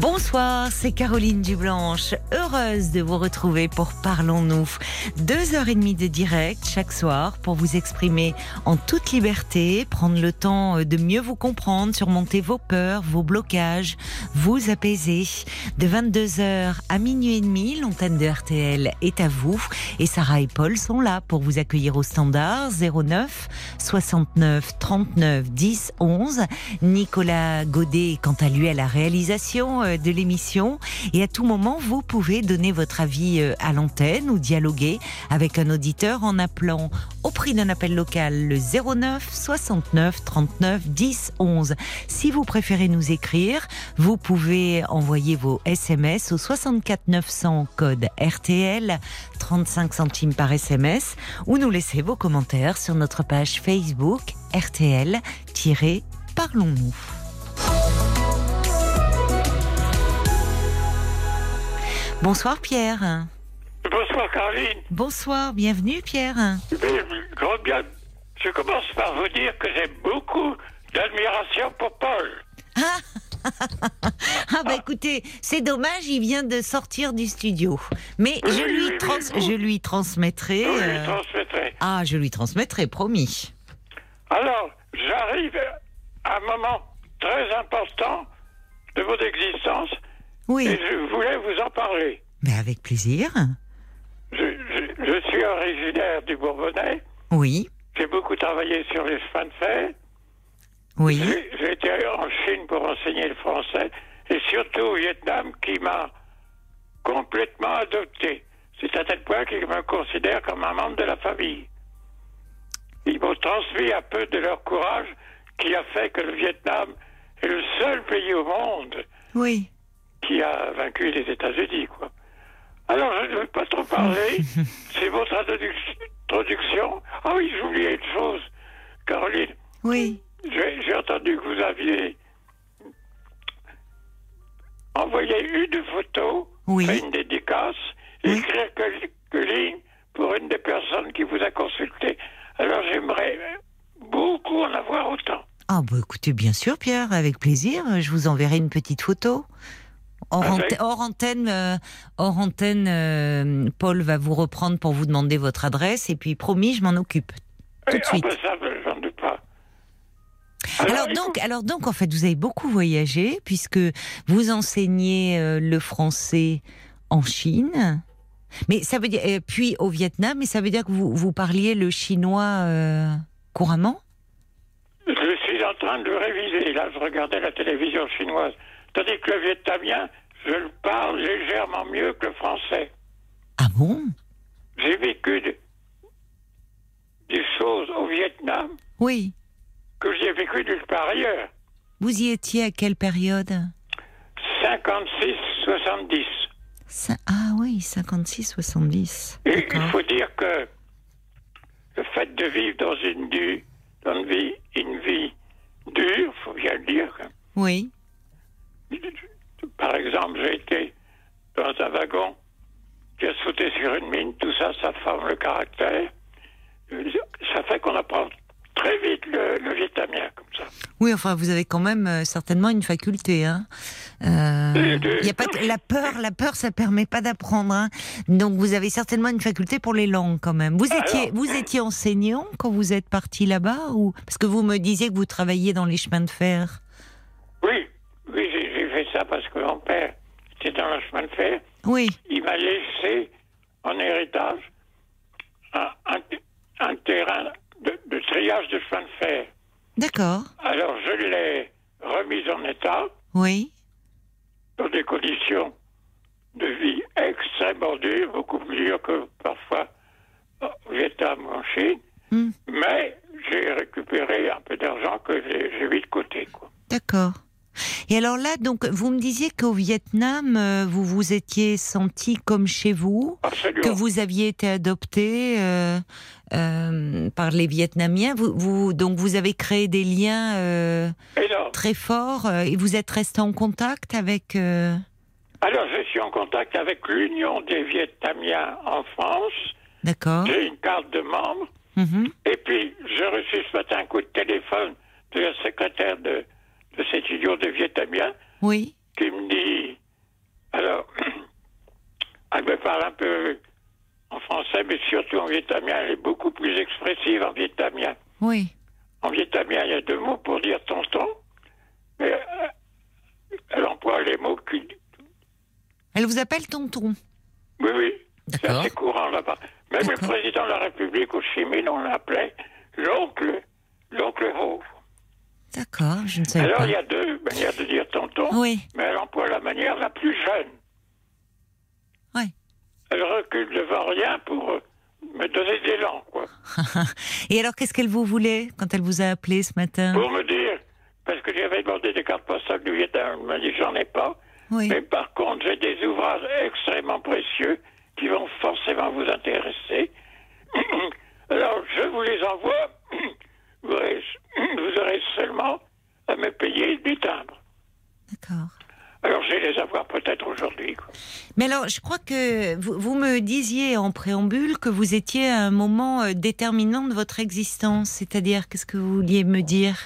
Bonsoir, c'est Caroline Dublanche. Heureuse de vous retrouver pour Parlons-nous. Deux heures et demie de direct chaque soir pour vous exprimer en toute liberté, prendre le temps de mieux vous comprendre, surmonter vos peurs, vos blocages, vous apaiser. De 22h à minuit et demi, l'antenne de RTL est à vous et Sarah et Paul sont là pour vous accueillir au standard 09 69 39 10 11. Nicolas Godet, quant à lui, à la réalisation euh, de l'émission. Et à tout moment, vous pouvez donner votre avis euh, à l'antenne ou dialoguer avec un auditeur en appelant au prix d'un appel local le 09 69 39 10 11. Si vous préférez nous écrire, vous pouvez envoyer vos SMS au 64 900 code RTL 35 centimes par SMS ou nous laisser vos commentaires sur notre page Facebook RTL-Parlons-nous. Bonsoir Pierre. Bonsoir Caroline. Bonsoir, bienvenue Pierre. Bien, je commence par vous dire que j'ai beaucoup d'admiration pour Paul. Ah bah écoutez, c'est dommage, il vient de sortir du studio. Mais je lui, oui, trans- oui. je lui transmettrai. Je lui euh, transmettrai. Ah, je lui transmettrai, promis. Alors, j'arrive à un moment très important de votre existence Oui, et je voulais vous en parler. mais avec plaisir. Je, je- je suis originaire du Bourbonnais. Oui, J'ai beaucoup travaillé sur les chemins de fer. oui. Été en Chine pour enseigner le français et surtout au Vietnam qui m'a complètement adopté. C'est à tel point qu'ils me considèrent comme un membre de la famille. Ils m'ont transmis un peu de leur courage qui a fait que le Vietnam est le seul pays au monde Oui. Qui a vaincu les États-Unis, quoi. Alors, je ne veux pas trop parler. C'est votre introduc- introduction. Ah oui, oublié une chose, Caroline. Oui. J'ai entendu que vous aviez envoyé une photo, Oui. une dédicace, Oui. écrire que, que ligne pour une des personnes qui vous a consulté. Alors j'aimerais beaucoup en avoir autant. Ah bah écoutez, bien sûr Pierre, avec plaisir. Je vous enverrai une petite photo. Hors, Avec- ante- hors antenne, euh, hors antenne euh, Paul va vous reprendre pour vous demander votre adresse et puis promis, je m'en occupe tout Et de suite. après ça, j'en doute pas. Alors donc, alors donc, en fait, vous avez beaucoup voyagé puisque vous enseignez euh, le français en Chine. Mais ça veut dire, puis au Vietnam, mais ça veut dire que vous, vous parliez le chinois couramment? Je suis en train de le réviser. Là, je regardais la télévision chinoise. Tandis que le vietnamien, je le parle légèrement mieux que le français. Ah bon? J'ai vécu de- des choses au Vietnam Oui. que j'ai vécu nulle part ailleurs. Vous y étiez à quelle période? 56-70. Ça- Ah oui, 56-70. Et il faut dire que le fait de vivre dans une, du- dans une vie, une vie dure, faut bien le dire. hein. Oui. Par exemple, j'ai été dans un wagon qui a sauté sur une mine, tout ça, ça forme le caractère. Ça fait qu'on apprend très vite le, le vietnamien, comme ça. Oui, enfin, vous avez quand même euh, certainement une faculté. Hein. Euh, Euh, y a pas que- la peur, la peur, ça permet pas d'apprendre. Hein. Donc, vous avez certainement une faculté pour les langues quand même. Vous étiez, Alors- vous étiez enseignant quand vous êtes parti là-bas ou parce que vous me disiez que vous travailliez dans les chemins de fer. Oui, ça parce que mon père était dans le chemin de fer. Oui. Il m'a laissé en héritage un, un- un terrain de, de triage de chemin de fer. D'accord. Alors je l'ai remis en état Oui. dans des conditions de vie extrêmement dures, beaucoup plus dures que parfois au Vietnam ou en Chine. Hmm. Mais j'ai récupéré un peu d'argent que j'ai mis de côté. D'accord. Et alors là, donc, vous me disiez qu'au Vietnam, euh, vous vous étiez senti comme chez vous, Absolument. que vous aviez été adopté euh, euh, par les Vietnamiens. Vous, vous, donc, vous avez créé des liens très forts et vous êtes resté en contact avec. Alors, je suis en contact avec l'Union des Vietnamiens en France. D'accord. J'ai une carte de membre. Mhm. Et puis, j'ai reçu ce matin un coup de téléphone de la secrétaire de, de cette union des Vietnamiens Oui. qui me dit. Alors, elle me parle un peu en français, mais surtout en vietnamien. Elle est beaucoup plus expressive en vietnamien. Oui. En vietnamien, il y a deux mots pour dire tonton. Mais euh, elle emploie les mots qui. Elle vous appelle tonton. Oui, oui. C'est assez courant là-bas. Même le président de la République au Chimine, on l'appelait l'oncle, l'oncle Ho. D'accord, je ne Alors, pas. il y a deux manières de dire tonton, Oui. mais elle emploie la manière la plus jeune. Ouais. Elle recule devant rien pour euh, me donner de l'élan, quoi. Et alors, qu'est-ce qu'elle vous voulait quand elle vous a appelé ce matin? Pour me dire, parce que j'avais demandé des cartes postales du Vietnam, elle m'a dit j'en ai pas. Oui. Mais par contre, j'ai des ouvrages extrêmement précieux qui vont forcément vous intéresser. Alors, je vous les envoie. Vous aurez, vous aurez seulement à me payer du timbre. D'accord. Alors, je vais les avoir peut-être aujourd'hui. Mais alors, je crois que vous, vous me disiez en préambule que vous étiez à un moment euh, déterminant de votre existence. C'est-à-dire, qu'est-ce que vous vouliez me dire?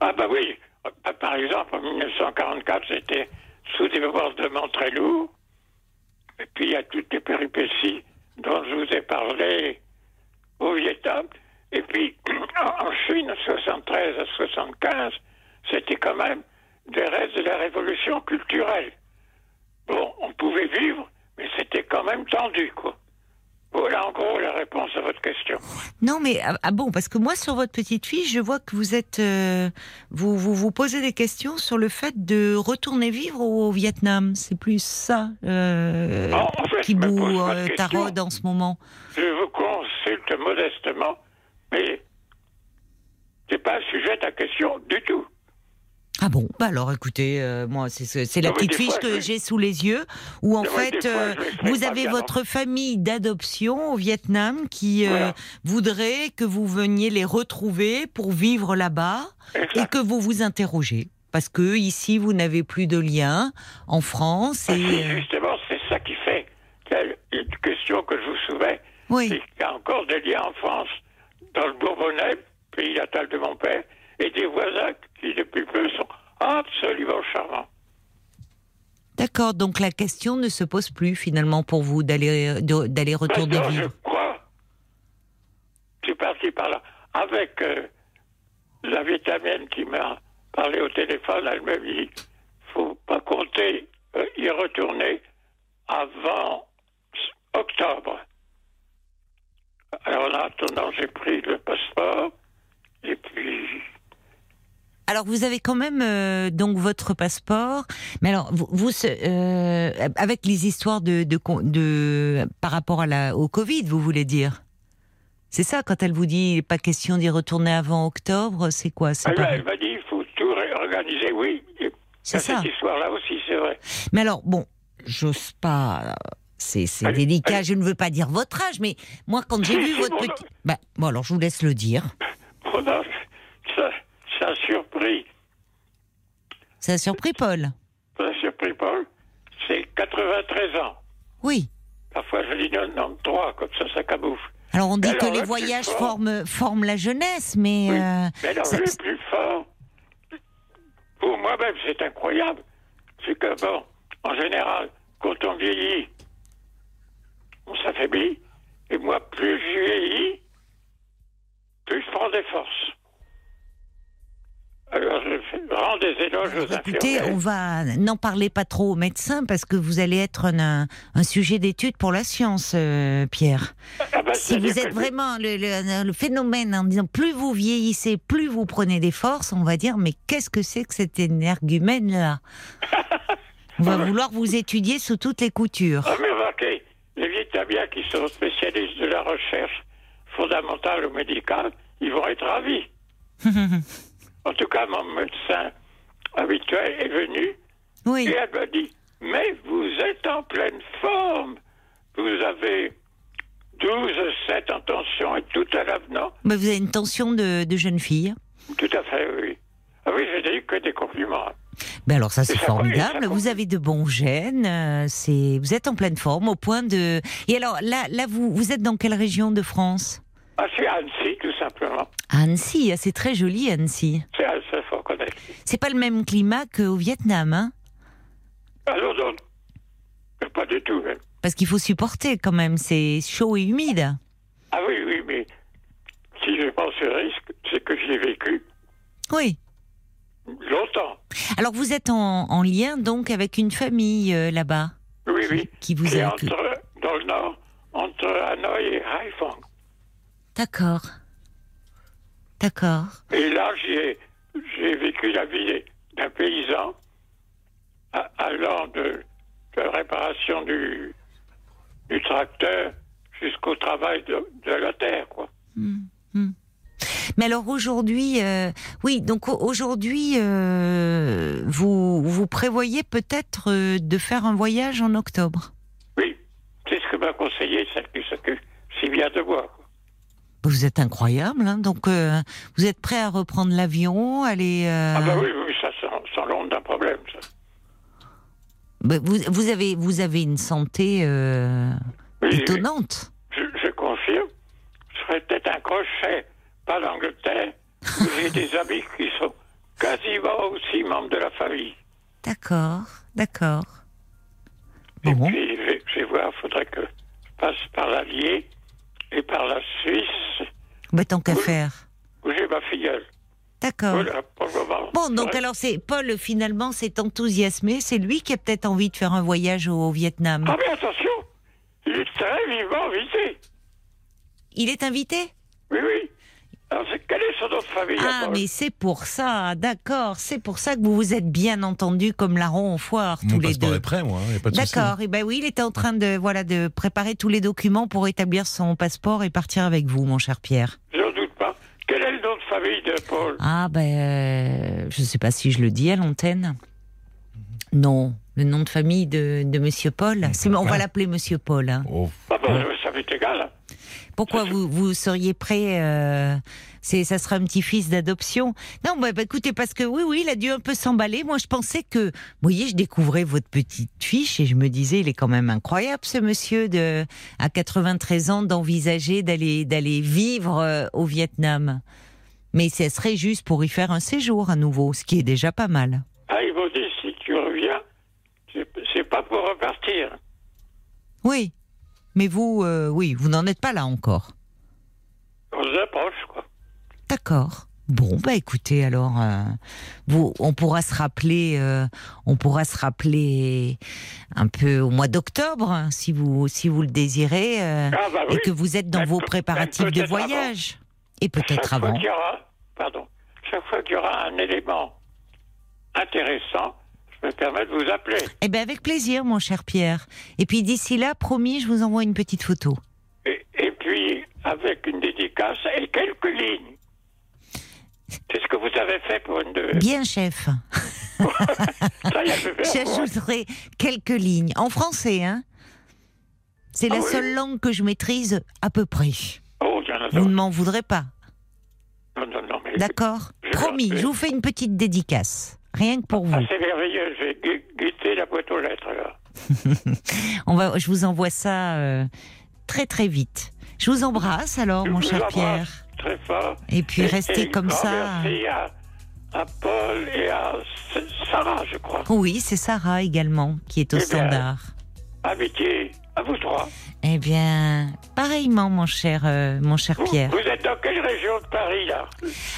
Ah, bah oui. Ah, Par exemple, en 1944, j'étais sous des bombardements très lourds. Et puis, il y a toutes les péripéties dont je vous ai parlé au Vietnam. Et puis, en Chine, 73 à 75, c'était quand même des restes de la révolution culturelle. Bon, on pouvait vivre, mais c'était quand même tendu, quoi. Voilà en gros la réponse à votre question. Non, mais ah, ah bon, parce que moi, sur votre petite fiche, je vois que vous êtes, euh, vous, vous vous posez des questions sur le fait de retourner vivre au Vietnam. C'est plus ça euh, En- en fait, qui vous euh, taraude en ce moment. Je vous consulte modestement, mais c'est pas sujet à question du tout. Ah bon? Bah alors, écoutez, euh, moi, c'est la petite fiche fois, que j'ai sous les yeux, où en fait, fois, euh, vous avez votre famille d'adoption au Vietnam qui euh, voudrait que vous veniez les retrouver pour vivre là-bas et que vous vous interrogez. Parce que ici, vous n'avez plus de lien en France. Ah, Et, justement, c'est ça qui fait une question que je vous soumets. oui. Qu'il y a encore des liens en France, dans le Bourbonnais, pays natal de mon père, et des voisins qui, depuis peu, sont absolument charmants. D'accord. Donc la question ne se pose plus finalement pour vous d'aller de- d'aller retourner Maintenant, je vivre. crois, je suis parti par là, avec euh, la vietnamienne qui m'a parlé au téléphone, elle m'a dit, faut pas compter euh, y retourner avant octobre. Alors en attendant, j'ai pris le passeport, et puis, Alors vous avez quand même euh, donc votre passeport, mais alors vous, euh, avec les histoires de, de, con- de par rapport à la au Covid, vous voulez dire? C'est ça quand elle vous dit pas question d'y retourner avant octobre, c'est quoi pas- elle m'a dit, il faut tout réorganiser, oui. C'est il y a ça. Cette histoire-là aussi, c'est vrai. Mais alors bon, j'ose pas. C'est délicat. Je ne veux pas dire votre âge, mais moi quand j'ai vu votre petit, bah, bon alors je vous laisse le dire. Mon âge, ça, ça a surpris. Ça a surpris Paul. Ça a surpris Paul. C'est 93 ans. Oui. Parfois, je dis 93, comme ça, ça camoufle. Alors on dit Alors, que le les voyages forment forment la jeunesse, mais Oui. euh, Mais alors, ça- le plus fort, pour moi-même, c'est incroyable. C'est que, bon, en général, quand on vieillit, on s'affaiblit. Et moi, plus je vieillis, plus je prends des forces. Alors, je rends des éloges aux Écoutez, on va n'en parler pas trop aux médecins parce que vous allez être un, un sujet d'étude pour la science, euh, Pierre. Ah ben, Si vous êtes vraiment le, le- le phénomène en disant plus vous vieillissez, plus vous prenez des forces, on va dire mais qu'est-ce que c'est que cet énergumène là On va vouloir vous étudier sous toutes les coutures. Ah, mais remarquez, les Vietnamiens qui sont spécialistes de la recherche fondamentale ou médicale, ils vont être ravis. en tout cas, mon médecin habituel est venu Oui. et elle m'a dit Mais vous êtes en pleine forme. Vous avez 12, 7 en tension et tout à l'avenant. Mais vous avez une tension de, de jeune fille. Tout à fait, oui. Ah oui, j'ai dit que des compliments. Ben alors ça c'est ça formidable. Vous avez de bons gènes. euh, C'est vous êtes en pleine forme au point de. Et alors là là vous vous êtes dans quelle région de France? Ah, je suis à Annecy, tout simplement. Annecy. ah, C'est très joli Annecy. C'est assez fort connaître. C'est pas le même climat qu'au Vietnam, hein? Alors, non, mais pas du tout, même. Parce qu'il faut supporter quand même. C'est chaud et humide. Ah oui, oui, mais si je pense au risque, c'est que j'y ai vécu Oui. Longtemps. Alors vous êtes en, en lien donc avec une famille euh, là-bas Oui, oui. qui vous a. entre, dans le nord, entre Hanoï et Haiphong. D'accord. D'accord. Et là, j'ai, vécu la vie d'un paysan a- allant de, de la réparation du, du tracteur jusqu'au travail de, de la terre, quoi. Mais alors aujourd'hui, euh, oui, donc au- aujourd'hui, euh, vous, vous prévoyez peut-être euh, de faire un voyage en octobre? Oui, c'est ce que m'a conseillé celle qui s'occupe si bien de moi. quoi. Vous êtes incroyable, hein, donc vous êtes prêt à reprendre l'avion, aller. Ah bah oui, oui, ça sans, sans l'ombre d'un problème, ça. bah, vous, vous avez vous avez une santé Oui, étonnante. je, je confirme, je ferais peut-être un crochet, pas l'Angleterre, où j'ai des amis qui sont quasiment aussi membres de la famille. D'accord, d'accord. Et Bon. puis, je vais, voir, il faudrait que je passe par l'Allier et par la Suisse, Bah, tant qu'à faire. où j'ai ma filleule. D'accord. Voilà. Bon, donc Ouais. alors c'est Paul finalement s'est enthousiasmé. C'est lui qui a peut-être envie de faire un voyage au Vietnam. Ah, mais attention, il est très vivement invité. Il est invité? Oui, oui. Alors, c'est- quel est son nom de famille Ah, mais c'est pour ça, d'accord. C'est pour ça que vous vous êtes bien entendus comme larron au foire, tous Mon les passeport deux. est prêt, moi, il n'y a pas de souci. D'accord. Et ben oui, il était en train de voilà de préparer tous les documents pour établir son passeport et partir avec vous, mon cher Pierre. J'en doute pas. Quel est le nom de famille de Paul? Ah ben, euh, je sais pas si je le dis à l'antenne. Non, le nom de famille de, de Monsieur Paul. C'est- on va l'appeler Monsieur Paul. hein. Oh, Ah bon, ça m'est égal. Pourquoi vous, vous seriez prêt euh, c'est, Ça sera un petit-fils d'adoption Non, bah, bah, écoutez, parce que oui, oui, il a dû un peu s'emballer. Moi, je pensais que, vous voyez, je découvrais votre petite fiche et je me disais, il est quand même incroyable, ce monsieur de à 93 ans d'envisager d'aller d'aller vivre euh, au Vietnam. Mais ce serait juste pour y faire un séjour à nouveau, ce qui est déjà pas mal. Ah, ils m'ont dit, si tu reviens, c'est pas pour repartir. Oui, mais vous, euh, oui, vous n'en êtes pas là encore. On se approche, quoi. D'accord. Bon, bah écoutez, alors, euh, vous, on pourra se rappeler, euh, on pourra se rappeler un peu au mois d'octobre, hein, si vous, si vous le désirez, euh, Ah, bah et que vous êtes dans vos préparatifs de avant. voyage, et peut-être fois avant. y aura, pardon, chaque fois qu'il y aura un élément intéressant, de vous appeler. Eh bien, avec plaisir, mon cher Pierre. Et puis d'ici là, promis, je vous envoie une petite photo. Et, et puis, avec une dédicace et quelques lignes. C'est ce que vous avez fait pour une de... Bien, chef. J'ajouterai quelques lignes en français, hein. C'est la Ah oui. seule langue que je maîtrise à peu près. Oh, Vous ne m'en voudrez pas. Non, non, non, mais... D'accord Promis, je vous fais une petite dédicace. Rien que pour vous. Ah, c'est merveilleux, je vais gu- guetter la boîte aux lettres. On va, je vous envoie ça euh, très très vite. Je vous embrasse alors, Je mon vous cher Pierre. Très fort. Et puis Et- restez et comme ça. Merci à, à Paul et à Sarah, je crois. Oui, c'est Sarah également qui est au Eh standard. Amitié à vous trois. Eh bien, pareillement, mon cher, euh, mon cher Vous, Pierre. vous êtes dans quelle région de Paris, là?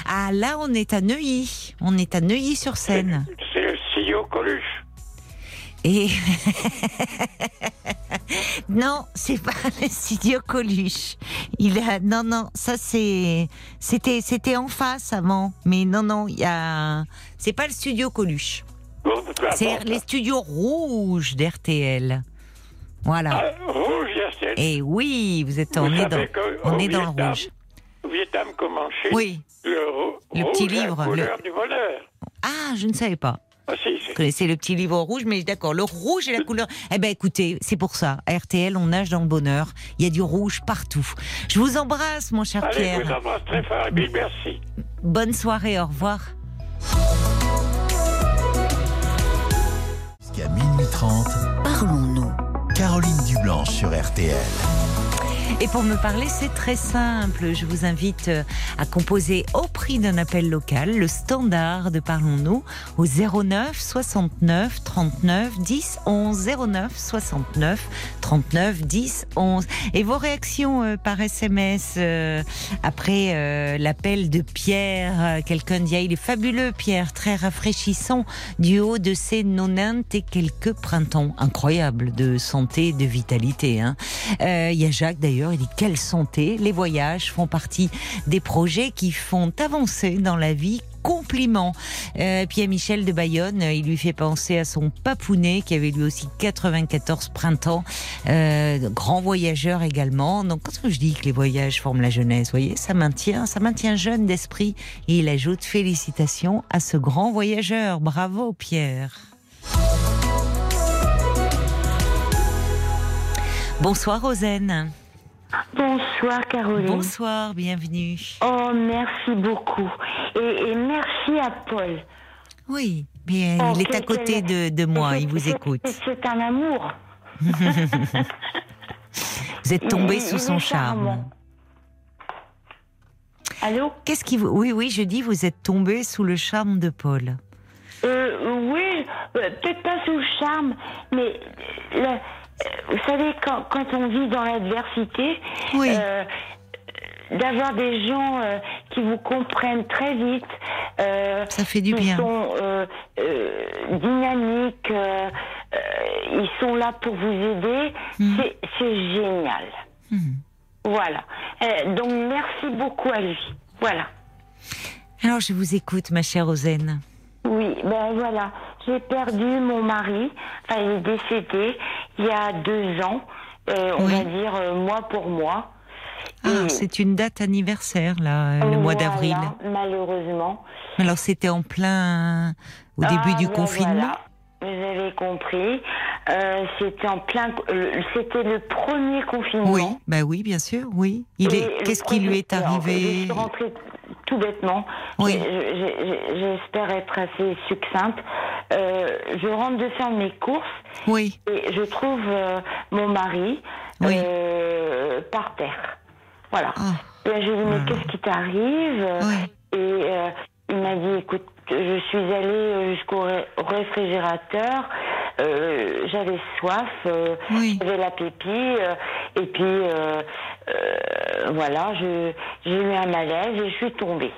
Ah là, on est à Neuilly. On est à Neuilly-sur-Seine. C'est le CEO Coluche. Et non, c'est pas le studio Coluche. Il a non non, ça c'est c'était c'était en face avant, mais non non, il y a c'est pas le studio Coluche. C'est les studios rouges d'RTL. Voilà. Ah, rouge, Yacine. Et oui, vous êtes Vous on est dans on est dans le rouge. Vietnam, Chine, Oui. le, rou- Le rouge petit la livre, couleur le- du bonheur. Ah, je ne savais pas. Ah, si, Vous c'est- connaissez le petit livre rouge, mais d'accord, le rouge est la couleur. Eh ben écoutez, c'est pour ça. À RTL, on nage dans le bonheur. Il y a du rouge partout. Je vous embrasse, mon cher Allez, je Pierre. vous embrasse très fort et mille merci. Bonne soirée, au revoir. RTL. Et pour me parler, c'est très simple. Je vous invite euh, à composer au prix d'un appel local le standard de Parlons-nous au 09 69 39 10 11 09 69 39 10 11. Et vos réactions euh, par SMS euh, après l'appel de Pierre, quelqu'un dit ah, il est fabuleux Pierre, très rafraîchissant du haut de ses 90 et quelques printemps. Incroyable de santé, de vitalité. Hein. Il y a Jacques d'ailleurs, il dit quelle santé. Les voyages font partie des projets qui font avancer dans la vie. Compliment. Euh, puis il y a Michel de Bayonne, il lui fait penser à son papounet qui avait lui aussi 94 printemps, euh, grand voyageur également. Donc quand je dis que les voyages forment la jeunesse, voyez, ça maintient, ça maintient jeune d'esprit. Et il ajoute félicitations à ce grand voyageur. Bravo Pierre. Bonsoir Rosen. Bonsoir Caroline. Bonsoir, bienvenue. Oh, merci beaucoup. Et, et merci à Paul. Oui, bien, Oh, il est à côté de, de moi, il vous écoute. C'est un amour. Vous êtes tombé Il- sous il son charme. Allô? Qu'est-ce qui vous... Oui, oui, je dis, vous êtes tombé sous le charme de Paul. euh, Oui, euh, peut-être pas sous le charme, mais vous savez, quand, quand on vit dans l'adversité, Oui. euh, d'avoir des gens euh, qui vous comprennent très vite, euh, Ça fait du qui bien. sont euh, dynamiques, ils sont là pour vous aider, Mm. c'est génial. Mhm. Voilà. Donc merci beaucoup à lui. Voilà. Alors, je vous écoute, ma chère Rosen. Oui, ben voilà. J'ai perdu mon mari. Enfin, il est décédé il y a deux ans. euh, on Oui. va dire euh, mois pour mois. Ah, c'est une date anniversaire, là, le mois d'avril. Malheureusement. Alors, c'était en plein... au début Ah, du ben confinement voilà. Vous avez compris. Euh, c'était en plein. C'était le premier confinement. Oui, bah oui, bien sûr, oui. Il Et est... Qu'est-ce qui lui est alors, Je arrivé suis rentrée tout bêtement. Oui. Je- je- je- J'espère être assez succincte. Euh, je rentre de faire mes courses Oui, et je trouve euh, mon mari Oui. euh, par terre. Voilà. Ah. Et je lui dis, mais qu'est-ce qui t'arrive? Oui. Et il m'a dit, écoute, je suis allée jusqu'au ré- réfrigérateur, euh, j'avais soif, euh, Oui. j'avais la pépie, euh, et puis euh, euh, voilà, je- j'ai eu un malaise et je suis tombée.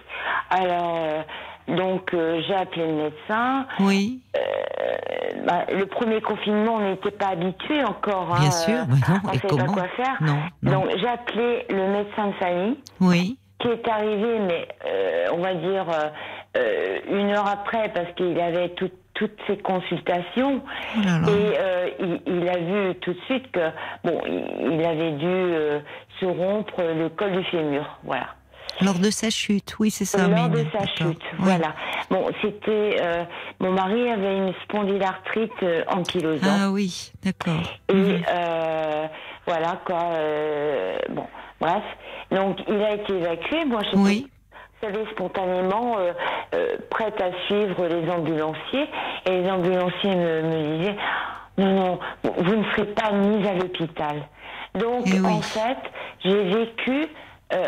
Alors, euh, donc euh, j'ai appelé le médecin. oui, Euh, bah, le premier confinement, on n'était pas habitué encore. Bien hein, sûr, euh, mais non, on et savait comment pas quoi faire. Non, non. Donc j'ai appelé le médecin de famille oui, qui est arrivé, mais euh, on va dire euh, euh, une heure après, parce qu'il avait tout- toutes ses consultations. Oh. Et euh, il, il a vu tout de suite que bon, il, avait dû se rompre le col du fémur, voilà. lors de sa chute, oui, c'est ça. Lors de sa chute, Oui. voilà. Bon, c'était euh, mon mari avait une spondylarthrite euh, ankylosante. Ah oui, d'accord. Et Mhm. euh, voilà quoi. bon, bref. Donc il a été évacué. Moi, j'étais, Oui. vous savez, spontanément euh, euh, prête à suivre les ambulanciers. Et les ambulanciers me, me disaient non, non, vous- ne serez pas mise à l'hôpital. Donc Eh oui. en fait, j'ai vécu euh,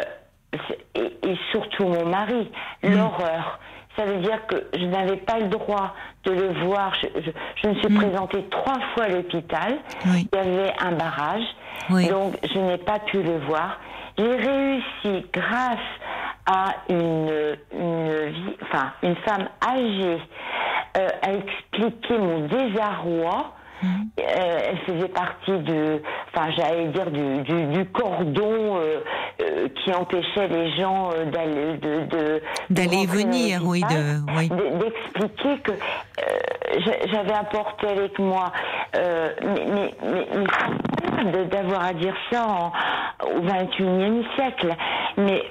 et, et surtout mon mari Mm. l'horreur. Ça veut dire que je n'avais pas le droit de le voir. Je, je- je me suis présentée trois fois à l'hôpital. Mm. Oui. Il y avait un barrage. Oui. Donc, je n'ai pas pu le voir. J'ai réussi, grâce à une, une, enfin, une femme âgée, euh, à expliquer mon désarroi. Euh, elle faisait partie de, enfin, j'allais dire du, du, du cordon euh, euh, qui empêchait les gens euh, d'aller de, de D'aller et venir, oui, de- oui. d'expliquer que euh, j'a- j'avais apporté avec moi, euh, mais, mais, mais, mais d'avoir à dire ça en, au 21e siècle. Mais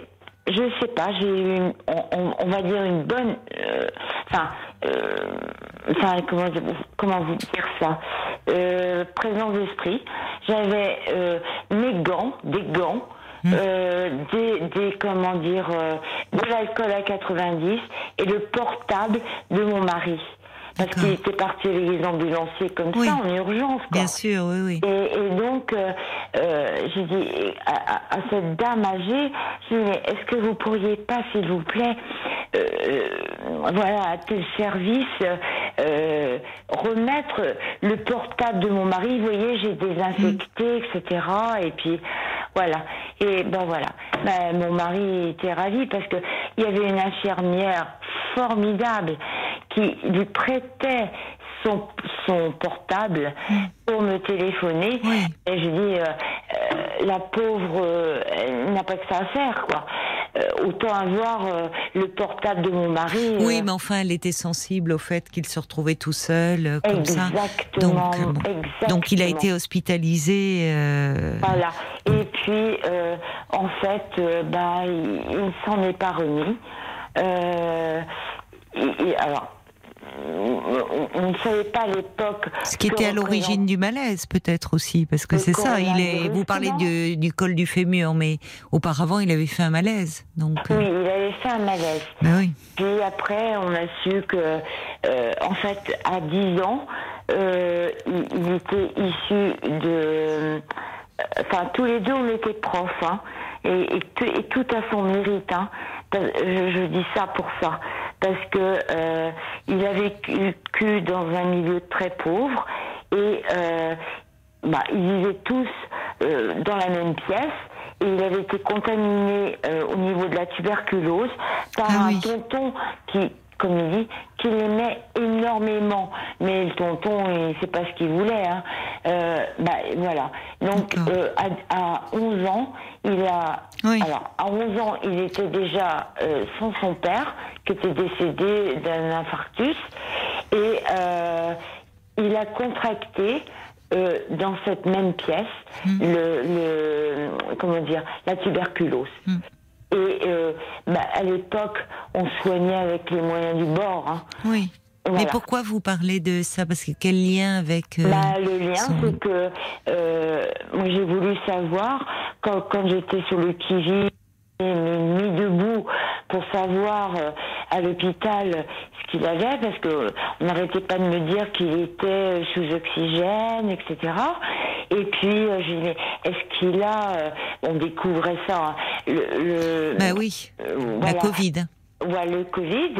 je sais pas, j'ai eu, une- on, on- on va dire une bonne, euh, enfin, euh, enfin, comment, comment vous dire ça, euh, présence d'esprit. J'avais euh, mes gants, des gants. euh, des, des comment dire euh, de l'alcool à 90 et le portable de mon mari parce qu'il était parti avec les ambulanciers comme Oui. ça en urgence. Quoi. Bien sûr, oui, oui. Et, et donc, euh, euh, j'ai dit à, cette dame âgée, j'ai dit, mais est-ce que vous pourriez pas, s'il vous plaît, euh, voilà, à tel service, remettre le portable de mon mari, vous voyez, j'ai désinfecté, etc. Et puis, voilà. Et ben voilà. Ben, mon mari était ravi parce que il y avait une infirmière formidable qui lui prêtait son, son portable pour me téléphoner. Oui. Et je dis, euh, euh, la pauvre, euh, elle n'a pas que ça à faire, quoi. Euh, autant avoir euh, le portable de mon mari. Oui, euh, mais enfin, elle était sensible au fait qu'il se retrouvait tout seul, comme ça. Exactement, Donc, euh, bon. exactement. Donc, il a été hospitalisé. Voilà. Et puis, en fait, bah, il, ne s'en est pas remis. Il- alors, on, ne savait pas à l'époque. Ce qui était à l'origine du malaise, peut-être aussi, parce que c'est ça. Il est. Vous parlez du, du col du fémur, mais auparavant, il avait fait un malaise. Donc, euh, Oui, il avait fait un malaise. ben oui. Puis après, on a su que, euh, en fait, à 10 ans, euh, il, il était issu de. Enfin, tous les deux, on était profs, hein, et, et, tout, et tout a son mérite. Hein. Parce- Je, je dis ça pour ça, parce que euh, il a vécu dans un milieu très pauvre et euh, bah, ils vivaient tous euh, dans la même pièce et il avait été contaminé euh, au niveau de la tuberculose par Ah un tonton qui, comme il dit, qui l'aimait énormément. Mais le tonton, il sait pas ce qu'il voulait. Hein. Euh, bah, voilà. Donc, euh, à, à 11 ans, il a... Oui. Alors, à 11 ans, il était déjà euh, sans son père, qui était décédé d'un infarctus. Et euh, il a contracté euh, dans cette même pièce Hmm. le, le comment dire la tuberculose. Hmm. Et euh, bah, à l'époque, on soignait avec les moyens du bord. hein. Oui. Mais Voilà. pourquoi vous parlez de ça? Parce que quel lien avec. euh, Bah, le lien, son- c'est que euh, moi, j'ai voulu savoir, quand, quand j'étais sur le qui mis debout pour savoir euh, à l'hôpital ce qu'il avait, parce que on n'arrêtait pas de me dire qu'il était euh, sous oxygène, etc. Et puis, euh, j'ai dit, est-ce qu'il a, euh, on découvrait ça, hein, le, le- Bah oui, euh, la voilà. Covid. Ouais, le Covid.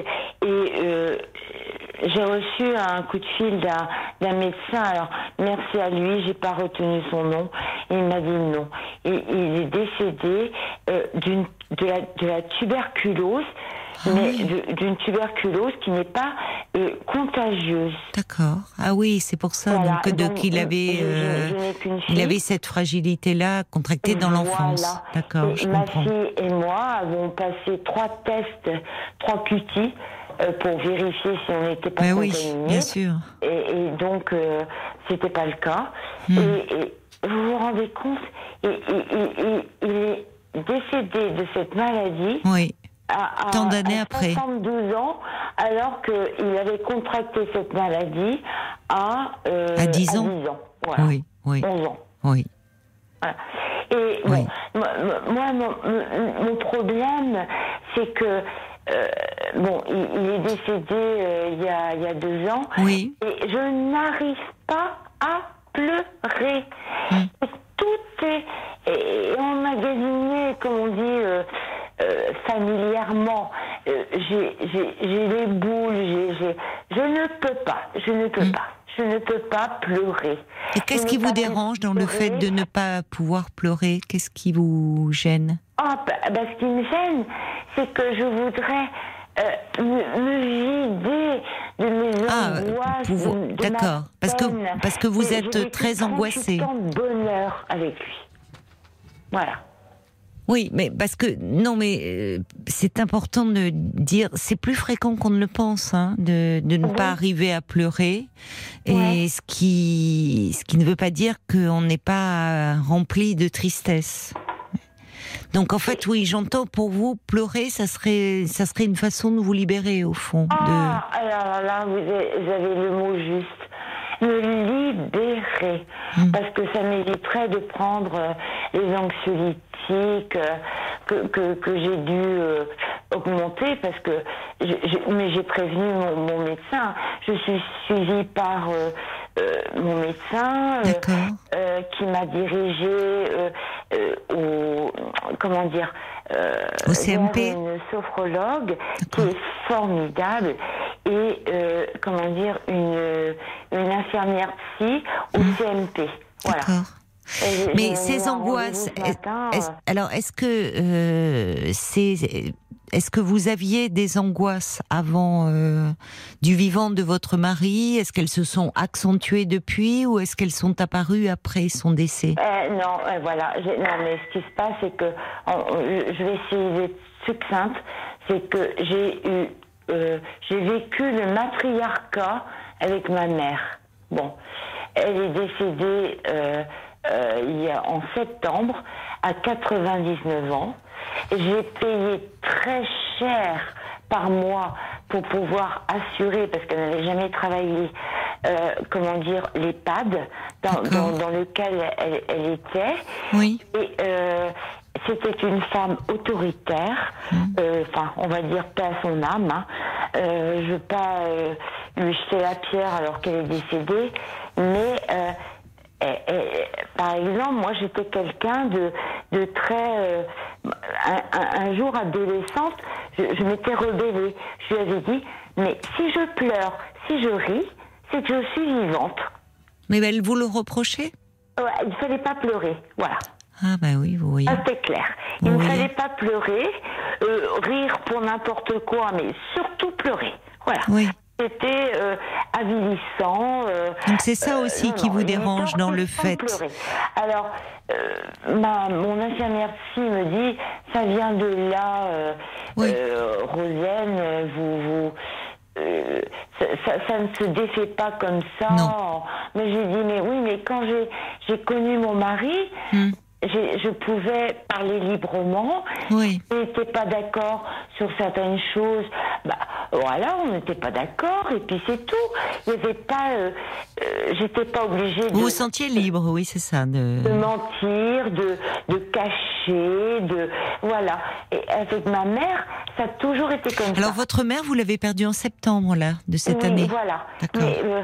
Et euh, j'ai reçu un coup de fil d'un médecin. Alors, merci à lui, j'ai pas retenu son nom. Il m'a dit non. Et il est décédé euh, d'une de la, de la tuberculose, mais de- d'une tuberculose qui n'est pas euh, contagieuse. D'accord. Ah oui, c'est pour ça Voilà. donc, Donc, qu'il avait, euh, il fille. avait cette fragilité-là contractée dans l'enfance. Voilà. D'accord, ma comprends. fille et moi avons passé trois tests, trois QT, euh, pour vérifier si on n'était pas Mais oui, contaminé. bien sûr. Et, et donc, euh, c'était pas le cas. Hmm. Et, et vous vous rendez compte, il, est décédé de cette maladie Oui. à, à- Tant d'années après. 72 ans, alors qu'il avait contracté cette maladie à, euh, À 10 ans. Voilà. Oui, oui, 11 ans. oui. Voilà. Et Oui. bon, moi, mon problème, c'est que euh, bon, il, il est décédé euh, il y, a, il y a deux ans, Oui. et je n'arrive pas à pleurer. Tout est, est emmagasiné, comme on dit, euh, familièrement. J'ai les boules, je ne peux pas, je ne peux pas. Je ne peux pas pleurer. Et qu'est-ce qui vous dérange dans le fait de ne pas pouvoir pleurer? Qu'est-ce qui vous gêne? Ah, bah, bah, ce qui me gêne, c'est que je voudrais euh, me, me vider de mes Ah, angoisses. de- de ma d'accord. Parce que- parce que vous êtes très 38 angoissée. de bonheur avec lui. Voilà. Oui, mais parce que non, mais euh, c'est important de dire, c'est plus fréquent qu'on ne le pense, hein, de, de ne Oui. pas arriver à pleurer, et ce qui ce qui ne veut pas dire qu'on n'est pas rempli de tristesse. Donc en fait, oui, j'entends pour vous pleurer, ça serait ça serait une façon de vous libérer au fond. Ah, alors là, vous avez, le mot juste. Me libérer. Hmm. Parce que ça m'éviterait de prendre euh, les anxiolytiques euh, que, que, que j'ai dû euh, augmenté parce que, mais j'ai prévenu mon, médecin. Je suis suivie par mon médecin qui m'a dirigée au, comment dire, au CMP. une sophrologue qui est formidable et comment dire une, une infirmière psy au mmh. CMP. Voilà. Mais ces angoisses, alors est-ce que euh, c'est est-ce que vous aviez des angoisses avant euh, du vivant de votre mari? Est-ce qu'elles se sont accentuées depuis ou est-ce qu'elles sont apparues après son décès? Euh, Non, voilà. Non, mais ce qui se passe, c'est que je vais essayer d'être succincte. C'est que j'ai eu, j'ai vécu le matriarcat avec ma mère. Bon, elle est décédée euh, il y a, en septembre à 99 ans. J'ai payé très cher par mois pour pouvoir assurer, parce qu'elle n'avait jamais travaillé, euh, comment dire, l'EHPAD dans, dans, dans, lequel elle, elle, était. Oui. Et euh, c'était une femme autoritaire, mmh. euh, enfin, on va dire pas à son âme. Hein. Je veux pas lui jeter la pierre alors qu'elle est décédée, mais et, par exemple, moi j'étais quelqu'un de, de très... Un, jour adolescente, je, m'étais rebellée. Je lui avais dit, mais si je pleure, si je ris, c'est que je suis vivante. Mais elle vous le reprochait? Il ne fallait pas pleurer, voilà. Ah ben oui, vous voyez. Ah, c'est clair. Il ne fallait pas pleurer, euh, rire pour n'importe quoi, mais surtout pleurer. Voilà. Oui c'était euh, avilissant. Euh, Donc c'est ça euh, aussi qui vous dérange dans le fait. Alors, ma, mon infirmière psy me dit, ça vient de là, oui. Rosienne, vous... vous ça, ça, ne se défait pas comme ça. Non. Mais j'ai dit, mais oui, mais quand j'ai connu mon mari, hmm je pouvais parler librement. Oui. Je n'étais pas d'accord sur certaines choses. Bah, voilà, on n'était pas d'accord et puis c'est tout. Il n'y avait pas, euh, euh, j'étais pas obligée. Vous vous sentiez libre, oui, c'est ça. De... de mentir, de, de cacher, de voilà. Et avec ma mère, ça a toujours été comme ça. Alors votre mère, vous l'avez perdue en septembre là de cette année. Voilà. Mais euh,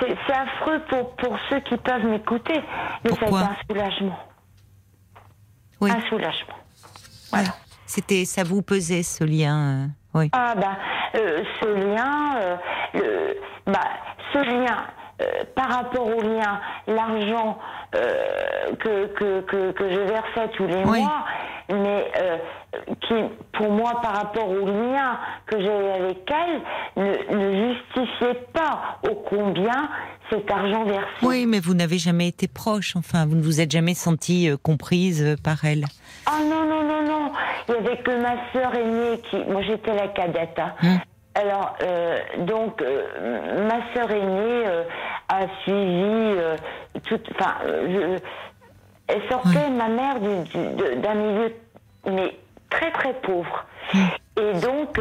c'est affreux pour pour ceux qui peuvent m'écouter, mais été un soulagement un soulagement. Voilà. C'était, ça vous pesait ce lien, euh, oui. Ah ben, ce lien, euh, le, bah, ce lien. Par rapport au lien, l'argent que, que, que, que, je versais tous les mois, mais qui, pour moi, par rapport au lien que j'avais avec elle, ne, ne justifiait pas au combien cet argent versé. Oui, mais vous n'avez jamais été proche, enfin, vous ne vous êtes jamais sentie euh, comprise euh, par elle. Ah non, non, non, non. Il n'y avait que ma sœur aînée qui. Moi, j'étais la cadette. Hein. Hum. Alors, euh, donc, ma sœur aînée a suivi toute. Enfin, elle sortait, ma mère, d'un milieu mais très, très pauvre. Et donc,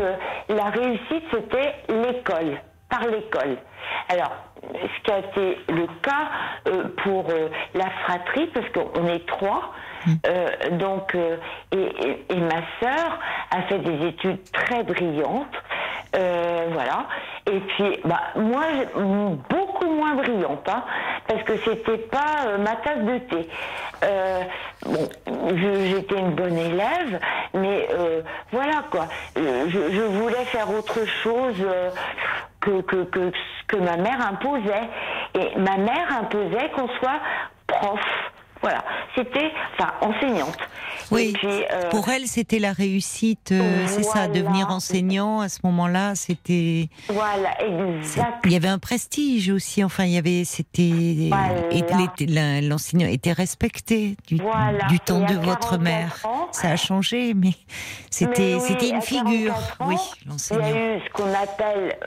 la réussite, c'était l'école, par l'école. Alors, ce qui a été le cas euh, pour euh, la fratrie, parce qu'on est trois. Euh, donc, et, ma sœur a fait des études très brillantes, voilà. Et puis, bah, moi, beaucoup moins brillante, hein, parce que c'était pas ma tasse de thé. bon, j'étais une bonne élève, mais voilà quoi. Je, je, voulais faire autre chose que, que, que que ma mère imposait. Et ma mère imposait qu'on soit prof. Voilà, c'était, enfin, enseignante. Oui, euh, pour elle, c'était la réussite, euh, c'est ça, devenir enseignant à ce moment-là, c'était. Voilà, exact. Il y avait un prestige aussi, enfin, il y avait, c'était. Voilà. L'enseignant était respecté du, du temps de votre mère. ça a changé, mais c'était c'était une figure, oui, l'enseignant. Il y a eu ce qu'on appelle,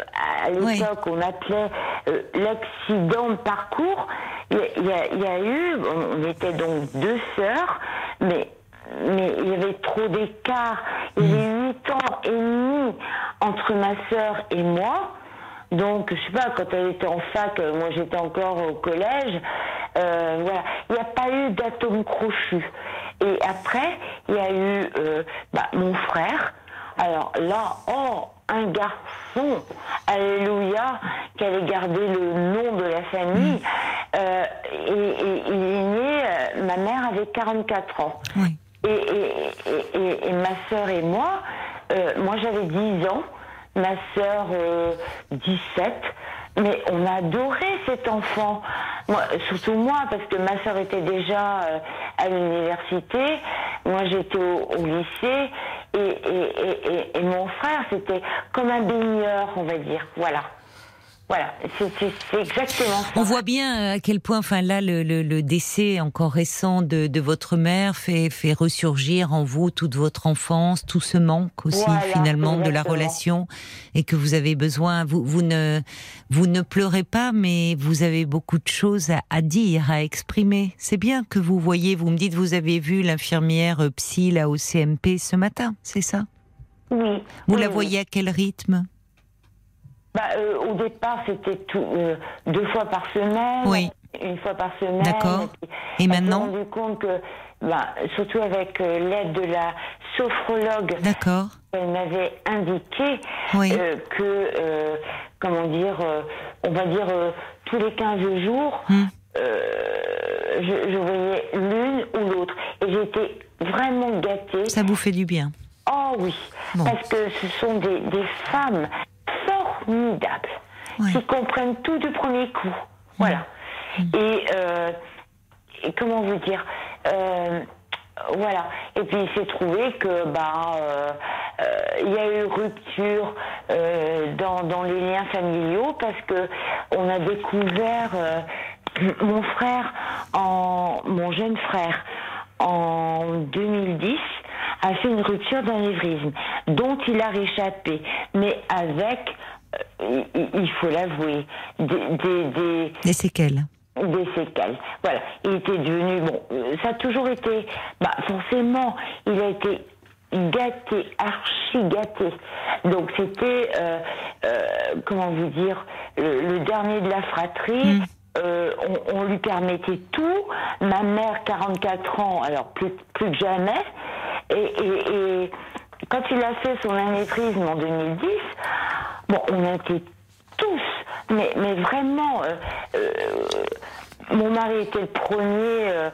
à l'époque, on appelait euh, l'accident de parcours. Il y, a, il y a eu, on était donc deux sœurs, mais mais il y avait trop d'écart. Il y avait mm. huit ans et demi entre ma sœur et moi. Donc, je sais pas, quand elle était en fac, euh, moi j'étais encore au collège, euh, voilà. Il n'y a pas eu d'atome crochu. Et après, il y a eu euh, bah, mon frère. Alors là, oh, un garçon, alléluia, qui allait garder le nom de la famille. Euh, et, il est né, ma mère avait 44 ans. Oui. Et, ma sœur et moi, euh, moi j'avais 10 ans, ma sœur 17. Mais on a adoré cet enfant. Moi, surtout moi, parce que ma soeur était déjà euh, à l'université, moi j'étais au, lycée, et, et, et mon frère, c'était comme un baigneur, on va dire. Voilà. Voilà, c'est exactement ça. On voit bien euh, à quel point, enfin là, le, le, le décès encore récent de, de, votre mère fait, fait ressurgir en vous toute votre enfance, tout ce manque aussi finalement de la relation, et que vous avez besoin. Vous, vous ne vous ne pleurez pas, mais vous avez beaucoup de choses à, à dire, à exprimer. C'est bien que vous voyez. Vous me dites, vous avez vu l'infirmière euh, psy là au CMP ce matin, c'est ça? Oui. Vous la voyez à quel rythme? Bah, euh, au départ, c'était tout euh, deux fois par semaine. Oui. Une fois par semaine. D'accord. Et, maintenant On s'est rendu compte que, bah, surtout avec euh, l'aide de la sophrologue, D'accord. elle m'avait indiqué oui. que, comment dire, on va dire tous les 15 jours, hmm. je, je, voyais l'une ou l'autre. Et j'étais vraiment gâtée. Ça vous fait du bien Oh oui, parce que ce sont des, des femmes qui comprennent tout du premier coup. Voilà. Euh, et, comment vous dire euh, voilà. Et puis il s'est trouvé que bah euh, il y a eu rupture dans, dans, les liens familiaux parce que on a découvert mon frère en mon jeune frère en 2010 a fait une rupture d'anévrisme dont il a réchappé, mais avec il faut l'avouer, des, des, séquelles. Des séquelles. Voilà. Il était devenu, bon, euh, ça a toujours été, bah, forcément, il a été gâté, archi gâté. Donc c'était, euh, comment vous dire, le, dernier de la fratrie. Hmm. on, lui permettait tout. Ma mère, 44 ans, alors plus, plus que jamais. Et, quand il a fait son anévrisme en 2010, Bon, on était tous, mais, mais vraiment, euh, euh, mon mari était le premier euh,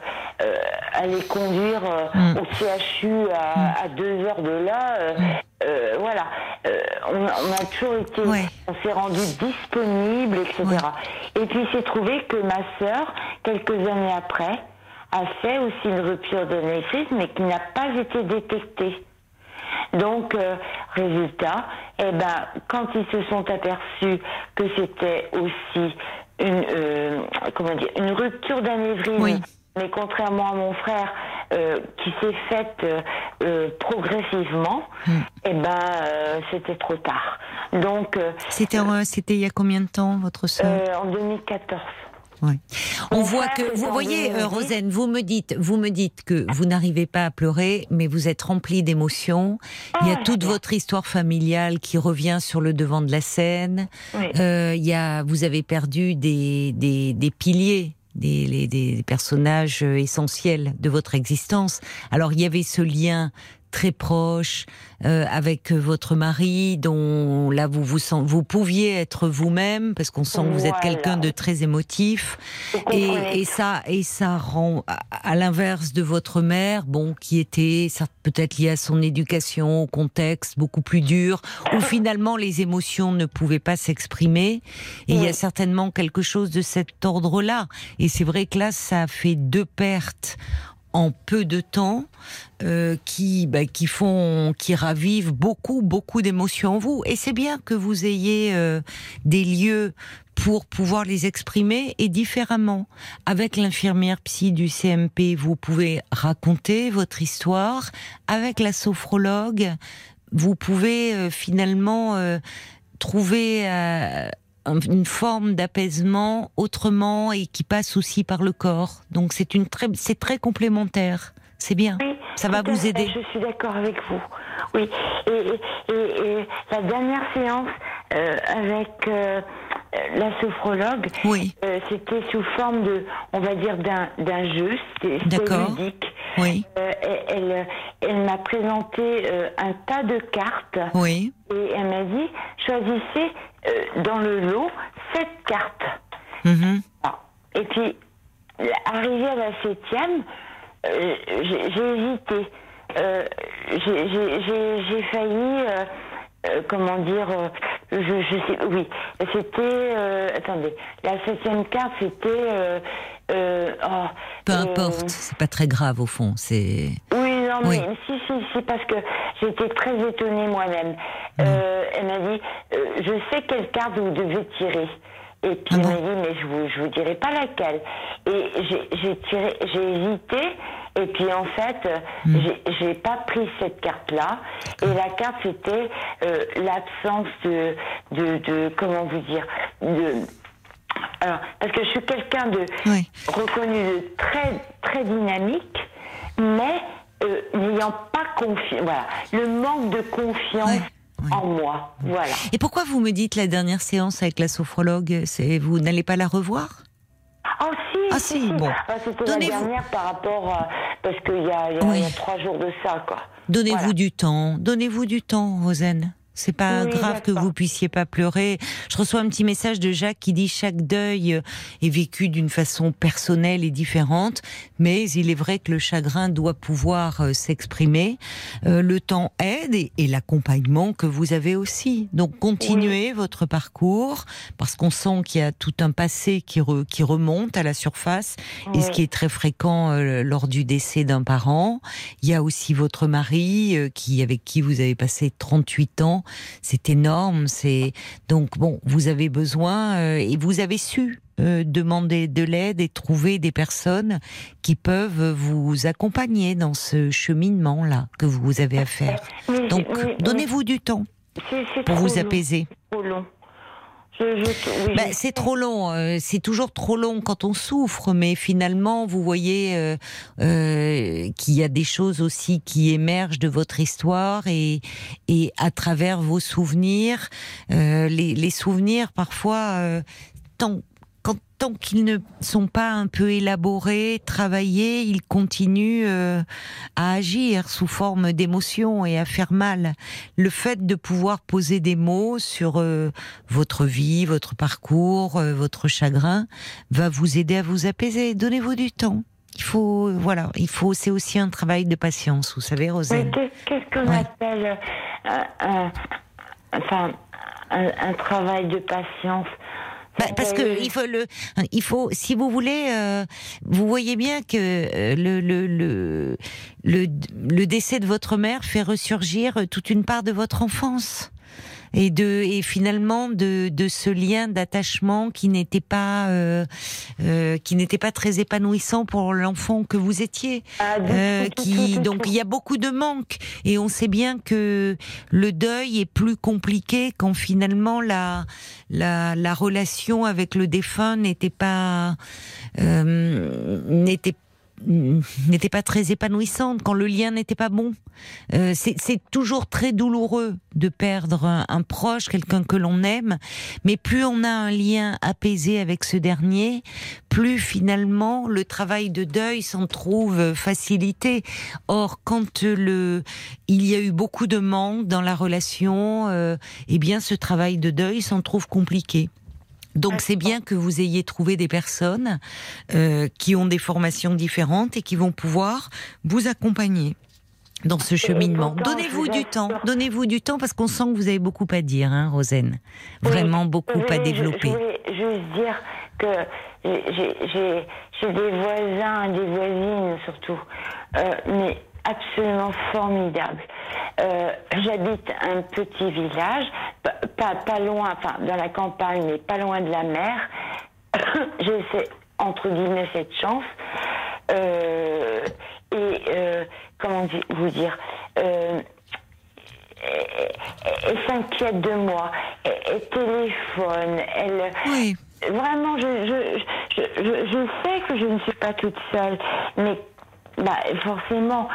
à les conduire mm. au CHU à, mm. deux heures de là. voilà, on, a toujours été, on s'est rendu disponible, etc. Et puis il s'est trouvé que ma sœur, quelques années après, a fait aussi une rupture de naissance, mais qui n'a pas été détectée. Donc, euh, résultat, eh ben, quand ils se sont aperçus que c'était aussi une, euh, comment dire, une rupture d'anévrisme, mais contrairement à mon frère, euh, qui s'est faite progressivement, hmm. eh ben, c'était trop tard. Donc, c'était, c'était il y a combien de temps, votre soeur En 2014. On voit que vous voyez, euh, Rosen, vous me dites, vous me dites que vous n'arrivez pas à pleurer, mais vous êtes rempli d'émotions. il y a ah, toute votre histoire familiale qui revient sur le devant de la scène. Euh, il y a, vous avez perdu des, des, des piliers des, des, personnages essentiels de votre existence. Alors il y avait ce lien très proche euh, avec votre mari, dont là vous vous sent, vous pouviez être vous-même parce qu'on sent que vous êtes quelqu'un de très émotif. Et, et, ça et ça rend à, l'inverse de votre mère, bon qui était peut-être lié à son éducation, au contexte beaucoup plus dur, où finalement les émotions ne pouvaient pas s'exprimer. Et il y a certainement quelque chose de cet ordre-là. Et c'est vrai que là ça fait deux pertes en peu de temps euh, qui bah, qui font qui ravivent beaucoup beaucoup d'émotions en vous. Et c'est bien que vous ayez euh, des lieux pour pouvoir les exprimer et différemment. Avec l'infirmière psy du CMP vous pouvez raconter votre histoire. Avec la sophrologue vous pouvez euh, finalement trouver une forme d'apaisement autrement et qui passe aussi par le corps. Donc c'est une très, c'est très complémentaire. C'est bien. ça va vous aider. Je suis d'accord avec vous. Oui. Et, la dernière séance euh, avec euh, la sophrologue, oui. Euh, c'était sous forme de, on va dire d'un, jeu, c'était ludique. Oui. elle, elle m'a présenté euh, un tas de cartes. Oui. Et elle m'a dit, choisissez euh, dans le lot sept cartes. Ah. Et puis, arrivé à la septième, euh, j'ai hésité. Euh, j'ai failli, euh, comment dire, euh, je, je sais, oui, c'était, euh, attendez, la septième carte, c'était, oh, Peu importe, c'est pas très grave au fond. C'est oui, non, Oui. mais si, si, si, parce que j'étais très étonnée moi-même. Euh, elle m'a dit, je sais quelle carte vous devez tirer. Et puis Ah elle bon m'a dit, mais je vous, je vous dirai pas laquelle. Et j'ai j'ai tiré, j'ai hésité. Et puis en fait, Hmm. j'ai- j'ai pas pris cette carte-là. Et la carte, c'était euh, l'absence de, de, de, comment vous dire, de, alors, parce que je suis quelqu'un de Oui. reconnu de très très dynamique, mais euh, n'ayant pas confiance. Voilà, le manque de confiance en moi. Voilà. Et pourquoi vous me dites la dernière séance avec la sophrologue, c'est vous n'allez pas la revoir? Oh si, Ah, si, bon. Ah, C'était la dernière par rapport à, parce qu'il y a, il y, a, Oui. il y a trois jours de ça, quoi. Donnez-vous Voilà. du temps, donnez-vous du temps, Rosen. C'est pas Oui, grave que vous puissiez pas pleurer. Je reçois un petit message de Jacques qui dit chaque deuil est vécu d'une façon personnelle et différente, mais il est vrai que le chagrin doit pouvoir euh, s'exprimer. Euh, le temps aide et, et l'accompagnement que vous avez aussi. Donc continuez votre parcours parce qu'on sent qu'il y a tout un passé qui, re- qui remonte à la surface et ce qui est très fréquent euh, lors du décès d'un parent. Il y a aussi votre mari euh, qui avec qui vous avez passé 38 ans. C'est énorme. C'est donc bon. Vous avez besoin euh, et vous avez su euh, demander de l'aide et trouver des personnes qui peuvent vous accompagner dans ce cheminement là que vous avez à faire. Donc donnez-vous du temps pour vous apaiser. c'est Trop long. Oui, Bah, c'est trop long, euh, c'est toujours trop long quand on souffre, mais finalement, vous voyez euh, euh, qu'il y a des choses aussi qui émergent de votre histoire et, et à travers vos souvenirs, euh, les, les souvenirs parfois, euh, tant, tant qu'ils ne sont pas un peu élaborés, travaillés, ils continuent euh, à agir sous forme d'émotions et à faire mal. Le fait de pouvoir poser des mots sur euh, votre vie, votre parcours, euh, votre chagrin, va vous aider à vous apaiser. Donnez-vous du temps. Il faut, voilà, il faut. C'est aussi un travail de patience, vous savez, qu'est- qu'est-ce qu'on Ouais. appelle enfin, un, un travail de patience? Bah, parce que il faut le, il faut, si vous voulez, euh, vous voyez bien que euh, le, le, le, le, le décès de votre mère fait ressurgir toute une part de votre enfance. Et de et finalement de, de ce lien d'attachement qui n'était pas euh, euh, qui n'était pas très épanouissant pour l'enfant que vous étiez Ah, euh, qui donc il y a beaucoup de manques. Et on sait bien que le deuil est plus compliqué quand finalement la la, la relation avec le défunt n'était pas euh, n'était n'était pas très épanouissante quand le lien n'était pas bon. Euh, c'est toujours très douloureux de perdre un, un proche, quelqu'un que l'on aime, mais plus on a un lien apaisé avec ce dernier, plus finalement le travail de deuil s'en trouve facilité. Or, quand le il y a eu beaucoup de manque dans la relation, euh, eh bien ce travail de deuil s'en trouve compliqué. Donc c'est bien que vous ayez trouvé des personnes euh, qui ont des formations différentes et qui vont pouvoir vous accompagner dans ce cheminement. Donnez-vous je du temps, donnez-vous du temps parce qu'on sent que vous avez beaucoup à dire, hein, Rosen. Vraiment Oui, beaucoup oui, à je- développer. Je, voulais juste dire que j'ai des voisins, des voisines surtout, euh, mais absolument formidables. Euh, J'habite un petit village, pas, pas, loin, enfin dans la campagne, mais pas loin de la mer. J'ai entre guillemets cette chance. Euh, et euh, comment vous dire elle, s'inquiète de moi, elle, elle téléphone, elle. Oui. Vraiment, je, je, je, je, je sais que je ne suis pas toute seule, mais bah, forcément,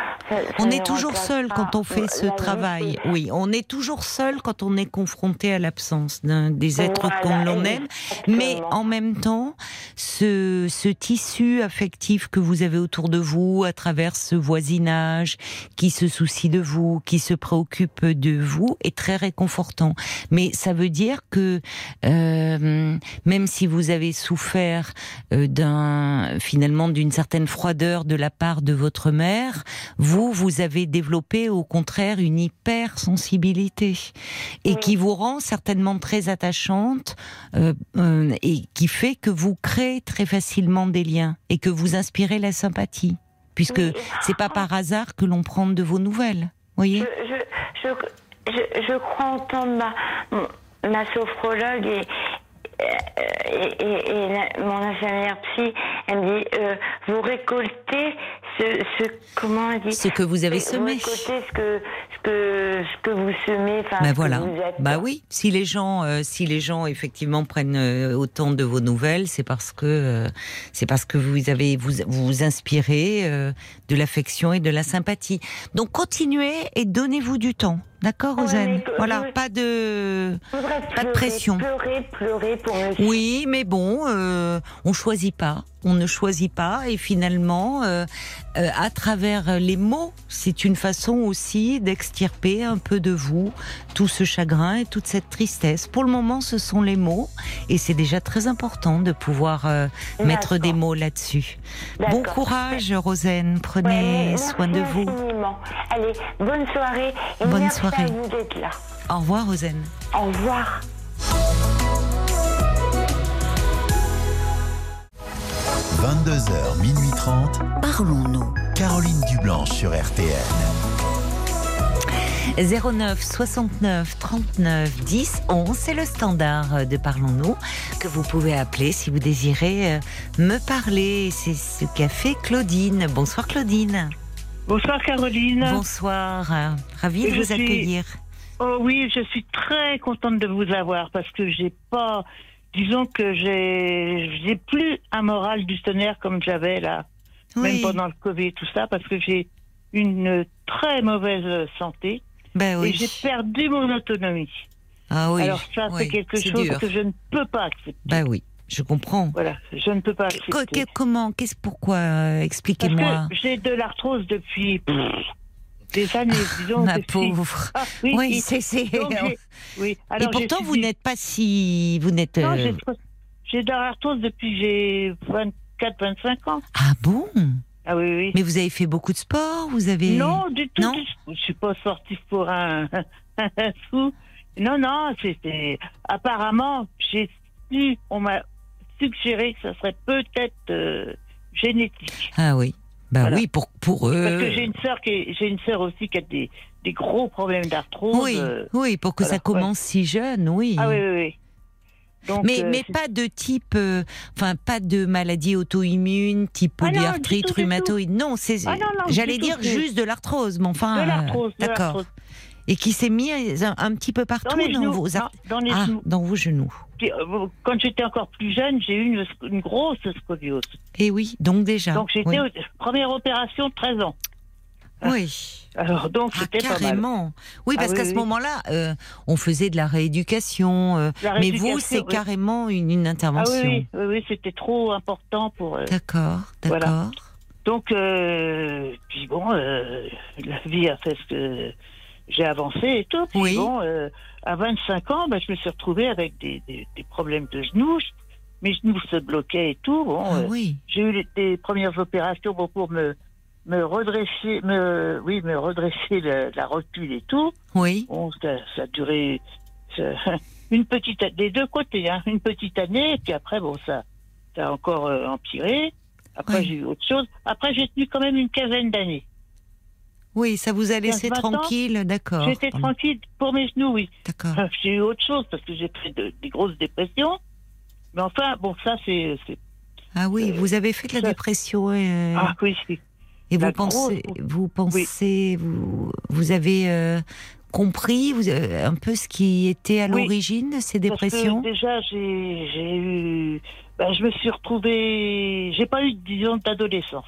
on est toujours seul quand on fait ce travail. Oui, on est toujours seul quand on est confronté à l'absence des êtres qu'on l'on aime. Mais en même temps, ce, ce tissu affectif que vous avez autour de vous, à travers ce voisinage qui se soucie de vous, qui se préoccupe de vous, est très réconfortant. Mais ça veut dire que euh, même si vous avez souffert euh, d'un finalement d'une certaine froideur de la part de votre mère, vous vous avez développé au contraire une hypersensibilité et qui vous rend certainement très attachante euh, et qui fait que vous créez très facilement des liens et que vous inspirez la sympathie puisque c'est pas par hasard que l'on prend de vos nouvelles. Voyez? Je, je, je, crois entendre ma, ma sophrologue et, et, et, mon infirmière psy, elle me dit euh, vous récoltez ce, ce, comment elle dit ce que vous avez semé. Vous récoltez ce que ce que ce que vous semez. Ben voilà. Bah oui. Si les gens euh, si les gens effectivement prennent euh, autant de vos nouvelles, c'est parce que c'est parce que vous avez vous vous inspirez de l'affection et de la sympathie. Donc continuez et donnez-vous du temps. D'accord, Rosanne Voilà, pas de pas de pression. Pleurer, pleurer pour Oui, mais bon, euh, on choisit pas on ne choisit pas et finalement, euh, euh, à travers les mots, c'est une façon aussi d'extirper un peu de vous tout ce chagrin et toute cette tristesse. Pour le moment, ce sont les mots et c'est déjà très important de pouvoir euh, mettre des mots là-dessus. Bon courage, Rosane. Prenez soin de vous. Allez, bonne soirée. Et bonne merci soirée. À vous d'être là. Au revoir, Rosane. Au revoir. 22h, minuit 30. Parlons-nous. Caroline Dublanche sur RTN. 09 69 39 10 11, c'est le standard de Parlons-nous que vous pouvez appeler si vous désirez euh, me parler. C'est ce qu'a fait Claudine. Bonsoir Claudine. Bonsoir Caroline. Bonsoir, ravie de vous accueillir. Oh oui, je suis très contente de vous avoir parce que j'ai pas disons que j'ai plus un moral du tonnerre comme j'avais là, même pendant le Covid, tout ça, parce que j'ai une très mauvaise santé ben oui. et j'ai perdu mon autonomie. Ah oui. Alors ça, c'est quelque chose que je ne peux pas accepter. Ben oui. Je comprends. Voilà, je ne peux pas accepter. comment Qu'est-ce pourquoi euh, Expliquez-moi. J'ai de l'arthrose depuis des années, disons. Ma pauvre. Ah, oui, c'est. Oui. Et pourtant, vous n'êtes pas si. Vous n'êtes. Non, euh, j'ai de l'arthrose depuis j'ai 24-25 ans. Ah bon? Ah oui, oui. Mais vous avez fait beaucoup de sport Vous avez Non, du tout. Non Je suis pas sportif pour un, un fou. Non, non, c'était apparemment j'ai su, on m'a suggéré que ça serait peut-être euh, génétique. Ah oui. Ben oui, pour, pour eux. Parce que j'ai une sœur qui j'ai une sœur aussi qui a des, des gros problèmes d'arthrose. Oui, euh, oui, pour que ça commence si jeune, oui. Ah oui, oui, oui. Donc, mais, euh, mais pas de type, euh, enfin pas de maladie auto-immune, type ah polyarthrite, rhumatoïde. Non, c'est, ah j'allais dire juste de l'arthrose, mais enfin. De l'arthrose, d'accord et qui s'est mis un, petit peu partout dans, vos dans, les ah, genoux. dans vos genoux. Euh, quand j'étais encore plus jeune, j'ai eu une, grosse scoliose. Et oui, donc déjà. Donc j'étais première opération 13 ans. Oui. Alors donc ah, c'était carrément. Oui, parce ah qu'à ce moment-là, euh, on faisait de la rééducation, euh, mais vous, c'est carrément une, intervention. Ah oui, oui, c'était trop important pour. d'accord, d'accord. Donc, puis bon, la vie a fait ce que j'ai avancé et tout. Puis bon, euh, à 25 ans, ben, je me suis retrouvée avec des, des, des, problèmes de genoux. Mes genoux se bloquaient et tout. Bon, ah, euh, oui. J'ai eu des premières opérations bon, pour me, me redresser, me, oui, me redresser la rotule et tout. Oui. Bon, ça, ça a duré ça, une petite des deux côtés, hein, une petite année. Et puis après, bon, ça, ça a encore euh, empiré. Après, j'ai eu autre chose. Après, j'ai tenu quand même une quinzaine d'années. Oui, ça vous a laissé tranquille, d'accord. J'étais tranquille pour mes genoux, oui. D'accord. J'ai eu autre chose parce que j'ai fait des grosses dépressions. Mais enfin, bon, ça, c'est. Ah oui, vous avez fait de la dépression. Euh... Ah oui, oui. Et vous pensez, vous pensez, vous, vous avez euh, compris vous, un peu ce qui était à l'origine de ces dépressions? Déjà, j'ai eu. Ben, je me suis retrouvée. J'ai pas eu, disons, d'adolescence.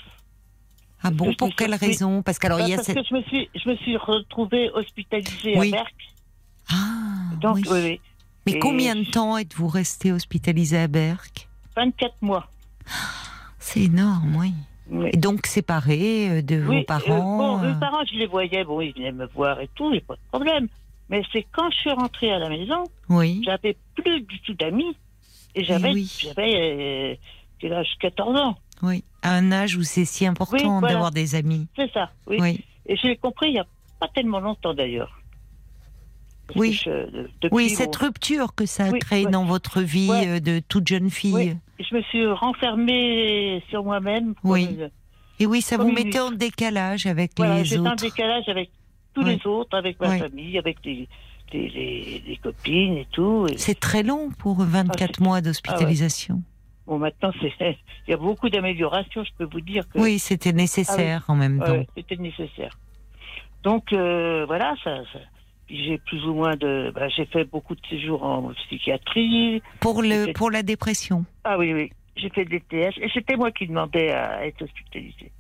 Ah bon, pour quelle raison? Parce qu'alors bah, il y a parce cette... que je me suis, je me suis retrouvée hospitalisée Oui. à Berck. Ah, Donc, oui. oui, oui. Mais Et combien de temps êtes-vous resté hospitalisé à Berck? 24 mois. C'est énorme, oui. Oui. Et donc séparé euh, de Oui, vos euh, parents bon, euh, mes parents, je les voyais, bon, ils venaient me voir et tout, il pas de problème. Mais c'est quand je suis rentrée à la maison, Oui. j'avais plus du tout d'amis. Et j'avais, Eh oui. j'avais, euh, quel âge? 14 ans. Oui. À un âge où c'est si important Oui, voilà. d'avoir des amis. C'est ça, oui. Oui. Et je l'ai compris il n'y a pas tellement longtemps d'ailleurs. Oui. je- Oui, cette rupture que ça a Oui, créé ouais. dans votre vie Ouais. euh, de toute jeune fille. Je me suis renfermée sur moi-même. Oui. une- Et oui, ça vous une mettait en décalage avec Voilà, les j'étais en autres. décalage avec tous les autres, avec ma famille, avec les, les, les- les copines et tout. Et C'est très long pour 24 Ah, mois d'hospitalisation. Bon, maintenant, il y a beaucoup d'améliorations, je peux vous dire que Oui, c'était nécessaire en même temps. ouais, c'était nécessaire. Donc, euh, voilà, ça, ça- puis j'ai plus ou moins de. bah, j'ai fait beaucoup de séjours en psychiatrie. Pour, le, pour la dépression. Ah oui, oui, j'ai fait des TS et c'était moi qui demandais à être hospitalisée.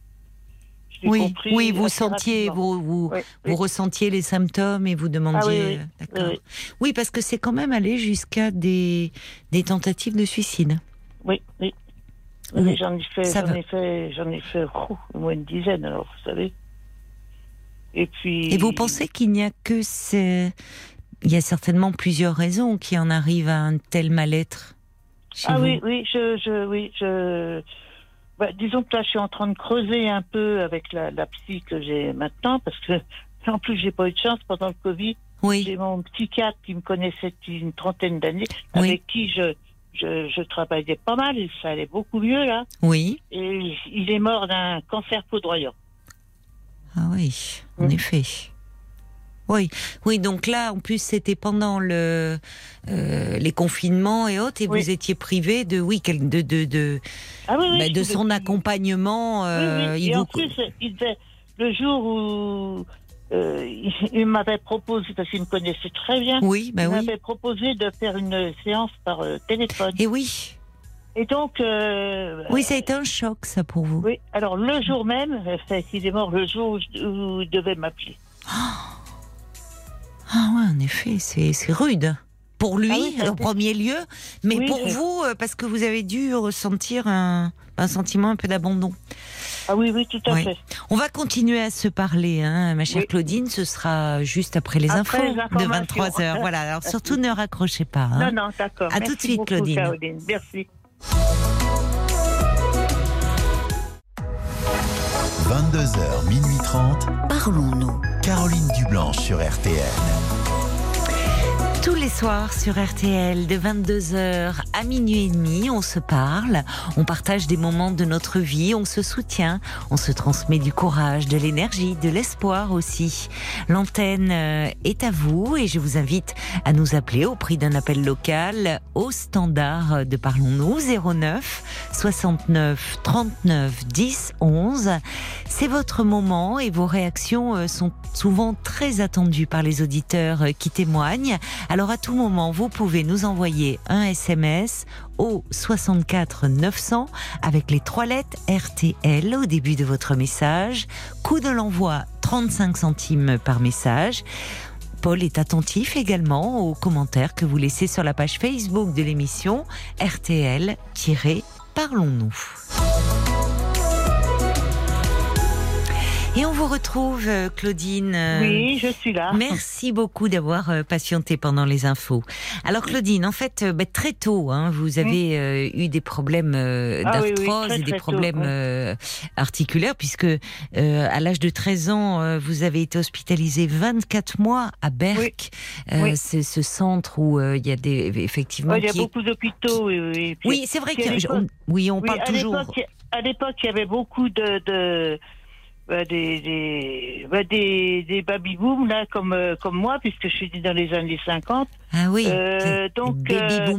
Oui, compris oui, vous sentiez, vous, vous, ressentiez les symptômes et vous demandiez. Ah euh. Oui, Oui, parce que c'est quand même allé jusqu'à des, des tentatives de suicide. Oui, oui. Oui. J'en ai fait, j'en ai fait, j'en ai fait oh, au moins une dizaine, alors vous savez. Et puis. Et vous pensez qu'il n'y a que ces... Il y a certainement plusieurs raisons qui en arrivent à un tel mal-être Ah vous? oui, oui, je, je, oui, je. Bah, disons que là, je suis en train de creuser un peu avec la, la psy que j'ai maintenant, parce que en plus, j'ai pas eu de chance pendant le Covid. Oui, J'ai mon psychiatre qui me connaissait depuis une trentaine d'années, Oui. avec qui je, je, je travaillais pas mal, et ça allait beaucoup mieux là. oui. Et il est mort d'un cancer foudroyant. Ah oui, en Mm. effet. Oui, oui. Donc là, en plus, c'était pendant le euh, les confinements et autres, et Oui. vous étiez privé de oui, de de de, Ah oui, oui, bah, de son accompagnement. Euh, oui. il Et vous- en plus, il devait, le jour où euh, il, il m'avait proposé, parce qu'il me connaissait très bien, Oui, bah il oui. m'avait proposé de faire une séance par euh, téléphone. Et oui, Et donc, euh, oui, ça a été un choc, ça pour vous. oui, alors le jour même, mort le jour où, il devait m'appeler. Ah ouais, en effet, c'est rude. Pour lui, Ah oui, en premier lieu, mais Oui, pour vous, parce que vous avez dû ressentir un, un sentiment un peu d'abandon. Ah oui, oui, tout à Oui. fait. On va continuer à se parler, hein, ma chère Oui. Claudine. Ce sera juste après les Après infos les de informations. 23 heures. Voilà. Alors surtout ne raccrochez pas. hein. Non, non, d'accord. À tout de suite, beaucoup, Claudine. Caroline. Merci. 22h, minuit 30. Parlons-nous. Caroline Dublanche sur RTN. Tous les soirs sur RTL, de 22h à minuit et demi, on se parle, on partage des moments de notre vie, on se soutient, on se transmet du courage, de l'énergie, de l'espoir aussi. L'antenne euh, est à vous et je vous invite à nous appeler au prix d'un appel local au standard de Parlons-nous 09 69 39 10 11. C'est votre moment et vos réactions euh, sont souvent très attendues par les auditeurs euh, qui témoignent. À tout moment, vous pouvez nous envoyer un SMS au 64 900 avec les trois lettres RTL au début de votre message. Coût de l'envoi 35 centimes par message. Paul est attentif également aux commentaires que vous laissez sur la page Facebook de l'émission RTL-Parlons-nous. Et on vous retrouve, euh, Claudine. euh, Oui, je suis là. Merci beaucoup d'avoir euh, patienté pendant les infos. Alors Claudine, en fait, bah, très tôt, hein, vous avez euh, eu des problèmes euh, Ah oui, oui, d'arthrose très, et des tôt, problèmes euh, articulaires, puisque euh, à l'âge de 13 ans, vous avez été hospitalisé 24 mois à Berck, Euh, Oui. c'est ce centre où il y a des effectivement. Il y a qui beaucoup d'hôpitaux, oui, c'est vrai que oui, on parle toujours. À l'époque, il y avait beaucoup de, de bah, des, des, bah, des, des baby-boom, là, comme, euh, comme moi, puisque je suis dans les années 50. Ah oui, Euh, des donc, baby euh,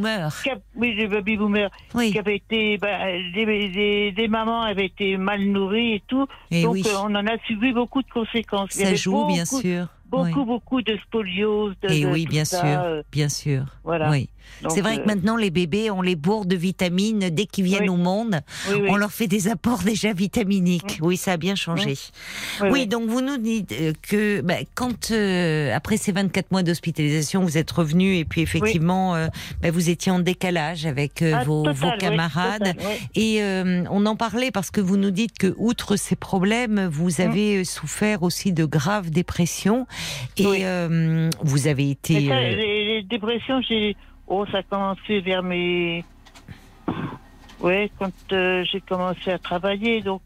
oui, des baby-boomers, Oui, qui avaient été, bah, des, mamans avaient été mal nourries et tout. et donc, oui, euh, on en a subi beaucoup de conséquences. Ça joue bien sûr. Beaucoup, oui. beaucoup de scoliose. De, Et de oui, bien ça, sûr, euh, bien sûr. voilà. Oui. C'est vrai que maintenant les bébés on les bourre de vitamines dès qu'ils viennent au monde. On leur fait des apports déjà vitaminiques. Mm. Oui, ça a bien changé. Mm. Oui, donc vous nous dites que bah, quand après ces 24 mois d'hospitalisation, vous êtes revenu et puis effectivement bah, vous étiez en décalage avec ah, vos, vos, camarades et on en parlait parce que vous nous dites que outre ces problèmes, vous mm. avez souffert aussi de graves dépressions et vous avez été les, dépressions, j'ai. Oh, ça a commencé vers mes. Ouais, quand euh, j'ai commencé à travailler, donc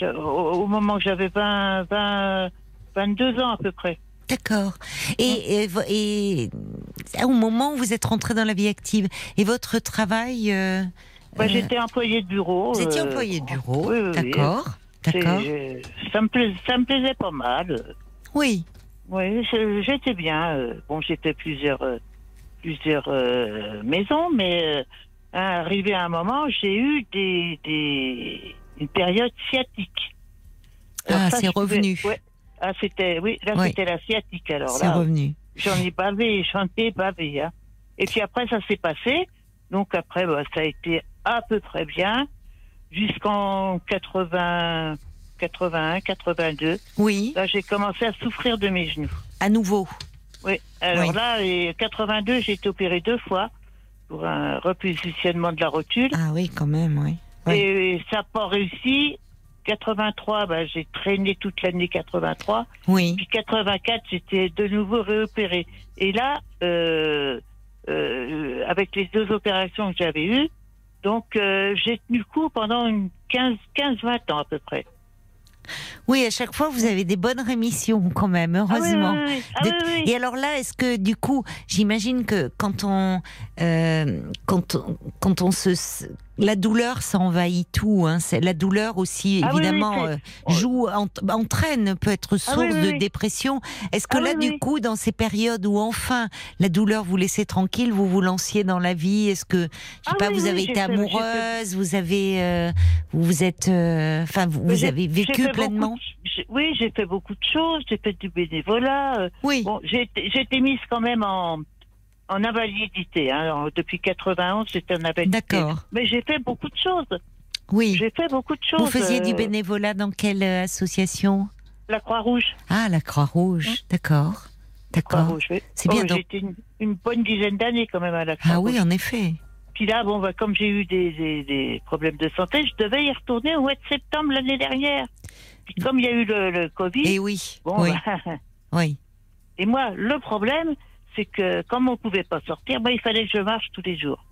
au, moment que j'avais 20, 20, 22 ans à peu près. D'accord. Et, et, au moment où vous êtes rentré dans la vie active, et votre travail euh, bah, euh, J'étais employé de bureau. Vous étiez employé de bureau, d'accord. D'accord. Ça me, plaisait, ça me plaisait pas mal. Oui. Oui, j'étais bien. Bon, j'ai fait plusieurs plusieurs euh, maisons, mais euh, arrivé à un moment, j'ai eu des, des, une période sciatique. ah, c'est revenu. Ah, c'était, oui, là, c'était la sciatique, alors C'est revenu. J'en ai bavé, j'en ai bavé, hein. Et puis après, ça s'est passé. Donc après, bah, ça a été à peu près bien jusqu'en 80, 81, 82. Oui. Là, j'ai commencé à souffrir de mes genoux. À nouveau. Oui. Alors là, en 82, j'ai été opéré deux fois pour un repositionnement de la rotule. Ah oui, quand même, oui. Et ça n'a pas réussi. 83, bah, j'ai traîné toute l'année 83. Oui. Puis 84, j'étais de nouveau réopéré. Et là, euh, euh, avec les deux opérations que j'avais eues, donc euh, j'ai tenu le coup pendant 15-20 ans à peu près. Oui, à chaque fois, vous avez des bonnes rémissions quand même, ah heureusement. Ah et alors là, est-ce que du coup, j'imagine que quand on, euh, quand, quand on se la douleur, ça envahit tout. Hein. La douleur aussi, ah évidemment, euh, joue, entraîne, peut être ah source de dépression. Est-ce que là, du coup, dans ces périodes où enfin la douleur vous laissait tranquille, vous vous lanciez dans la vie Est-ce que, je sais pas, vous avez été amoureuse, vous avez, euh, vous êtes, euh, enfin, vous, avez vécu pleinement? Oui, j'ai fait beaucoup de choses. J'ai fait du bénévolat. oui. Bon, j'ai été mise quand même en en invalidité. Hein. depuis 91, j'étais en invalidité. D'accord. Mais j'ai fait beaucoup de choses. Oui. J'ai fait beaucoup de choses. Vous faisiez du euh, bénévolat dans quelle euh, association? La Croix-Rouge. Ah, la Croix-Rouge. Hein? D'accord. D'accord. C'est bien. J'ai été une, bonne dizaine d'années quand même à la Croix-Rouge. Ah oui, en effet. Puis là, bon, bah, comme j'ai eu des, des, problèmes de santé, je devais y retourner au mois de septembre l'année dernière. Puis comme il y a eu le, Covid. Et oui. Bon, oui. Bah, oui. Et moi, le problème, c'est que comme on pouvait pas sortir, bah, il fallait que je marche tous les jours.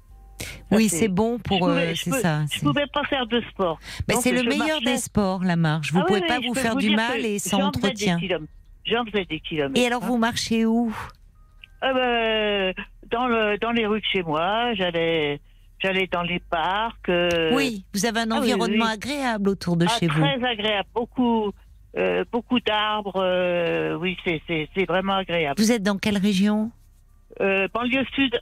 oui, c'est bon pour eux, c'est ça. Je pouvais pas faire de sport. C'est le meilleur des sports, la marche. Vous ne ah pouvez pas vous faire du mal et sans entretien. J'en faisais des kilomètres. Et alors, vous marchez où? Ah ben, dans, le, dans les rues de chez moi. J'allais j'allais dans les parcs. Euh. Oui, vous avez un ah environnement agréable autour de chez vous. Très agréable, beaucoup, euh, beaucoup d'arbres. Euh, oui, c'est vraiment agréable. Vous êtes dans quelle région euh, Banlieue sud.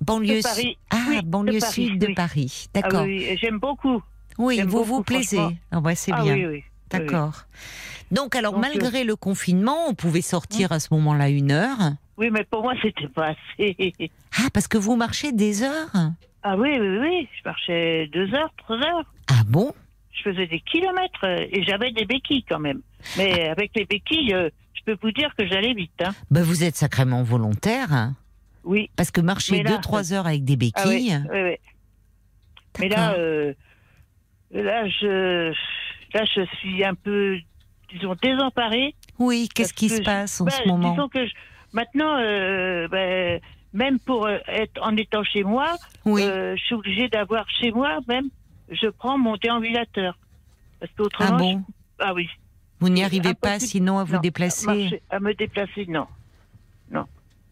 Banlieue sud. Ah, banlieue sud de Paris. Ah D'accord. oui, j'aime beaucoup. Oui, vous vous plaisez. Ah ouais, c'est ah bien. Oui, oui. D'accord. Donc, alors, malgré le confinement, on pouvait sortir à ce moment-là une heure. Oui, mais pour moi, c'était pas assez. Ah, parce que vous marchez des heures Ah oui, oui, oui. Je marchais deux heures, trois heures. Ah bon? Je faisais des kilomètres euh, et j'avais des béquilles quand même. Mais avec les béquilles, euh, je peux vous dire que j'allais vite. Hein. Bah vous êtes sacrément volontaire. Hein. oui. Parce que marcher 2-3 heures avec des ah béquilles. oui, oui, Mais là, euh, là, je, là, je suis un peu, disons, désemparée. Oui, qu'est-ce qui se passe en ce ben, moment Disons que maintenant, ben, même pour être en étant chez moi, je suis obligée d'avoir chez moi même je prends mon déambulateur. Parce qu'autrement. Ah bon Ah oui. Vous n'y arrivez pas sinon à vous déplacer À me déplacer, non. Non.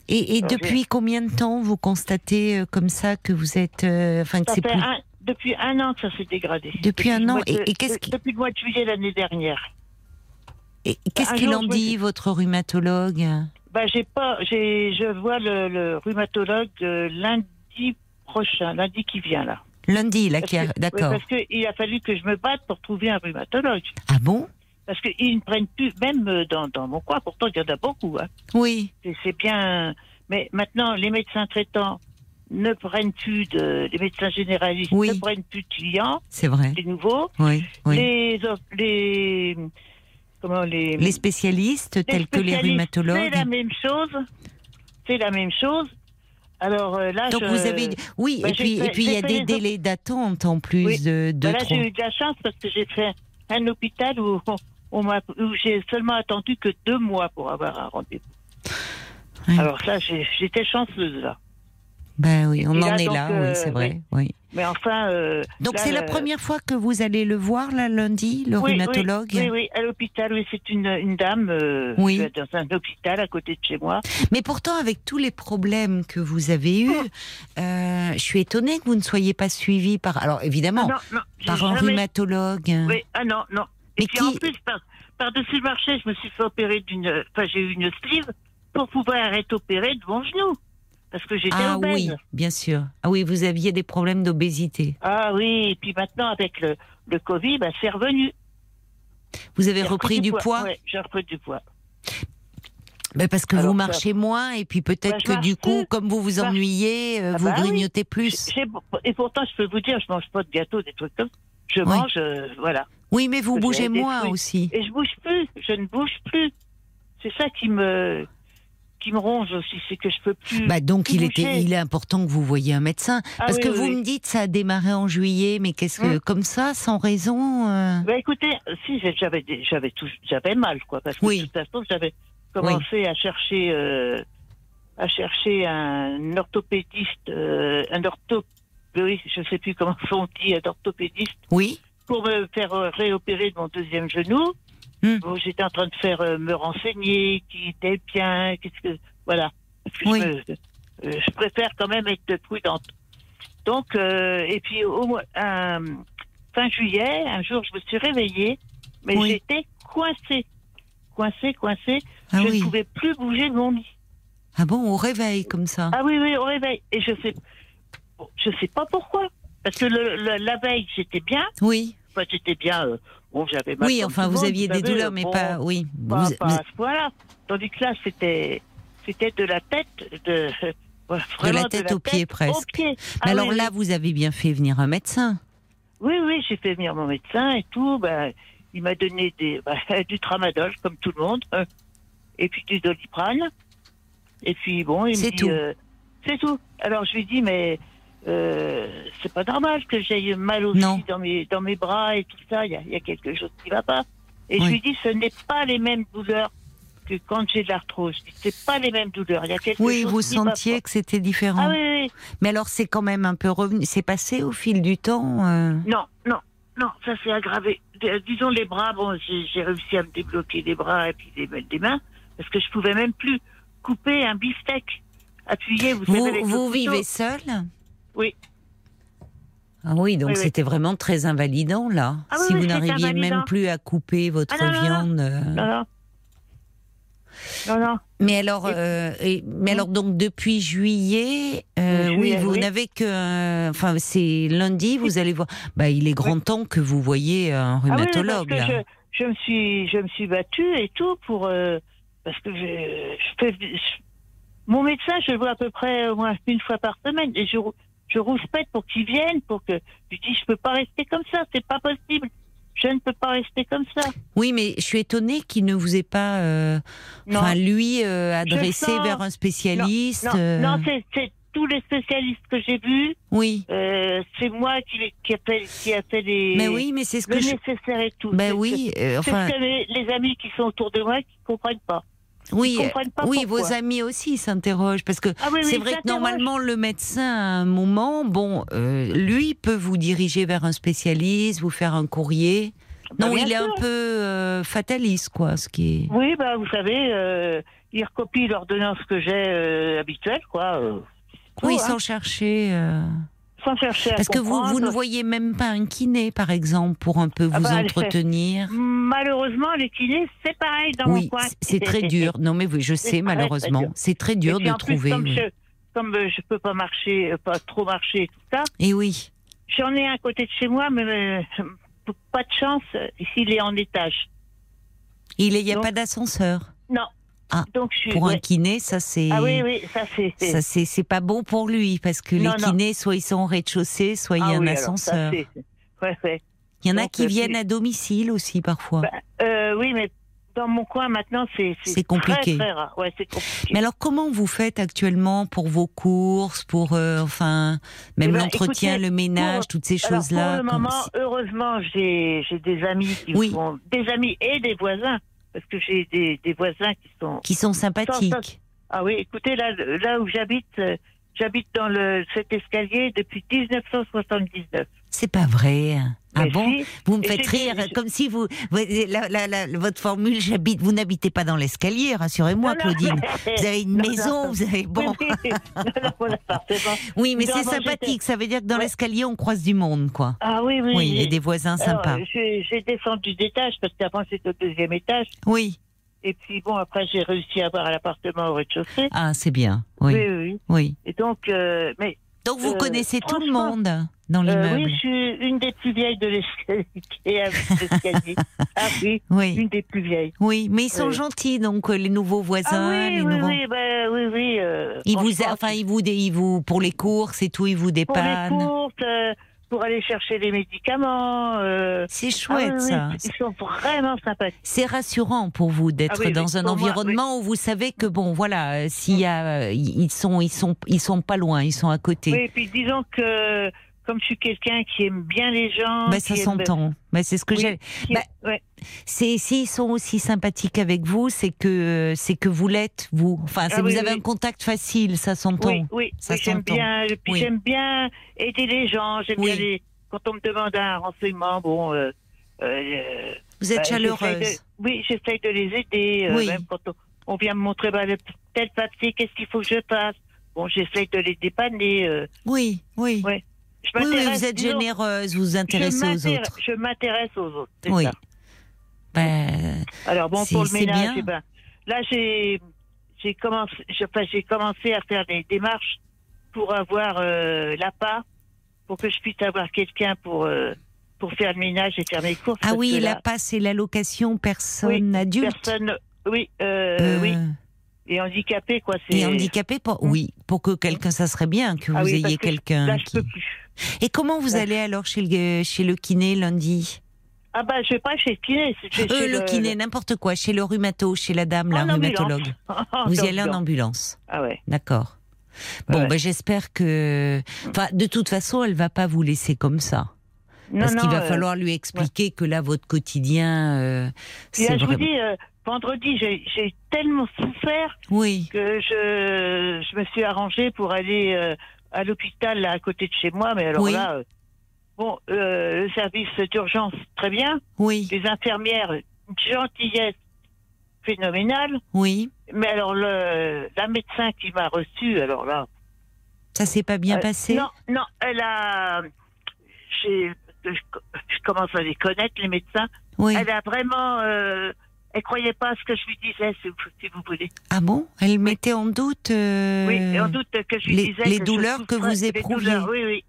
Et, depuis combien de temps vous constatez euh, comme ça que vous êtes. Euh, enfin, que c'est plus... depuis un an que ça s'est dégradé. Depuis, un an et, qu'est-ce qui... Depuis le mois de juillet l'année dernière. Et qu'est-ce qu'il en dit, votre rhumatologue? Bah, j'ai pas, j'ai, je vois le, rhumatologue euh, lundi prochain, lundi qui vient là. Lundi, là, qui a... d'accord. parce qu'il a fallu que je me batte pour trouver un rhumatologue. Ah bon? Parce qu'ils ne prennent plus, même euh, dans, dans mon coin, pourtant il y en a beaucoup. Hein. Oui. C'est bien. Mais maintenant, les médecins traitants, ne prennent plus de, les médecins généralistes Oui. ne prennent plus de clients, C'est vrai. des nouveaux. Oui, oui. Les, les, comment les, Les spécialistes les tels que les rhumatologues. C'est la même chose. C'est la même chose. Alors euh, là, Donc je, vous avez oui bah, et puis fait- et puis il y a des délais d'attente en plus Oui. de de bah là, j'ai eu de la chance parce que j'ai fait un hôpital où, on m'a- où j'ai seulement attendu que deux mois pour avoir un rendez-vous. Alors ça, j'ai- j'étais chanceuse là. Ben oui, on en est donc, là, euh, oui, c'est vrai. Oui. Mais enfin. euh, Donc c'est la première fois que vous allez le voir là lundi, le Oui, rhumatologue. Oui, oui, oui, à l'hôpital, oui, c'est une, une dame euh, Oui. dans un hôpital à côté de chez moi. Mais pourtant, avec tous les problèmes que vous avez eus, euh, je suis étonnée que vous ne soyez pas suivi par. Alors évidemment, Ah non, non, par un jamais- rhumatologue. Oui, ah non, non. Mais Et puis en plus, par, par-dessus le marché, je me suis fait opérer d'une. Enfin, j'ai eu une sleeve pour pouvoir être opérée de mon genou. Parce que j'étais Ah obèse. oui, bien sûr. Ah oui, vous aviez des problèmes d'obésité. Ah oui, et puis maintenant, avec le, le Covid, bah, c'est revenu. Vous avez repris du poids, Oui, j'ai repris du poids. Ben, parce que Alors, vous ça- marchez moins et puis peut-être Bah, que marche du coup, comme vous vous ennuyez, euh, Ah vous bah oui. grignotez plus. Et pourtant, je peux vous dire, je mange pas de gâteau, des trucs comme ça. Je Oui. mange, euh, voilà. Oui, mais vous bougez moins aussi. Et je bouge plus, je ne bouge plus. C'est ça qui me qui me ronge aussi, c'est que je peux plus. Bah donc il était, il est important que vous voyiez un médecin Ah parce oui, que oui, vous oui. me dites ça a démarré en juillet, mais qu'est-ce que Hum. comme ça, sans raison euh, Bah écoutez, si j'avais j'avais tout j'avais mal quoi parce que de toute façon j'avais commencé à chercher euh, à chercher un orthopédiste euh, un ortho oui, je sais plus comment on dit un orthopédiste Oui, pour me faire euh, réopérer de mon deuxième genou. Hmm. Bon, J'étais en train de faire euh, me renseigner, qui était bien, qu'est-ce que voilà. Oui. je, me- euh, je préfère quand même être prudente. Donc euh, et puis au fin juillet, un jour je me suis réveillée, mais Oui. j'étais coincée, coincée, coincée. ah je oui. ne pouvais plus bouger de mon lit. Ah bon, au réveil comme ça. Ah oui oui au réveil et je sais je sais pas pourquoi. Parce que le- le- la veille j'étais bien, Oui, Enfin, j'étais bien. euh, bon, j'avais mal oui. Enfin, vous aviez des douleurs, mais bon, pas. Oui. Pas, Vous- pas vous- à ce point-là. Tandis que là, c'était, c'était de la tête, de, voilà, vraiment la tête aux pieds, presque. Aux pieds. mais Ah alors oui, là, oui. vous avez bien fait venir un médecin. Oui, oui, j'ai fait venir mon médecin et tout. Ben, il m'a donné des, ben, du tramadol, comme tout le monde, hein, et puis du doliprane. Et puis, bon, il me C'est dit. tout. euh, c'est tout. Alors, je lui dis, mais euh, c'est pas normal que j'aie mal aussi Non. dans mes, dans mes bras et tout ça. Il y a, il y a quelque chose qui va pas. Et Oui. je lui dis, ce n'est pas les mêmes douleurs que quand j'ai de l'arthrose. C'est pas les mêmes douleurs. Il y a quelque Oui, chose vous qui va sentiez pas. que c'était différent. Ah oui, oui, oui. Mais alors, c'est quand même un peu revenu. C'est passé au fil du temps. euh, Non, non, non, ça s'est aggravé. D- Disons les bras, bon, j'ai réussi à me débloquer les bras et puis des mains, parce que je pouvais même plus couper un beefsteak. Appuyé, vous, savez, Vous, avec vous vivez seul Oui. Ah oui, donc Oui, oui. c'était vraiment très invalidant là. Ah si oui, vous n'arriviez même plus à couper votre Ah non, viande. euh. Non, non. Non, non. Mais alors, euh, et- mais alors donc depuis juillet, euh, oui, juillet, vous n'avez que, enfin c'est lundi, vous allez voir. Bah, il est grand temps que vous voyez un Ah oui, rhumatologue parce là. que je, je me suis, je me suis battue et tout pour, euh, parce que je, je- mon médecin, je le vois à peu près au moins une fois par semaine et je, je rouspète pour qu'il vienne, pour que, je dis, je peux pas rester comme ça, c'est pas possible. Je ne peux pas rester comme ça. Oui, mais je suis étonnée qu'il ne vous ait pas, euh, Non. enfin lui, euh, adressé sens. vers un spécialiste. Non, euh, non c'est, c'est tous les spécialistes que j'ai vus. Oui, euh, c'est moi qui, qui, a fait, qui a fait les, mais oui, mais c'est ce le que je. nécessaire et tout. Ben oui, euh, C'est enfin, ce que les, les amis qui sont autour de moi qui comprennent pas. Oui, oui, pourquoi. vos amis aussi s'interrogent parce que Ah oui, oui, c'est vrai que normalement le médecin à un moment, bon, euh, lui peut vous diriger vers un spécialiste, vous faire un courrier. Bah, Non, il est un peu euh, fataliste, quoi, ce qui est. Oui, bah, vous savez, euh, ils recopient l'ordonnance que j'ai euh, habituelle, quoi. euh, tout, Oui, hein, sans chercher. Sans chercher à Parce que vous, vous ne voyez même pas un kiné, par exemple, pour un peu Ah vous bah, entretenir. Malheureusement, les kinés, c'est pareil dans Oui, mon coin. c'est- très dur. Non, mais oui, je sais, malheureusement. C'est très dur de en plus, trouver. Comme, oui. je, comme euh, je peux pas marcher, euh, pas trop marcher et tout ça, Et oui. j'en ai un à côté de chez moi, mais euh, pas de chance, euh, il est en étage. Il n'y a Donc- pas d'ascenseur. Non, Ah, donc je. Pour un kiné, ça c'est. Ah oui, oui, ça c'est. Ça c'est pas bon pour lui parce que Non, les non. kinés, soit ils sont au rez-de-chaussée, soit il y a Ah un alors, ça, ascenseur. Ouais, ouais. Il y en a qui euh, viennent à domicile aussi parfois. Bah, euh, oui, mais dans mon coin maintenant, c'est C'est compliqué. Très, très rare. Ouais, c'est compliqué. Mais alors, comment vous faites actuellement pour vos courses, pour euh, enfin même Eh ben, l'entretien, le ménage, pour- toutes ces choses-là pour le moment, heureusement, j'ai j'ai des amis qui Oui. font des amis et des voisins parce que j'ai des, des voisins qui sont qui sont sympathiques. ah oui écoutez là là où j'habite euh, j'habite dans le cet escalier depuis 1979 C'est pas vrai. Ah Mais bon si, Vous me et faites rire comme si vous, vous- la- la- la- votre formule j'habite. Vous n'habitez pas dans l'escalier, rassurez-moi, Claudine. Vous avez une non, non. maison, vous avez bon. Oui, non, mais c'est sympathique. Ça veut dire que dans Ouais. l'escalier on croise du monde, quoi. ah oui oui Oui, et des voisins Alors, sympas. j'ai descendu d'étage parce qu'avant c'était au deuxième étage Oui. et puis bon après j'ai réussi à avoir l'appartement au rez-de-chaussée Ah, c'est bien. Oui. oui oui, oui. Oui. et donc euh, mais Donc vous Euh, connaissez tout le monde dans Euh, l'immeuble. oui, je suis une des plus vieilles de l'escalier. ah oui, Oui. une des plus vieilles. Oui, mais ils sont Oui. gentils, donc euh, les nouveaux voisins, ah oui, les oui, nouveaux. oui, bah, oui, oui. euh, Ils vous, enfin, ils vous, ils vous, pour les courses et tout, ils vous pour les dépannent. courses, euh, pour aller chercher les médicaments. euh, C'est ah chouette oui, ça. Ils sont vraiment sympathiques. C'est rassurant pour vous d'être Ah oui, oui, dans un moi, environnement où vous savez que bon, voilà, euh, s'il y a, euh, ils sont, ils sont, ils sont pas loin, ils sont à côté. Oui, et puis disons que comme je suis quelqu'un qui aime bien les gens, Ben, ça qui aime- s'entend. Ben, c'est ce que Oui, j'ai. Bah, ouais. C'est s'ils sont aussi sympathiques avec vous, c'est que c'est que vous l'êtes vous. Enfin, Ah vous avez oui. un contact facile, ça s'entend. Oui, oui, Ça j'aime s'entend. bien. j'aime bien aider les gens. J'aime bien les. Quand on me demande un renseignement, bon. euh, euh, Vous êtes bah, chaleureuse. de- oui, j'essaye de les aider. euh, Oui. Même quand on, on vient me montrer bah, le tel papier, qu'est-ce qu'il faut que je fasse? Bon, j'essaye de les dépanner. euh, Oui, oui. Ouais. Je Oui, oui, vous êtes généreuse, vous vous intéressez aux autres. Je m'intéresse aux autres. Oui. ça. Ben, Alors bon, pour le ménage, eh ben, là j'ai j'ai commencé, j'ai enfin, j'ai commencé à faire des démarches pour avoir euh, l'APA, pour que je puisse avoir quelqu'un pour euh, pour faire le ménage et faire mes courses. ah oui, que la là, PAS, c'est l'allocation personne adulte. personne, oui, euh, Euh, oui, et handicapé quoi. Et handicapé, pour, oui, pour que quelqu'un, ça serait bien que vous Ah oui, parce ayez que quelqu'un. Là, je qui- peux plus. Et comment vous allez alors chez le, chez le kiné lundi? Ah bah je vais pas chez le kiné, c'est chez, Euh, chez Le kiné, n'importe quoi, chez le rhumato, chez la dame, la en rhumatologue. Vous y allez en ambulance. Ah ouais. D'accord. Bon, Ouais. ben, j'espère que. Enfin, de toute façon, elle va pas vous laisser comme ça. Non, Parce qu'il va euh, falloir lui expliquer que là, votre quotidien, euh, c'est là, je vous dis, euh, vendredi, j'ai j'ai tellement souffert Oui, que je, je me suis arrangée pour aller euh, à l'hôpital là, à côté de chez moi. Mais alors Oui. là, euh, bon, euh, le service d'urgence, très bien. oui, Les infirmières, une gentillesse phénoménale. oui. Mais alors, le, la médecin qui m'a reçue, alors là. Ça s'est pas bien euh, passé? Non, non, elle a. j'ai- Je, je commence à les connaître, les médecins. Oui. Elle a vraiment. Elle croyait pas à ce que je lui disais, si vous, si vous voulez. Ah bon? Elle mettait en doute. euh, Oui, en doute que je lui les- disais. les que douleurs que vous éprouviez. douleurs, Oui, oui.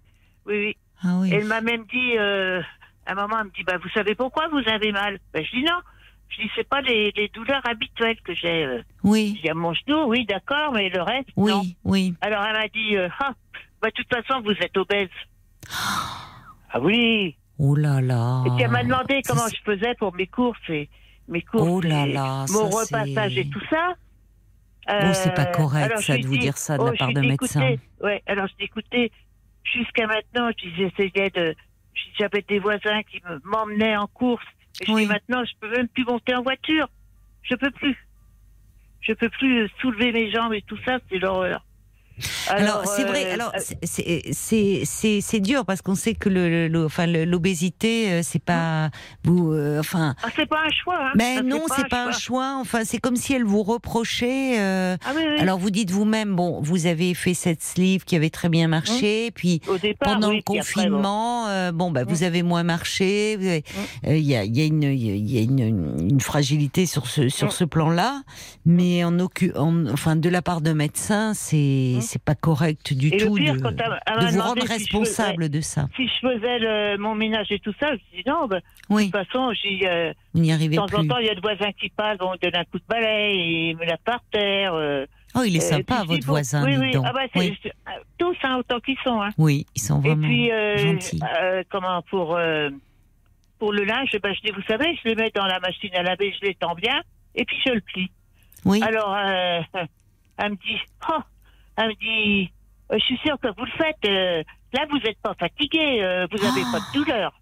Oui, oui. Ah oui. Elle m'a même dit, euh, à un moment, elle me dit, bah, vous savez pourquoi vous avez mal? Ben, Je dis non. Je dis, c'est pas les, les douleurs habituelles que j'ai. euh. Oui, dis, à mon genou, oui, d'accord, mais le reste, non. oui, oui. Alors elle m'a dit, ah, bah, de toute façon, vous êtes obèse. ah oui. Oh là là. Et puis elle m'a demandé comment je faisais pour mes courses et mes courses, Oh là et là, mon repassage et tout ça. Oh, c'est pas correct, alors, ça, de vous dire ça de la je part dis, médecin. Ouais, alors je dis, écoutez, jusqu'à maintenant, j'essayais de. J'avais des voisins qui me- m'emmenaient en course. Et je Oui. dis, maintenant, je peux même plus monter en voiture. Je peux plus. Je peux plus euh, soulever mes jambes et tout ça, c'est l'horreur. Alors, c'est vrai. euh, Alors euh, c'est- dur parce qu'on sait que le, enfin l'obésité euh, c'est pas vous euh, enfin ah, c'est pas un choix. Hein. ben Ça, non c'est pas un choix enfin c'est comme si elle vous reprochait euh, Ah oui, oui. alors vous dites vous-même bon vous avez fait cette sleeve qui avait très bien marché puis départ, pendant oui, le puis après, bon. confinement, euh, bon, bah, vous avez moins marché. euh, Il y a, il y a une, il y a une, une- une fragilité sur ce sur Mm. ce plan-là, mais en, en- enfin de la part de médecin, c'est Mm. C'est pas correct du Et le tout pire, de, de vous rendre si responsable de ça. Si je faisais le- mon ménage et tout ça, je dis non, ben, Oui, de toute façon, euh, n'y de temps en temps, il y a le voisin qui passe, on donne un coup de balai, et me la par terre. euh, Oh, il est euh, sympa, puis votre voisin, oui, oui. donc. Ah bah, oui. tous, hein, autant qu'ils sont. Hein. Oui, ils sont Et vraiment puis, euh, gentils. comment, pour, pour le linge, ben, je dis, vous savez, je le mets dans la machine à laver, je l'étends bien, et puis je le plie. Oui, Alors, euh, elle me dit, oh, elle me dit, je suis sûre que vous le faites. euh, là, vous n'êtes pas fatigué, euh, vous n'avez Oh. pas de douleur.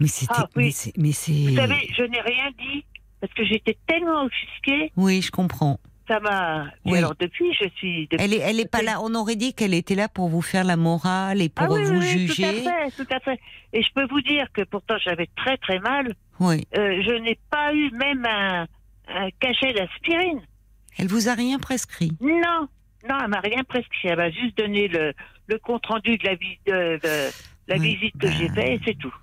mais c'était, ah, oui. mais c'est, Vous savez, je n'ai rien dit parce que j'étais tellement offusquée, oui, je comprends. ça m'a. Oui. alors depuis, je suis. depuis- Elle est, elle est pas là. On aurait dit qu'elle était là pour vous faire la morale et pour ah oui, vous oui, oui, juger. Tout à fait, tout à fait. Et je peux vous dire que pourtant j'avais très très mal. Oui. Euh, je n'ai pas eu même un, un cachet d'aspirine. Elle vous a rien prescrit. Non, non, elle m'a rien prescrit. Elle m'a juste donné le, le compte rendu de la, vi- de- de la Oui, visite que bah, j'ai faite et c'est tout.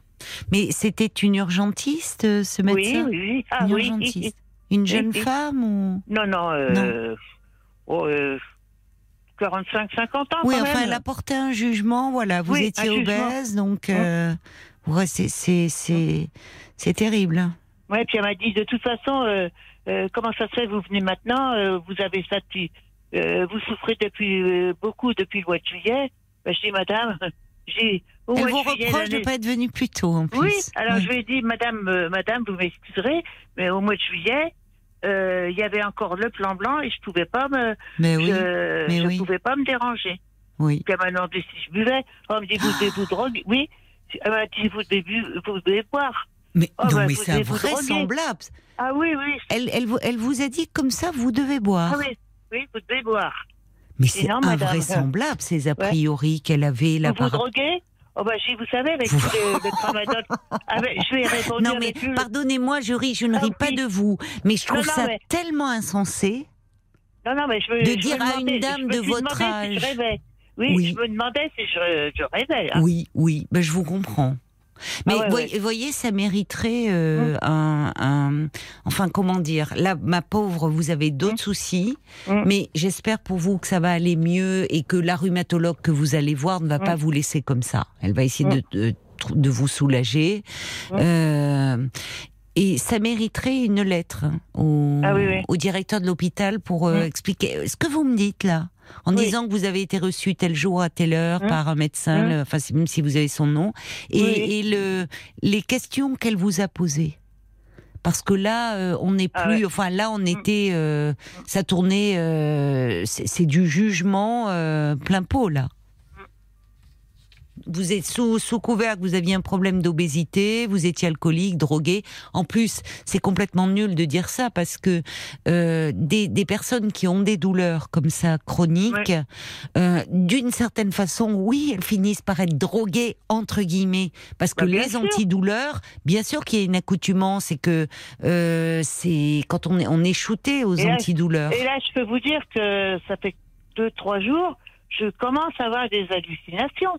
Mais c'était une urgentiste, euh, ce Oui, médecin? oui, oui. Ah Une oui. urgentiste. Une jeune oui. femme ou? Non, non. Euh, oh, euh, 45, 50 ans. Oui, quand enfin, même. elle a porté un jugement. Voilà, vous Oui, étiez obèse, donc euh, ouais, c'est c'est c'est c'est terrible. Ouais, puis elle m'a dit de toute façon, euh, euh, comment ça se fait Vous venez maintenant, euh, vous avez ça depuis, euh, vous souffrez depuis euh, beaucoup depuis le mois de juillet. Ben, je dis Madame, j'ai au Elle mois vous juillet reproche de l'année- pas être venue plus tôt en plus. Oui, alors Oui. je lui ai dit Madame, euh, Madame, vous m'excuserez, mais au mois de juillet, euh, il y avait encore le plan blanc et je pouvais pas me, Mais oui, je, mais je oui. pouvais pas me déranger. oui. Puis elle m'a demandé si je buvais. Oh, elle me dit vous devez vous droguer. Oui. Elle m'a dit vous devez, vous devez boire. Mais Oh, non, bah, mais c'est invraisemblable. Ah oui, oui. Elle, elle, vous- elle vous a dit comme ça, vous devez boire. Ah oui, oui, vous devez boire. Mais c'est invraisemblable ces a priori qu'elle avait là vous vous droguez? Oh bah si, vous savez, avec Vous- le, le tramadol. Avec- je lui ai répondu Non mais pardonnez-moi, je ris, je ne Ah ris pas de vous, mais je trouve Non, non, ça mais- tellement insensé. Non, non, mais je me, de je me dire à une dame de votre demandé Si je âge. rêvais. Oui, Oui. je me demandais si je, je rêvais. hein. Oui, oui, ben, je vous comprends. Mais Ah ouais, voyez, ouais. voyez, ça mériterait euh, un, un- enfin comment dire. Là, ma pauvre, vous avez d'autres soucis, Mm. mais j'espère pour vous que ça va aller mieux et que la rhumatologue que vous allez voir ne va pas vous laisser comme ça. Elle va essayer de, de, de vous soulager. Euh, et ça mériterait une lettre au, Ah oui, oui. au directeur de l'hôpital pour euh, expliquer ce que vous me dites là. En Oui. disant que vous avez été reçu tel jour à telle heure Mm. par un médecin, Mm. le- enfin même si vous avez son nom, et, Oui. et le, les questions qu'elle vous a posées. Parce que là, euh, on n'est plus, Ah ouais. enfin là, on était, euh, ça tournait, euh, c'est du jugement plein pot là. Vous êtes sous, sous couvert que vous aviez un problème d'obésité, vous étiez alcoolique, drogué. En plus, c'est complètement nul de dire ça parce que euh, des, des personnes qui ont des douleurs comme ça chroniques, euh, d'une certaine façon, oui, elles finissent par être droguées entre guillemets parce que Bah, les sûr. antidouleurs, bien sûr qu'il y a une accoutumance et que euh, c'est quand on est on est shooté aux Et là, antidouleurs. Et là, je peux vous dire que ça fait deux, trois jours, je commence à avoir des hallucinations.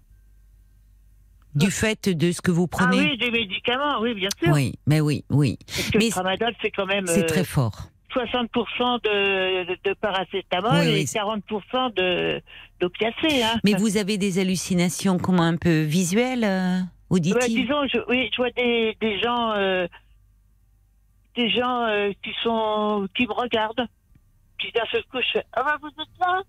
Du fait de ce que vous Ah prenez. oui, des médicaments, oui, bien sûr. oui, mais oui, oui, Parce que Mais le tramadol, c'est quand même c'est euh, très fort. 60% de, de, de paracétamol Oui, oui, et c'est- 40% de d'opiacés. Hein. Mais vous avez des hallucinations comment un peu visuelles, euh, auditives disons, je, oui, je vois des, des gens, euh, des gens euh, qui sont, qui me regardent, qui d'un seul coup, je fais, ah bah vous êtes là?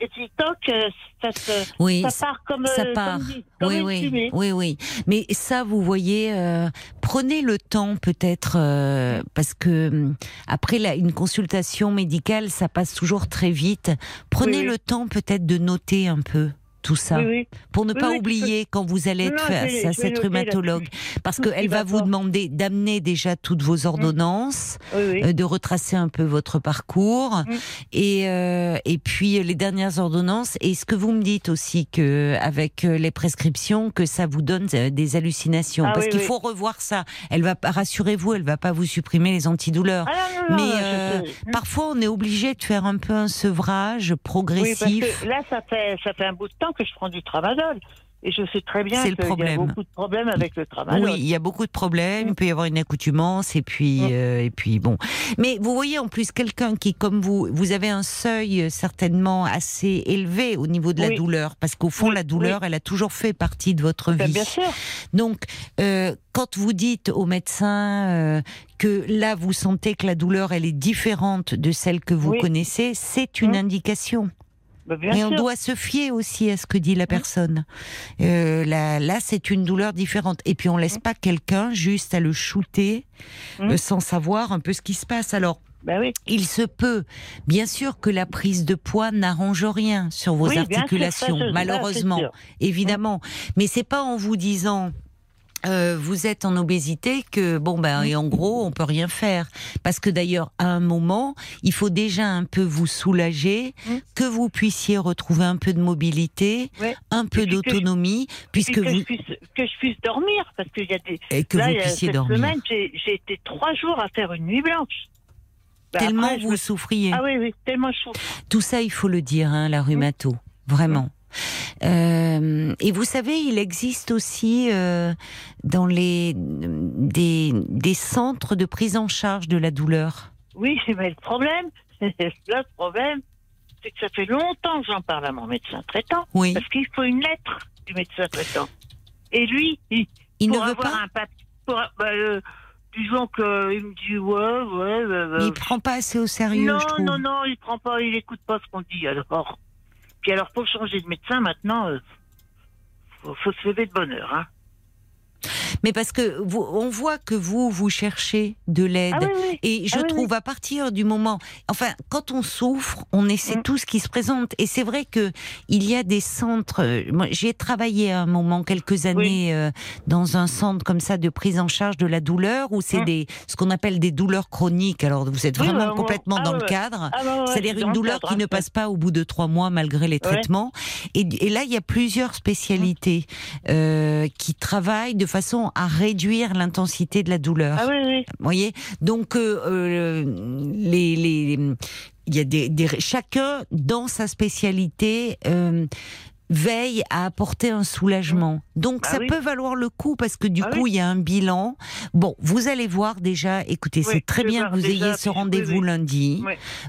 Et toc, euh, ça se, Oui, ça part comme, ça euh, part. comme, comme oui, oui, fumée. oui, oui. Mais ça, vous voyez, euh, prenez le temps peut-être, euh, parce que hum, après la, une consultation médicale, ça passe toujours très vite. Prenez oui. le temps peut-être de noter un peu tout ça, Oui, oui. pour ne Oui, pas oublier quand vous allez être face à cette rhumatologue, parce qu'elle va vous demander d'amener déjà toutes vos ordonnances. Oui, oui. euh, de retracer un peu votre parcours. Mm. et euh, et puis euh, les dernières ordonnances. Et ce que vous me dites aussi que avec les prescriptions que ça vous donne des hallucinations. Ah parce qu'il faut revoir ça. Elle va rassurez-vous elle va pas vous supprimer les antidouleurs. Ah non, non, non, mais euh, sais. parfois on est obligé de faire un peu un sevrage parce progressif. que là, ça fait, ça fait un bout de temps que je prends du tramadol. Et je sais très bien qu'il y a beaucoup de problèmes avec le travail. Oui, il y a beaucoup de problèmes. Il peut y avoir une accoutumance et puis euh, et puis bon. Mais vous voyez en plus quelqu'un qui, comme vous, vous avez un seuil euh, certainement assez élevé au niveau de la douleur, parce qu'au fond la douleur, elle a toujours fait partie de votre ben, vie. Bien sûr. Donc euh, quand vous dites au médecin que là vous sentez que la douleur elle est différente de celle que vous connaissez, c'est une indication. Bah, Mais on doit se fier aussi à ce que dit la personne. Euh, là, là c'est une douleur différente. Et puis on laisse pas quelqu'un juste à le shooter euh, sans savoir un peu ce qui se passe. Alors. Bah oui. Il se peut, bien sûr, que la prise de poids n'arrange rien sur vos articulations, malheureusement, évidemment. Mais c'est pas en vous disant euh, vous êtes en obésité que bon ben et en gros on peut rien faire. Parce que d'ailleurs à un moment il faut déjà un peu vous soulager mmh. que vous puissiez retrouver un peu de mobilité un peu d'autonomie puisque que vous je puisse, que je puisse dormir parce qu'il y a des et que vous puissiez cette semaine j'ai été trois jours à faire une nuit blanche. Bah, tellement vous souffriez. Ah oui oui tellement tout ça il faut le dire hein, la rhumato. Vraiment euh, et vous savez, il existe aussi euh, dans les des, des, centres de prise en charge de la douleur. Oui, mais le problème, le problème, c'est que ça fait longtemps que j'en parle à mon médecin traitant. Oui. Parce qu'il faut une lettre du médecin traitant. Et lui, il, il ne veut pas. Un papier, pour, bah, euh, disons qu'il me dit ouais, ouais. ouais il prend pas assez au sérieux. Non, je non, non, il prend pas, il écoute pas ce qu'on dit. Alors. Puis alors, pour changer de médecin, maintenant, euh, faut, se lever de bonne heure. Hein. Mais parce que vous, on voit que vous, vous cherchez de l'aide. Ah et je ah trouve à partir du moment, enfin, quand on souffre, on essaie mm. tout ce qui se présente. Et c'est vrai que il y a des centres. Euh, moi, j'ai travaillé à un moment, quelques années, euh, dans un centre comme ça de prise en charge de la douleur, où c'est mm. des, ce qu'on appelle des douleurs chroniques. Alors, vous êtes vraiment bah, complètement ah dans le cadre. Bah, C'est-à-dire une douleur qui ne passe pas au bout de trois mois malgré les traitements. Et, et, là, il y a plusieurs spécialités euh, qui travaillent de façon à réduire l'intensité de la douleur. Ah oui, oui. Vous voyez? Donc, euh, euh, les, les, il y a des, des, chacun dans sa spécialité euh, veille à apporter un soulagement. Donc bah ça peut valoir le coup parce que du ah coup il y a un bilan. Bon, vous allez voir déjà. Écoutez, c'est très bien que vous ayez ce rendez-vous lundi.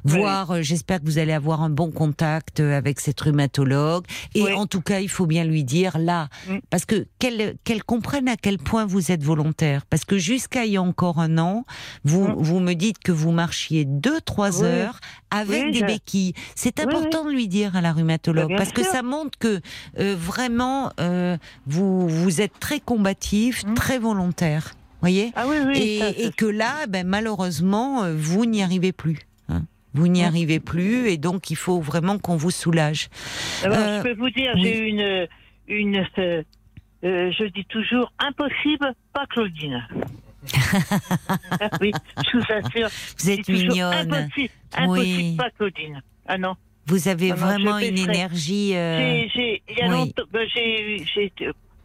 Voir, euh, j'espère que vous allez avoir un bon contact euh, avec cette rhumatologue. Et en tout cas, il faut bien lui dire là, mm. parce que qu'elle qu'elle comprenne à quel point vous êtes volontaire. Parce que jusqu'à il y a encore un an, vous mm. vous me dites que vous marchiez deux trois heures avec des béquilles. C'est important de lui dire à la rhumatologue bah, parce que ça montre que euh, vraiment vous vous êtes très combatif, mmh. très volontaire, voyez? Ah oui, oui, et, que là, ben, malheureusement, euh, vous n'y arrivez plus. Hein. Vous n'y mmh. arrivez plus et donc il faut vraiment qu'on vous soulage. Alors, je euh, peux vous dire, j'ai une, une euh, je dis toujours impossible, pas Claudine. Oui, je vous assure. Vous êtes mignonne. Impossible, impossible pas Claudine. Ah non. Vous avez vraiment une énergie. Euh... J'ai, il y a longtemps, ben, j'ai,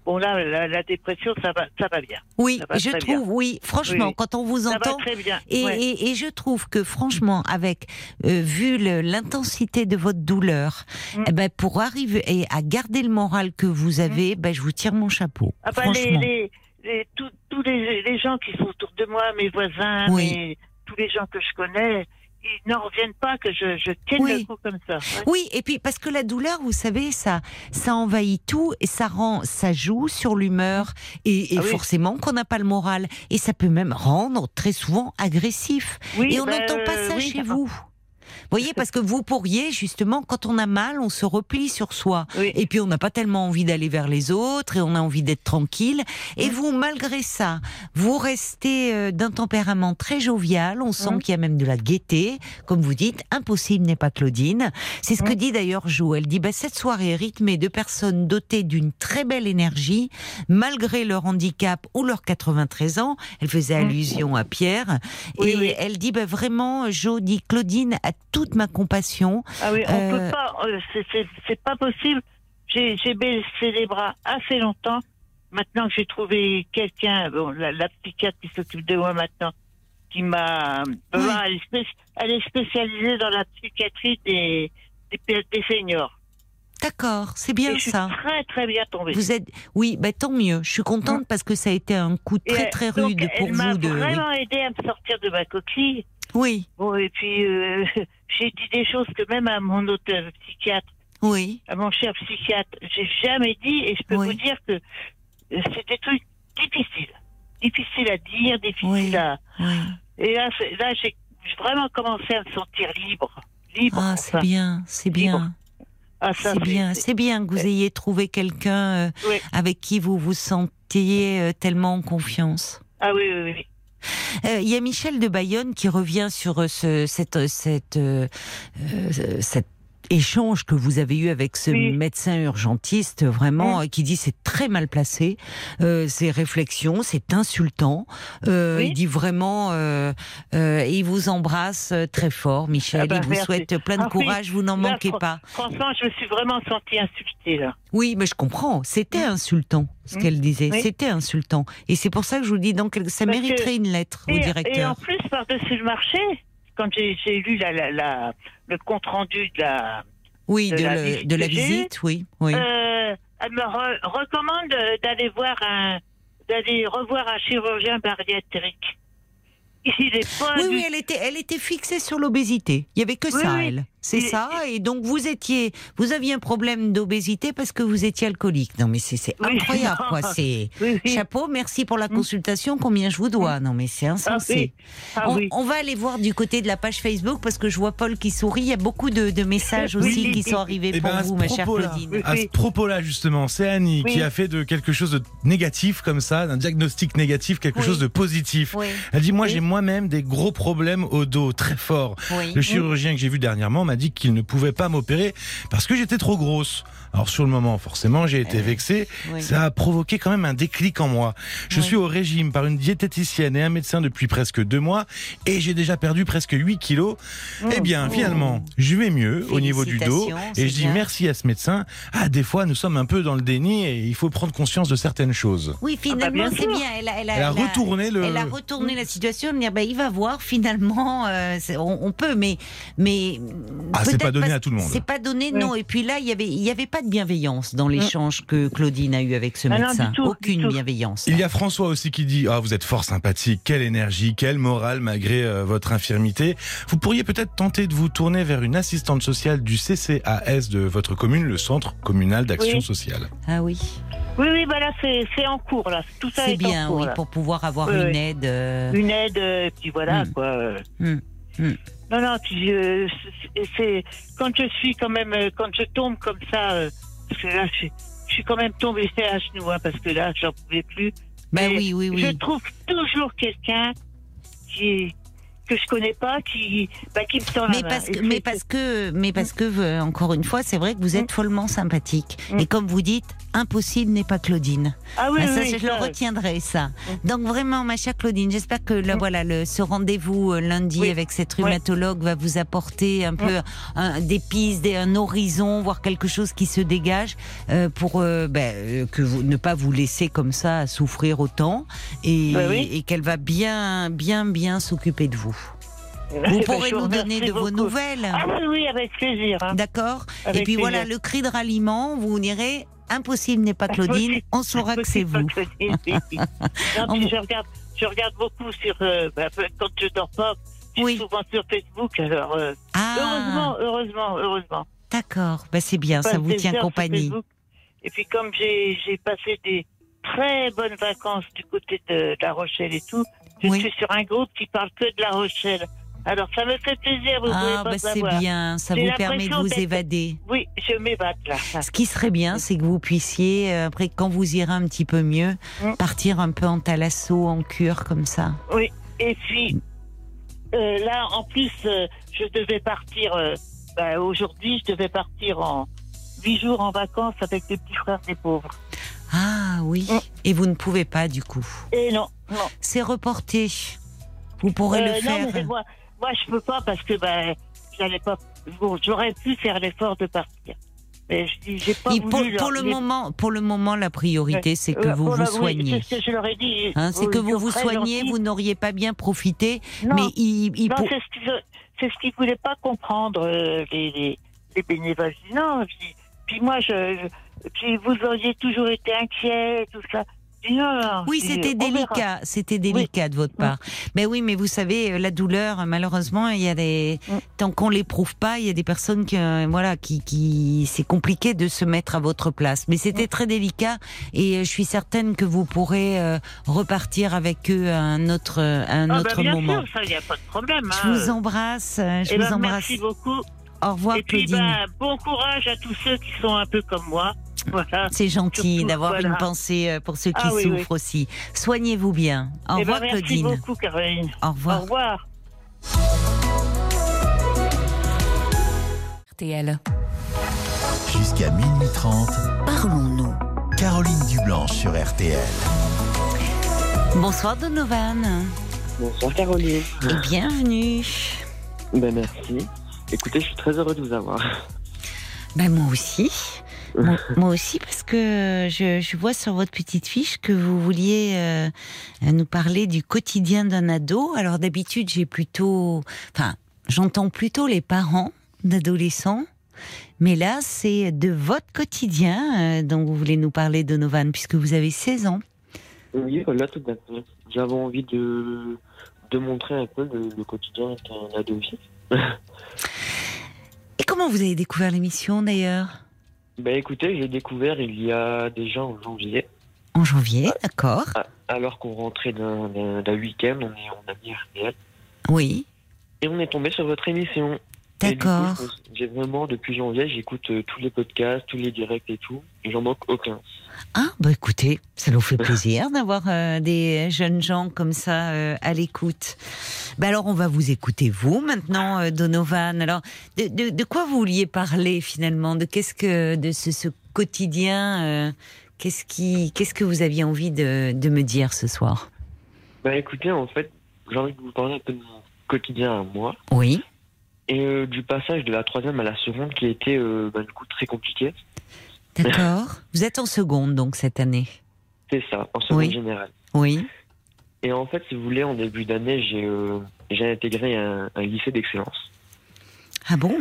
bon là, la, dépression, ça va, ça va bien. Oui, je trouve, oui, franchement, quand on vous ça entend, va très bien. Et, et, et, je trouve que franchement, avec euh, vu l'intensité de votre douleur, mm. eh ben pour arriver et à garder le moral que vous avez, mm. ben je vous tire mon chapeau. Ah ben, franchement. Les, les, tous, les, les, gens qui sont autour de moi, mes voisins, mes, tous les gens que je connais, ils n'en reviennent pas que je, je tienne le coup comme ça. Oui, et puis parce que la douleur, vous savez, ça, ça envahit tout et ça rend, ça joue sur l'humeur et, et ah forcément qu'on n'a pas le moral. Et ça peut même rendre très souvent agressif. et on ben, n'entend pas ça chez vous voyez, parce que vous pourriez justement, quand on a mal, on se replie sur soi. Et puis on n'a pas tellement envie d'aller vers les autres et on a envie d'être tranquille. Et vous, malgré ça, vous restez euh, d'un tempérament très jovial. On sent qu'il y a même de la gaieté. Comme vous dites, impossible n'est pas Claudine. C'est ce que dit d'ailleurs Jo. Elle dit, bah, cette soirée est rythmée de personnes dotées d'une très belle énergie, malgré leur handicap ou leurs 93 ans. Elle faisait allusion à Pierre. et elle dit, bah, vraiment, Jo dit, Claudine a toute ma compassion. Ah oui, on peut euh, pas, euh, c'est pas possible. J'ai baissé les bras assez longtemps. Maintenant que j'ai trouvé quelqu'un, bon, la, psychiatre qui s'occupe de moi maintenant, qui m'a, elle, est spécialisée dans la psychiatrie des, des, des seniors. D'accord, c'est bien Et je ça. suis très très bien tombée. Vous êtes, oui, bah, tant mieux. Je suis contente parce que ça a été un coup Et, très très donc, rude pour elle m'a vous de. vraiment aidé à me sortir de ma coquille. Oui, Bon, et puis euh, j'ai dit des choses que même à mon autre euh, psychiatre, oui, à mon cher psychiatre, j'ai jamais dit. Et je peux Oui. vous dire que euh, c'est des trucs difficiles, difficiles à dire, difficiles Oui. à. oui. Et là, là, j'ai vraiment commencé à me sentir libre, libre. Ah, c'est bien, c'est bien, Ah, c'est bien, c'est bien que vous ayez trouvé quelqu'un euh, Oui. avec qui vous vous sentiez euh, tellement en confiance. Ah oui, oui, oui. Euh, Il y a Michel de Bayonne qui revient sur euh, ce, cette, cette, euh, euh, cet échange que vous avez eu avec ce Oui. médecin urgentiste, vraiment, Mm. qui dit c'est très mal placé, euh, ses réflexions, c'est insultant. Euh, Oui. Il dit vraiment, euh, euh, il vous embrasse très fort, Michel. Ah bah, il vous merci. souhaite plein de Ah courage, vous n'en manquez pas. Franchement, je me suis vraiment sentie insultée, là. Oui, mais je comprends. C'était insultant ce Mm. qu'elle disait. C'était insultant. Et c'est pour ça que je vous dis donc ça Parce que- mériterait une lettre au Et, et directeur. en plus, par-dessus le marché, quand j'ai lu la, la, la- le de la... Oui, de de, la le- de la visite, oui. oui. Euh, elle me re- recommande d'aller voir un... d'aller revoir un chirurgien bariatrique. Il est pas Oui, du oui, elle était, elle était fixée sur l'obésité. Il y avait que Oui, ça, oui. elle. C'est ça. Et donc vous étiez, vous aviez un problème d'obésité parce que vous étiez alcoolique. Non, mais c'est Oui, incroyable, quoi. C'est Oui, oui. chapeau. Merci pour la Mm. consultation. Combien je vous dois Non, mais c'est Ah insensé. oui. Ah on, oui. on va aller voir du côté de la page Facebook parce que je vois Paul qui sourit. Il y a beaucoup de, de messages Oui. aussi qui sont arrivés Eh pour ben, à ce vous, ma chère Claudine. À ce propos-là, justement, c'est Annie Oui. qui a fait de quelque chose de négatif comme ça, d'un diagnostic négatif, quelque Oui. chose de positif. Oui, Elle dit, moi Oui. j'ai moi-même des gros problèmes au dos, très forts. oui. Le chirurgien que j'ai vu dernièrement m'a dit qu'il ne pouvait pas m'opérer parce que j'étais trop grosse. Alors sur le moment, forcément, j'ai été vexé. oui. Ça a provoqué quand même un déclic en moi. Je Oui. suis au régime par une diététicienne et un médecin depuis presque deux mois et j'ai déjà perdu presque 8 kilos. Eh bien, finalement, je vais mieux au niveau du dos et je dis bien. merci à ce médecin. Ah, des fois, nous sommes un peu dans le déni et il faut prendre conscience de certaines choses. Oui, finalement, Ah bah, bien c'est bien. Elle a, elle a- Elle a elle a- retourné le. Elle a retourné la situation, de dire bah, il va voir finalement, euh, on, on peut, mais mais Ah, c'est pas donné à tout le monde. C'est pas donné, non. Et puis là, il y avait il y avait pas de bienveillance dans l'échange que Claudine a eu avec ce Ah non, médecin. Aucune bienveillance. Il y a François aussi qui dit ah vous êtes fort sympathique, quelle énergie, quelle morale malgré euh, votre infirmité. Vous pourriez peut-être tenter de vous tourner vers une assistante sociale du CCAS de votre commune, le Centre communal d'action Oui. sociale. Ah oui, Oui, oui, bah là, c'est en cours, là. Tout ça c'est est bien, en cours, oui, là. pour pouvoir avoir Oui, une oui. aide. euh, Une aide, euh, puis voilà, Mm. quoi. euh. Mm. Mm. Non, non, euh, c'est- quand je suis quand même, euh, quand je tombe comme ça, euh, parce que là, je, suis- je suis quand même tombée à genoux, hein, parce que là, j'en pouvais plus. Ben Mais oui, oui, Je oui. trouve toujours quelqu'un qui que je connais pas, qui, bah, qui me tend la Mais main. parce que, Et mais parce que, mais parce que, encore une fois, c'est vrai que vous êtes follement sympathique. Mm. Et comme vous dites, impossible n'est pas Claudine. Ah oui, Ah, ça, oui, je le retiendrai, ça. Mm. Donc vraiment, ma chère Claudine, j'espère que le, Mm. voilà, le, ce rendez-vous euh, lundi Oui. avec cette rhumatologue va vous apporter un peu un, des pistes, un horizon, voire quelque chose qui se dégage euh, pour euh, ben, que vous ne pas vous laisser comme ça souffrir autant et, Bah et qu'elle va bien, bien, bien s'occuper de vous. Vous Eh ben, pourrez vous nous donner de vos nouvelles. Ah oui, oui, avec plaisir. hein. D'accord Et puis voilà, le cri de ralliement, vous direz impossible n'est pas Claudine, on saura que c'est vous. non, je regarde, je regarde beaucoup sur, euh, bah, quand je dors pas, je suis Oui. souvent sur Facebook. Alors, euh, Ah, heureusement, heureusement, heureusement. d'accord, bah, c'est bien, ça vous tient compagnie. Et puis comme j'ai passé des très bonnes vacances du côté de La Rochelle et tout, je suis sur un groupe qui parle que de La Rochelle. Alors ça me fait plaisir, vous Ah, bah c'est bien, ça vous permet de vous évader. Oui, je m'évade là. Ce qui serait bien, c'est que vous puissiez, euh, après, quand vous irez un petit peu mieux, Mm. partir un peu en thalasso, en cure, comme ça. Oui, et puis euh, là, en plus, euh, je devais partir, euh, bah, aujourd'hui, je devais partir en huit jours en vacances avec les petits frères des pauvres. Ah oui, Mm. et vous ne pouvez pas du coup. Et non, non. C'est reporté. Vous pourrez le non, faire. mais moi, je peux pas parce que bah, j'allais pas. Bon, j'aurais pu faire l'effort de partir. Mais je dis, j'ai pas Et voulu pour, leur pour le moment, pour le moment, la priorité, c'est que Euh, vous vous la- oui, soignez. c'est ce que je leur ai dit. Hein, c'est Oui, que vous vous soignez, gentils. vous n'auriez pas bien profité, Non, mais il, il non, pour- c'est ce qu'ils c'est ce qu'ils voulaient pas comprendre euh, les, les, les bénévoles. Je non, je dis, Puis moi, je, puis vous auriez toujours été inquiet, tout ça. Oui, c'était délicat, c'était délicat de votre part. Mais oui, mais vous savez, euh, la douleur, malheureusement, il y a des mm. tant qu'on l'éprouve pas, il y a des personnes qui, euh, voilà, qui, qui, c'est compliqué de se mettre à votre place. Mais c'était mm. très délicat et euh, je suis certaine que vous pourrez repartir avec eux à un autre, un ah, autre bah, bien moment. Sûr, ça, y a pas de problème. Je vous hein. embrasse, je eh vous ben, embrasse. Merci beaucoup. Au revoir, et puis, bah, bon courage à tous ceux qui sont un peu comme moi. C'est gentil d'avoir une pensée euh, pour ceux qui ah souffrent aussi. Soignez-vous bien. Au eh ben, revoir, Claudine. Merci beaucoup, Caroline. Au revoir. Au revoir. RTL. Jusqu'à minuit 30. Parlons-nous. Caroline Dublanche sur RTL. Bonsoir Donovan. Bonsoir Caroline. Et bienvenue. Ben merci. Écoutez, je suis très heureux de vous avoir. Ben moi aussi. moi, aussi, parce que je, vois sur votre petite fiche que vous vouliez euh, nous parler du quotidien d'un ado. Alors d'habitude, j'ai plutôt, enfin, j'entends plutôt les parents d'adolescents. Mais là, c'est de votre quotidien euh, dont vous voulez nous parler, Donovan, puisque vous avez 16 ans. Oui, là, tout à fait. J'avais envie de, de montrer un peu le, quotidien qu'un ado vit. Et comment vous avez découvert l'émission d'ailleurs? Ben écoutez, j'ai découvert il y a déjà en janvier. En janvier, d'accord. Alors qu'on rentrait d'un week-end, on est en ami RTL. Oui. Et on est tombé sur votre émission. D'accord. J'ai vraiment, depuis janvier, j'écoute euh, tous les podcasts, tous les directs et tout, et j'en manque aucun. Ah, bah écoutez, ça nous fait plaisir d'avoir euh, des jeunes gens comme ça euh, à l'écoute. Bah alors, on va vous écouter, vous, maintenant, Donovan. Alors, de, de, quoi vous vouliez parler, finalement? De qu'est-ce que, de ce, ce quotidien Qu'est-ce qui, qu'est-ce que vous aviez envie de, de me dire ce soir? Bah écoutez, en fait, j'ai envie de vous parler un peu de mon quotidien à moi. Oui et euh, du passage de la troisième à la seconde qui a été euh, bah, du coup très compliqué. D'accord. Vous êtes en seconde donc cette année C'est ça, en seconde générale. Oui. Et en fait, si vous voulez, en début d'année, j'ai euh, intégré un, lycée d'excellence. Ah bon?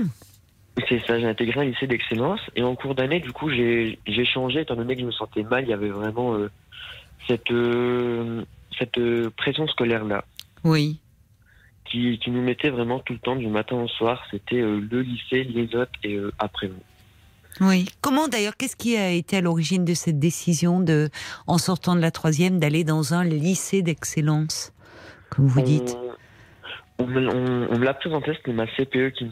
C'est ça, j'ai intégré un lycée d'excellence. Et en cours d'année, du coup, j'ai changé, étant donné que je me sentais mal, il y avait vraiment cette, cette pression scolaire-là. Oui qui, nous mettait vraiment tout le temps, du matin au soir. C'était euh, le lycée, les autres et euh, après vous. Oui. Comment d'ailleurs, qu'est-ce qui a été à l'origine de cette décision de, en sortant de la troisième, d'aller dans un lycée d'excellence, comme vous dites? On, me l'a présenté, c'était ma CPE qui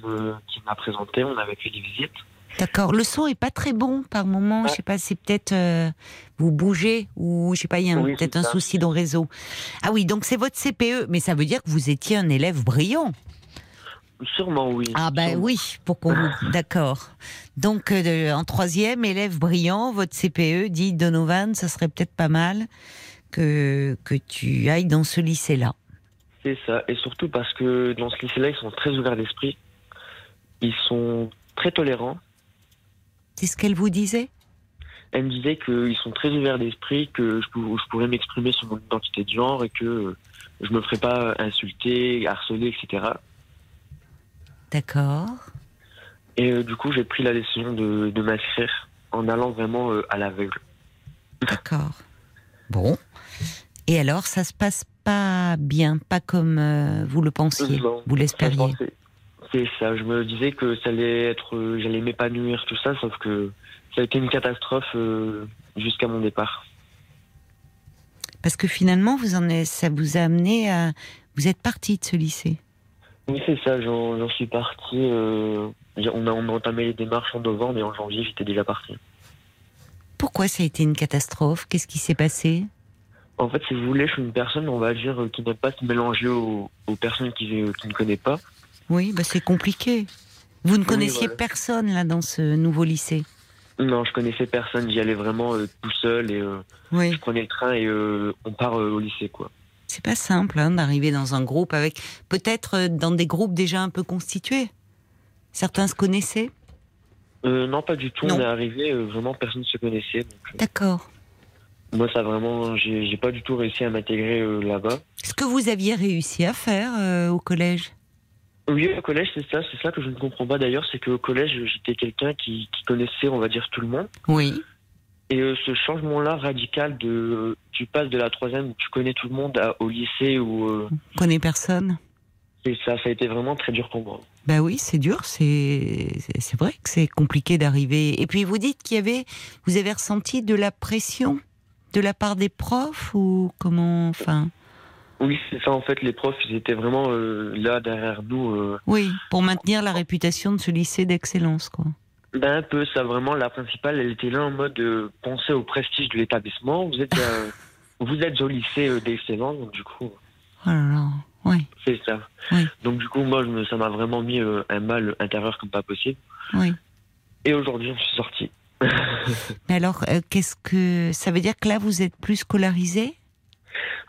m'a présenté, on avait fait des visites. D'accord. Le son est pas très bon par moment. Je sais pas, c'est peut-être euh, vous bougez ou je sais pas, il y a peut-être un souci dans le réseau. Ah oui, donc c'est votre CPE, mais ça veut dire que vous étiez un élève brillant. Sûrement oui. Ah ben oui, pour qu'on d'accord. Donc euh, en troisième, élève brillant, votre CPE dit Donovan, ça serait peut-être pas mal que que tu ailles dans ce lycée-là. C'est ça, et surtout parce que dans ce lycée-là, ils sont très ouverts d'esprit, ils sont très tolérants c'est ce qu'elle vous disait? Elle me disait qu'ils sont très ouverts d'esprit, que je, pourrais m'exprimer sur mon identité de genre et que je me ferais pas insulter, harceler, etc. D'accord. Et euh, du coup, j'ai pris la décision de, de m'inscrire en allant vraiment euh, à l'aveugle. D'accord. Bon. Et alors, ça se passe pas bien, pas comme euh, vous le pensiez, vous l'espériez? C'est ça. Je me disais que ça allait être, j'allais m'épanouir, tout ça, sauf que ça a été une catastrophe euh, jusqu'à mon départ. Parce que finalement, vous en ça vous a amené à, vous êtes parti de ce lycée. Oui, c'est ça. J'en suis parti. Euh, on, a, on a entamé les démarches en novembre et en janvier, j'étais déjà parti. Pourquoi ça a été une catastrophe? Qu'est-ce qui s'est passé? En fait, si vous voulez, je suis une personne, on va dire, qui n'aime pas se mélanger aux, personnes qui, qui ne connaît pas. Oui, bah c'est compliqué. Vous ne connaissiez personne là dans ce nouveau lycée? Non, je connaissais personne. J'y allais vraiment euh, tout seul et euh, je prenais le train et euh, on part au lycée quoi. C'est pas simple hein, d'arriver dans un groupe avec peut-être dans des groupes déjà un peu constitués. Certains se connaissaient? Non, pas du tout. On est arrivé vraiment personne ne se connaissait. D'accord. Moi, ça vraiment, j'ai pas du tout réussi à m'intégrer là-bas. Ce que vous aviez réussi à faire au collège? Oui, au collège, c'est ça, c'est ça que je ne comprends pas d'ailleurs, c'est qu'au collège, j'étais quelqu'un qui, qui connaissait, on va dire, tout le monde. Oui. Et euh, ce changement-là radical de, tu passes de la troisième où tu connais tout le monde à- au lycée où euh, Vous connaissez personne et ça, ça a été vraiment très dur pour moi. Ben oui, c'est dur, c'est vrai que c'est compliqué d'arriver. Et puis vous dites qu'il y avait, vous avez ressenti de la pression de la part des profs ou comment, enfin, Oui, c'est ça en fait. Les profs, ils étaient vraiment euh, là derrière nous. euh, oui, pour maintenir la réputation de ce lycée d'excellence, quoi. ben un peu ça vraiment. La principale, elle était là en mode euh, penser au prestige de l'établissement. Vous êtes, euh, vous êtes au lycée d'excellence, donc du coup, Oh là là, oui, c'est ça. Oui. Donc du coup, moi, je me- ça m'a vraiment mis un mal intérieur comme pas possible. oui. Et aujourd'hui, j'en suis sorti. Mais alors, qu'est-ce que ça veut dire que là vous êtes plus scolarisé?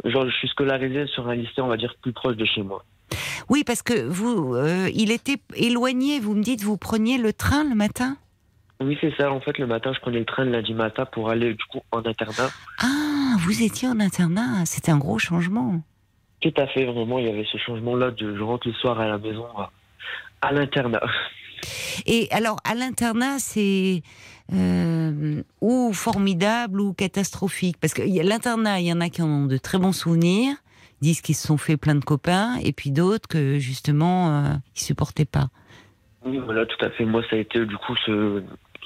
Genre, je suis scolarisé sur un lycée, on va dire, plus proche de chez moi. Oui, parce que vous, euh, il était éloigné. Vous me dites, vous preniez le train le matin? Oui, c'est ça. En fait, le matin, je prenais le train le lundi matin pour aller, du coup, en internat. Ah, vous étiez en internat. C'était un gros changement. Tout à fait, vraiment, il y avait ce changement-là de je rentre le soir à la maison, à, à l'internat. Et alors, à l'internat, c'est euh, ou formidable ou catastrophique Parce que l'internat, il y en a qui en ont de très bons souvenirs, disent qu'ils se sont fait plein de copains, et puis d'autres que justement, euh, ils supportaient pas. Oui, voilà, tout à fait. Moi, ça a été, du coup, ce,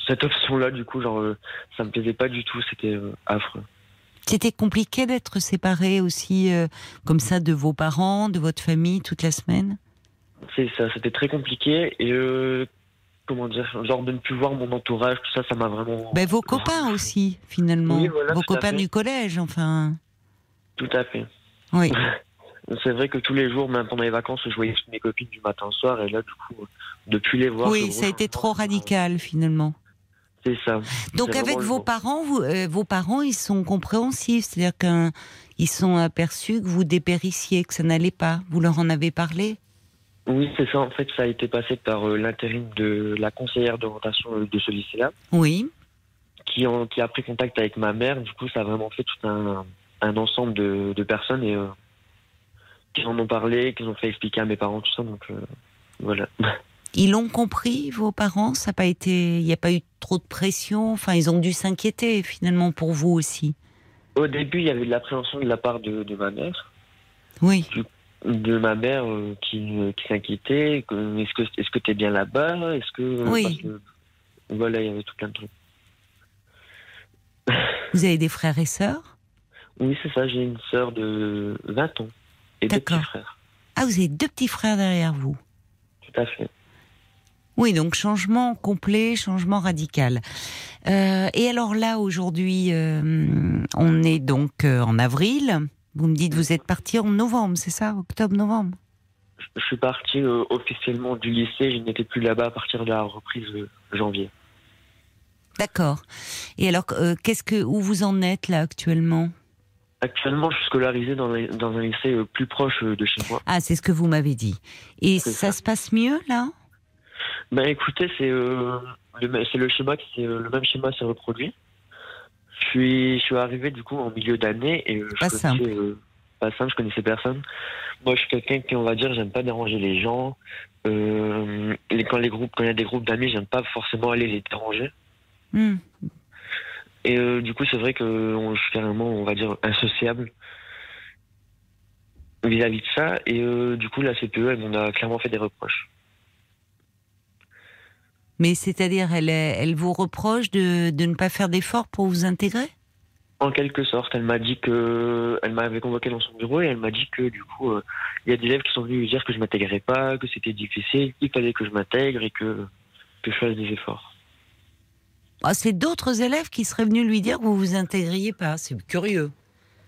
cette option-là, du coup, genre, euh, ça me plaisait pas du tout, c'était euh, affreux. C'était compliqué d'être séparé aussi euh, comme ça de vos parents, de votre famille toute la semaine? C'est ça, c'était très compliqué, et euh, comment dire, genre de ne plus voir mon entourage, tout ça, ça m'a vraiment. Ben, vos copains aussi, finalement. Oui, voilà, vos copains du collège, enfin. Tout à fait. Oui. C'est vrai que tous les jours, même pendant les vacances, je voyais mes copines du matin au soir, et là, du coup, euh, de plus les voir. Oui, ça a été trop radical finalement. C'est ça. Donc avec vos parents, vous, euh, vos parents, ils sont compréhensifs, c'est-à-dire qu'ils sont aperçus que vous dépérissiez, que ça n'allait pas. Vous leur en avez parlé? Oui, c'est ça. En fait, ça a été passé par euh, l'intérim de la conseillère d'orientation euh, de ce lycée-là, Oui. qui, en- qui a pris contact avec ma mère. Du coup, ça a vraiment fait tout un, un ensemble de, de personnes et euh, qui en ont parlé, qui ont fait expliquer à mes parents tout ça. Donc euh, voilà. Ils l'ont compris, vos parents? Ça pas été, il n'y a pas eu trop de pression? Enfin, ils ont dû s'inquiéter finalement pour vous aussi. Au début, il y avait de l'appréhension de la part de, de ma mère, Oui. De ma mère euh, qui, euh, qui s'inquiétait. Est-ce que est-ce que t'es bien là-bas? Est-ce que Oui. parce que- voilà, il y avait tout plein de trucs. Vous avez des frères et sœurs? Oui, c'est ça. J'ai une sœur de 20 ans et deux petits frères. Ah, vous avez deux petits frères derrière vous? Tout à fait. Oui, donc changement complet, changement radical. Euh, et alors là, aujourd'hui, euh, on est donc euh, en avril. Vous me dites, vous êtes parti en novembre, c'est ça Octobre-novembre Je suis parti euh, officiellement du lycée, je n'étais plus là-bas à partir de la reprise euh, janvier. D'accord. Et alors, euh, qu'est-ce que, où vous en êtes là actuellement Actuellement, je suis scolarisé dans, les- dans un lycée euh, plus proche de chez moi. Ah, c'est ce que vous m'avez dit. Et C'est ça ça. se passe mieux là? Ben écoutez, c'est le, c'est le schéma euh, le même schéma s'est reproduit. Je suis je suis arrivé du coup en milieu d'année et euh, je Pas connaissais, simple. euh, pas simple, je connaissais personne. Moi, je suis quelqu'un qui on va dire j'aime pas déranger les gens. Euh, les- quand les groupes quand il y a des groupes d'amis, j'aime pas forcément aller les déranger. Hmm. Et euh, du coup, c'est vrai que on- je suis carrément, on va dire, insociable vis-à-vis de ça. Et euh, du coup, la CPE, elle m'en a clairement fait des reproches. Mais c'est-à-dire, elle, vous reproche de, de ne pas faire d'efforts pour vous intégrer? En quelque sorte, elle m'a dit que, elle m'avait convoqué dans son bureau et elle m'a dit que du coup, euh, il y a des élèves qui sont venus lui dire que je m'intégrais pas, que c'était difficile, qu'il fallait que je m'intègre et que que je fasse des efforts. Ah, C'est d'autres élèves qui seraient venus lui dire que vous vous intégriez pas. C'est curieux.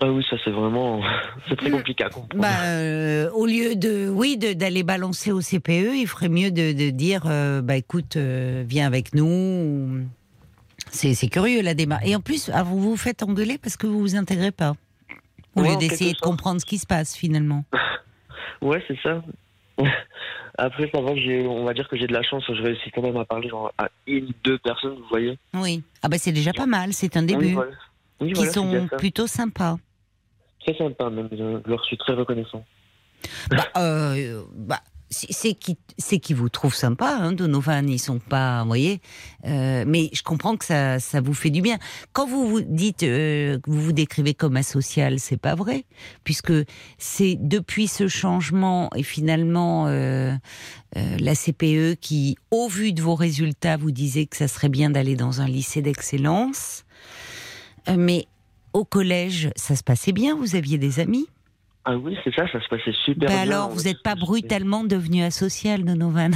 Ah oui, ça c'est vraiment, c'est très compliqué à comprendre. Bah, euh, au lieu de, oui, d'aller balancer au CPE, il ferait mieux de, de dire, euh, bah écoute, euh, viens avec nous. ou- C'est curieux la démarche. Et en plus, alors, vous vous faites engueuler parce que vous vous intégrez pas. Au Ouais, lieu d'essayer de comprendre ce qui se passe finalement. Ouais, c'est ça. Après, ça va, on va dire que j'ai de la chance, je réussis quand même à parler genre, à une, deux personnes, vous voyez. Oui. Ah bah c'est déjà pas mal. C'est un Oui, début. voilà. Oui, Qui voilà, sont plutôt sympas. Très sympa, même. Je leur suis très reconnaissant. Bah, euh, bah, c'est qui c'est qui vous trouve sympa hein, Donovan ils sont pas vous voyez euh, mais je comprends que ça ça vous fait du bien quand vous vous dites euh, vous vous décrivez comme asocial c'est pas vrai puisque c'est depuis ce changement et finalement euh, la CPE qui au vu de vos résultats vous disait que ça serait bien d'aller dans un lycée d'excellence mais au collège ça se passait bien vous aviez des amis? Ah oui, c'est ça, ça se passait super ben Alors, vous n'êtes pas brutalement devenu asocial, Donovan.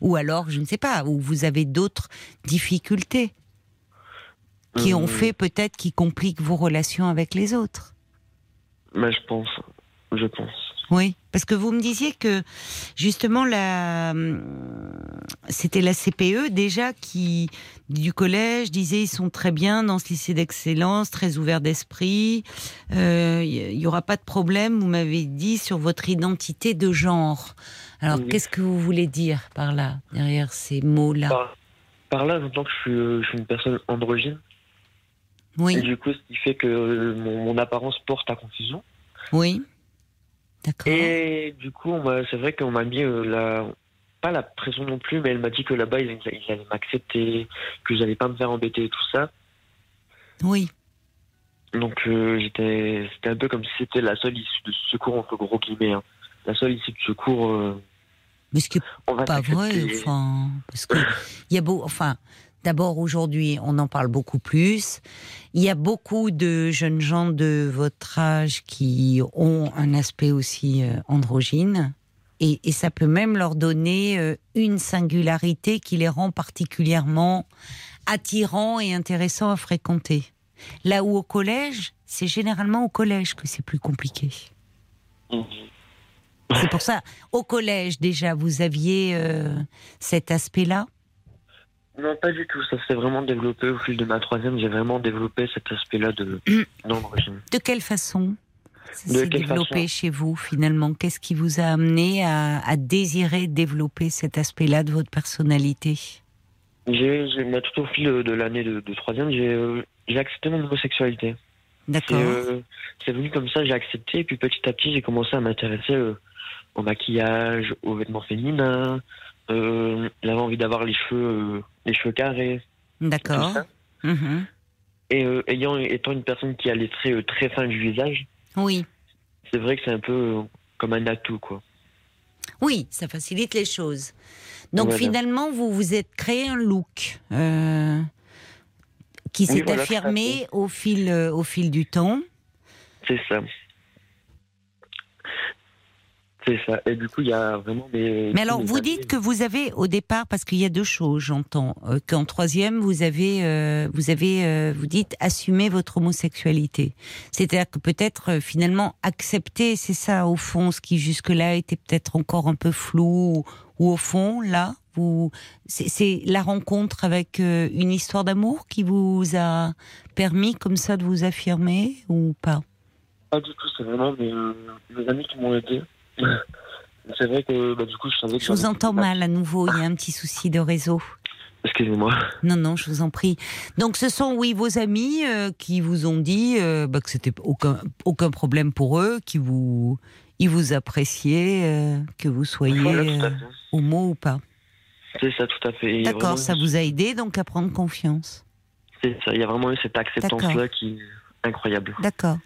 Ou alors, je ne sais pas, ou vous avez d'autres difficultés qui ont euh. fait peut-être qui compliquent vos relations avec les autres? Mais je pense, je pense. Oui, parce que vous me disiez que justement la, c'était la CPE déjà qui du collège disait ils sont très bien dans ce lycée d'excellence, très ouvert d'esprit. Il euh, n'y aura pas de problème. Vous m'avez dit sur votre identité de genre. Alors qu'est-ce que vous voulez dire par là, derrière ces mots-là? Par, là, j'entends que je suis, une personne androgyne. Oui. Et du coup, ce qui fait que mon apparence porte à confusion. Oui. Et du coup, c'est vrai qu'on m'a mis euh, la, pas la pression non plus, mais elle m'a dit que là-bas, ils, allaient m'accepter, que j'allais pas me faire embêter et tout ça. Oui. Donc euh, j'étais, c'était un peu comme si c'était la seule issue de secours entre gros guillemets, hein. la seule issue de secours. Euh, mais ce qui n'est pas vrai, enfin, parce que il y a beau, enfin, D'abord, aujourd'hui, on en parle beaucoup plus. Il y a beaucoup de jeunes gens de votre âge qui ont un aspect aussi euh, androgyne. Et, ça peut même leur donner euh, une singularité qui les rend particulièrement attirants et intéressants à fréquenter. Là où au collège, c'est généralement au collège que c'est plus compliqué. Mhm. C'est pour ça, au collège déjà, vous aviez euh, cet aspect-là non, pas du tout. Ça s'est vraiment développé au fil de ma troisième. J'ai vraiment développé cet aspect-là de mm. De quelle façon ça s'est développé chez vous finalement? Qu'est-ce qui vous a amené à, désirer développer cet aspect-là de votre personnalité? J'ai, Tout au fil de l'année de, troisième, euh, j'ai, accepté mon homosexualité. D'accord. Euh, c'est, venu comme ça, j'ai accepté. Et puis petit à petit, j'ai commencé à m'intéresser euh, au maquillage, aux vêtements féminins, euh, j'avais envie d'avoir les cheveux, euh, les cheveux carrés. D'accord. Mhm. Et euh, ayant étant une personne qui a les traits très fins du visage. Oui. C'est vrai que c'est un peu comme un atout, quoi. Oui, ça facilite les choses. Donc finalement, vous vous êtes créé un look qui s'est affirmé au fil, au fil du temps. C'est ça. C'est ça. Et du coup, il y a vraiment des. Mais alors, vous dites que vous avez au départ, parce qu'il y a deux choses, j'entends, euh, qu'en troisième, vous avez, euh, vous avez, euh, vous dites assumer votre homosexualité. C'est-à-dire que peut-être finalement accepter, c'est ça au fond, ce qui jusque-là était peut-être encore un peu flou, ou, au fond, là, vous, c'est la rencontre avec une histoire d'amour qui vous a permis comme ça de vous affirmer ou pas? Pas du tout. C'est vraiment mes, mes amis qui m'ont aidé. C'est vrai que bah, du coup, je savais Je vous entends mal à nouveau, il y a un petit souci de réseau. Excusez-moi. Non, non, je vous en prie. Donc, ce sont, oui, vos amis euh, qui vous ont dit euh, bah, que c'était aucun, aucun problème pour eux, qui vous, ils vous appréciaient, euh, que vous soyez homo ou pas. C'est ça, tout à fait. D'accord, ça vous a aidé donc à prendre confiance. C'est ça, il y a vraiment eu cette acceptance-là qui est incroyable. D'accord.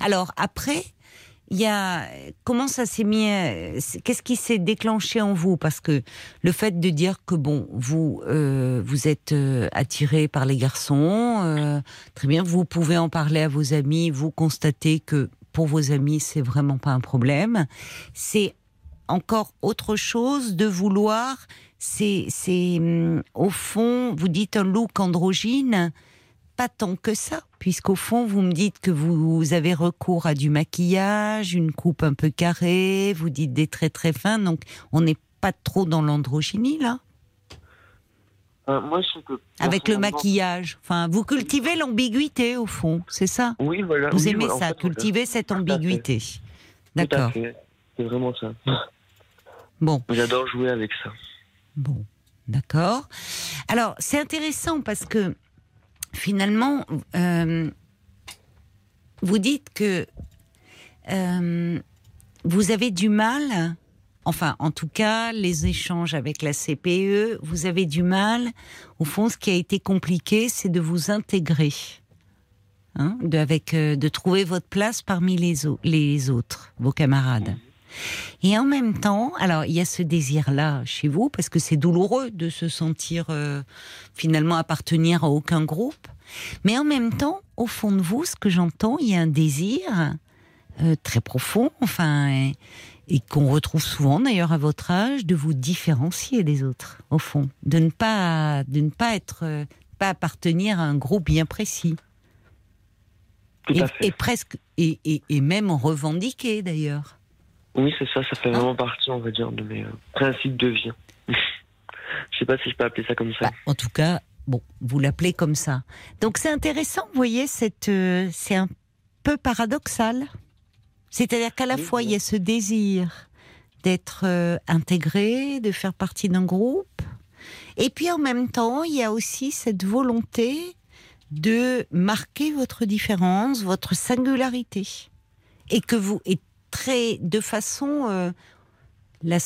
Alors, après, il y a comment ça s'est mis euh, Qu'est-ce qui s'est déclenché en vous? Parce que le fait de dire que bon, vous euh, vous êtes euh, attiré par les garçons, très bien, vous pouvez en parler à vos amis, vous constatez que pour vos amis c'est vraiment pas un problème. C'est encore autre chose de vouloir. C'est c'est hum, au fond, vous dites un look androgyne pas tant que ça, puisqu'au fond, vous me dites que vous avez recours à du maquillage, une coupe un peu carrée, vous dites des traits très fins, donc on n'est pas trop dans l'androgynie, là euh, moi, Avec le maquillage. Enfin, vous cultivez l'ambiguïté, au fond, c'est ça? Oui, voilà. Vous aimez ça, cultiver cette ambiguïté. D'accord. C'est vraiment ça. Bon. J'adore jouer avec ça. Bon, d'accord. Alors, c'est intéressant parce que finalement, euh, vous dites que euh, vous avez du mal enfin, en tout cas, les échanges avec la CPE, vous avez du mal. Au fond, ce qui a été compliqué, c'est de vous intégrer. Hein, euh, de trouver votre place parmi les autres, vos camarades. Et en même temps, alors il y a ce désir-là chez vous, parce que c'est douloureux de se sentir euh, finalement appartenir à aucun groupe. Mais en même temps, au fond de vous, ce que j'entends, il y a un désir euh, très profond, enfin, et, qu'on retrouve souvent d'ailleurs à votre âge, de vous différencier des autres, au fond, de ne pas, de ne pas être, pas appartenir à un groupe bien précis et, presque, et, et, même revendiqué d'ailleurs. Oui, c'est ça, ça fait vraiment partie, on va dire, de mes euh, principes de vie. je sais pas si je peux appeler ça comme ça. Bah, en tout cas, bon, vous l'appelez comme ça. Donc c'est intéressant, vous voyez, euh, c'est un peu paradoxal. C'est-à-dire qu'à la fois, il y a ce désir d'être euh, intégré, de faire partie d'un groupe, et puis en même temps, il y a aussi cette volonté de marquer votre différence, votre singularité, et que vous très de façon euh, la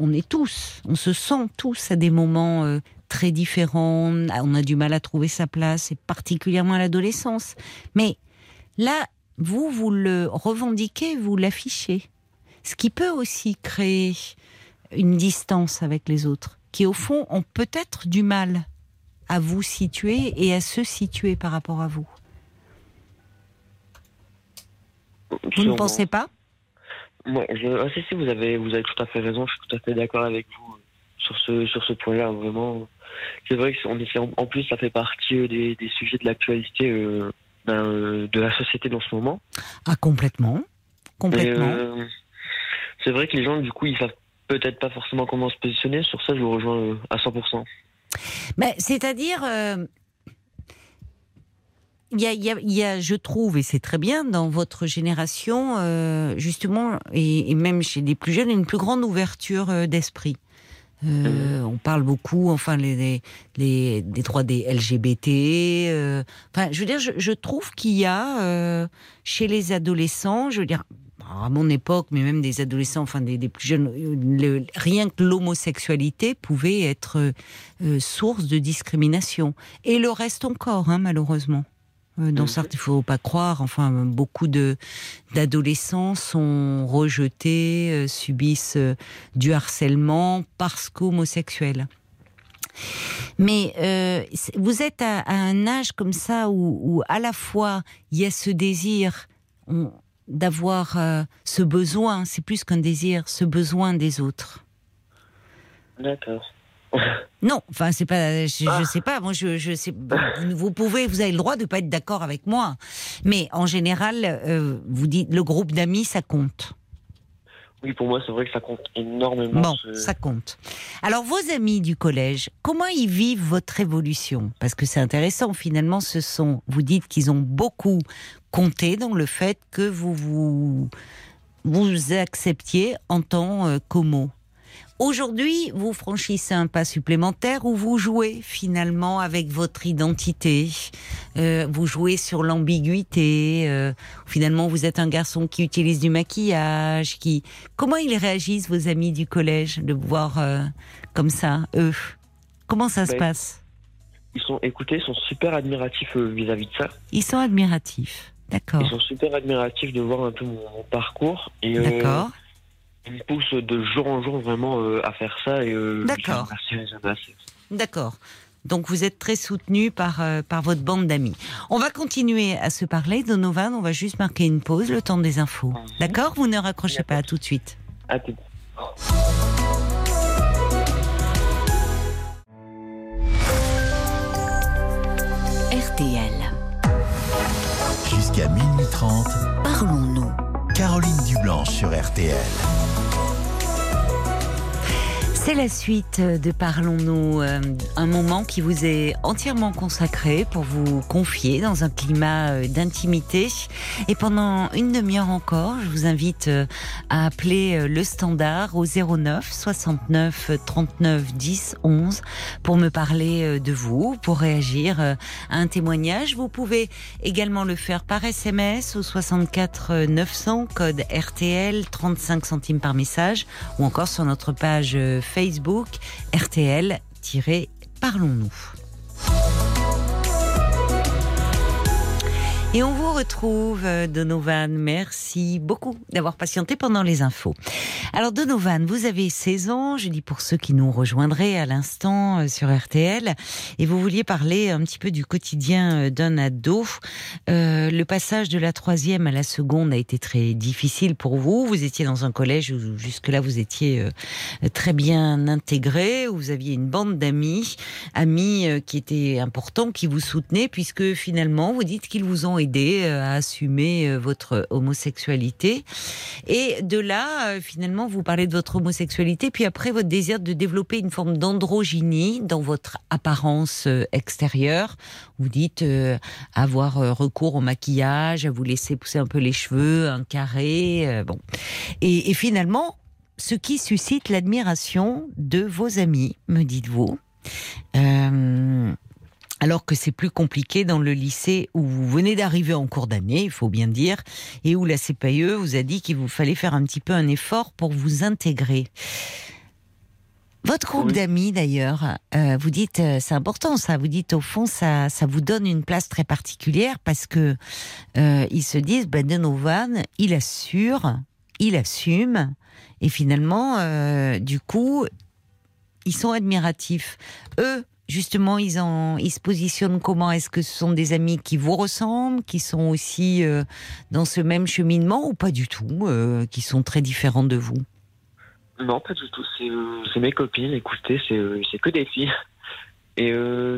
on est tous, on se sent tous à des moments euh, très différents, on a du mal à trouver sa place, et particulièrement à l'adolescence. Mais là, vous, vous le revendiquez, vous l'affichez. Ce qui peut aussi créer une distance avec les autres, qui au fond ont peut-être du mal à vous situer et à se situer par rapport à vous. Vous ne pensez pas? Moi, je... ah, si, si, vous avez, vous avez tout à fait raison. Je suis tout à fait d'accord avec vous sur ce, sur ce point-là. Vraiment, c'est vrai que en, en plus, ça fait partie euh, des, des sujets de l'actualité euh, ben, euh, de la société dans ce moment. Ah, complètement, complètement. c'est vrai que les gens, du coup, ils savent peut-être pas forcément comment se positionner. Sur ça, je vous rejoins à 100%. Mais c'est-à-dire. Euh, il y, a, je trouve, et c'est très bien, dans votre génération, euh, justement, et, même chez les plus jeunes, une plus grande ouverture euh, d'esprit. Mmh. On parle beaucoup, enfin, les, les, des droits des LGBT. enfin, je veux dire, je, trouve qu'il y a chez les adolescents, je veux dire, à mon époque, mais même des adolescents, enfin des, plus jeunes, rien que l'homosexualité pouvait être euh, source de discrimination. Et le reste encore, hein, malheureusement. Euh, dans certains, il faut pas croire. Enfin, beaucoup de d'adolescents sont rejetés, euh, subissent du harcèlement parce qu'homosexuels. Mais vous êtes à, un âge comme ça où, où, à la fois il y a ce désir, d'avoir euh, ce besoin, c'est plus qu'un désir, ce besoin des autres. D'accord. non, enfin c'est pas, je, ah. sais pas. Moi, je, je sais. Vous pouvez, vous avez le droit de pas être d'accord avec moi, mais en général, euh, vous dites le groupe d'amis, ça compte. Oui, pour moi, c'est vrai que ça compte énormément. Bon, ça compte. Alors, vos amis du collège, comment ils vivent votre évolution? Parce que c'est intéressant, finalement, ce sont, vous dites qu'ils ont beaucoup compté dans le fait que vous vous, vous acceptiez en tant euh, qu'homo. Aujourd'hui, vous franchissez un pas supplémentaire où vous jouez finalement avec votre identité? Euh, vous jouez sur l'ambiguïté. Euh, finalement, vous êtes un garçon qui utilise du maquillage. Qui comment ils réagissent vos amis du collège de vous voir euh, comme ça, eux? Comment ça se ben, passe? Ils sont, écoutez, ils sont super admiratifs vis-à-vis de ça. Ils sont admiratifs, d'accord. Ils sont super admiratifs de voir un peu mon, mon parcours et. D'accord il me pousse de jour en jour vraiment euh, à faire ça et euh, D'accord. D'accord. Donc vous êtes très soutenu par, euh, par votre bande d'amis. On va continuer à se parler, Donovan. On va juste marquer une pause, le temps des infos. Mhm. D'accord? Vous ne raccrochez pas, à tout de suite. À tout. RTL. Jusqu'à minuit 30. Parlons-nous. Caroline Dublanche sur RTL. C'est la suite de Parlons-nous, euh, un moment qui vous est entièrement consacré pour vous confier dans un climat euh, d'intimité. Et pendant une demi-heure encore, je vous invite euh, à appeler le standard au 09 69 39 10 11 pour me parler de vous, pour réagir à un témoignage. Vous pouvez également le faire par SMS au 64 900 code RTL 35 centimes par message ou encore sur notre page Facebook RTL-Parlons-nous. Et on vous retrouve, euh, Donovan. Merci beaucoup d'avoir patienté pendant les infos. Alors, Donovan, vous avez 16 ans, je dis pour ceux qui nous rejoindraient à l'instant euh, sur RTL, et vous vouliez parler un petit peu du quotidien euh, d'un ado. le passage de la troisième à la seconde a été très difficile pour vous. Vous étiez dans un collège où jusque-là vous étiez très bien intégré, où vous aviez une bande d'amis, amis qui étaient importants, qui vous soutenaient, puisque finalement vous dites qu'ils vous ont euh, à assumer euh, votre homosexualité. Et de là, euh, finalement, vous parlez de votre homosexualité, puis après votre désir de développer une forme d'androgynie dans votre apparence extérieure. Vous dites avoir recours au maquillage, à vous laisser pousser un peu les cheveux, un carré, bon. Et, finalement, ce qui suscite l'admiration de vos amis, me dites-vous. Alors que c'est plus compliqué dans le lycée où vous venez d'arriver en cours d'année, il faut bien dire, et où la CPE vous a dit qu'il vous fallait faire un petit peu un effort pour vous intégrer. Votre groupe d'amis, d'ailleurs, euh, vous dites, euh, c'est important ça, vous dites au fond, ça, ça vous donne une place très particulière parce que euh, ils se disent, ben Donovan, il assure, il assume, et finalement, du coup, ils sont admiratifs. Eux, justement, ils, en, ils se positionnent comment? Est-ce que ce sont des amis qui vous ressemblent, qui sont aussi euh, dans ce même cheminement ou pas du tout, euh, qui sont très différents de vous? Non, pas du tout. C'est euh, mes copines, écoutez, c'est que des filles. Et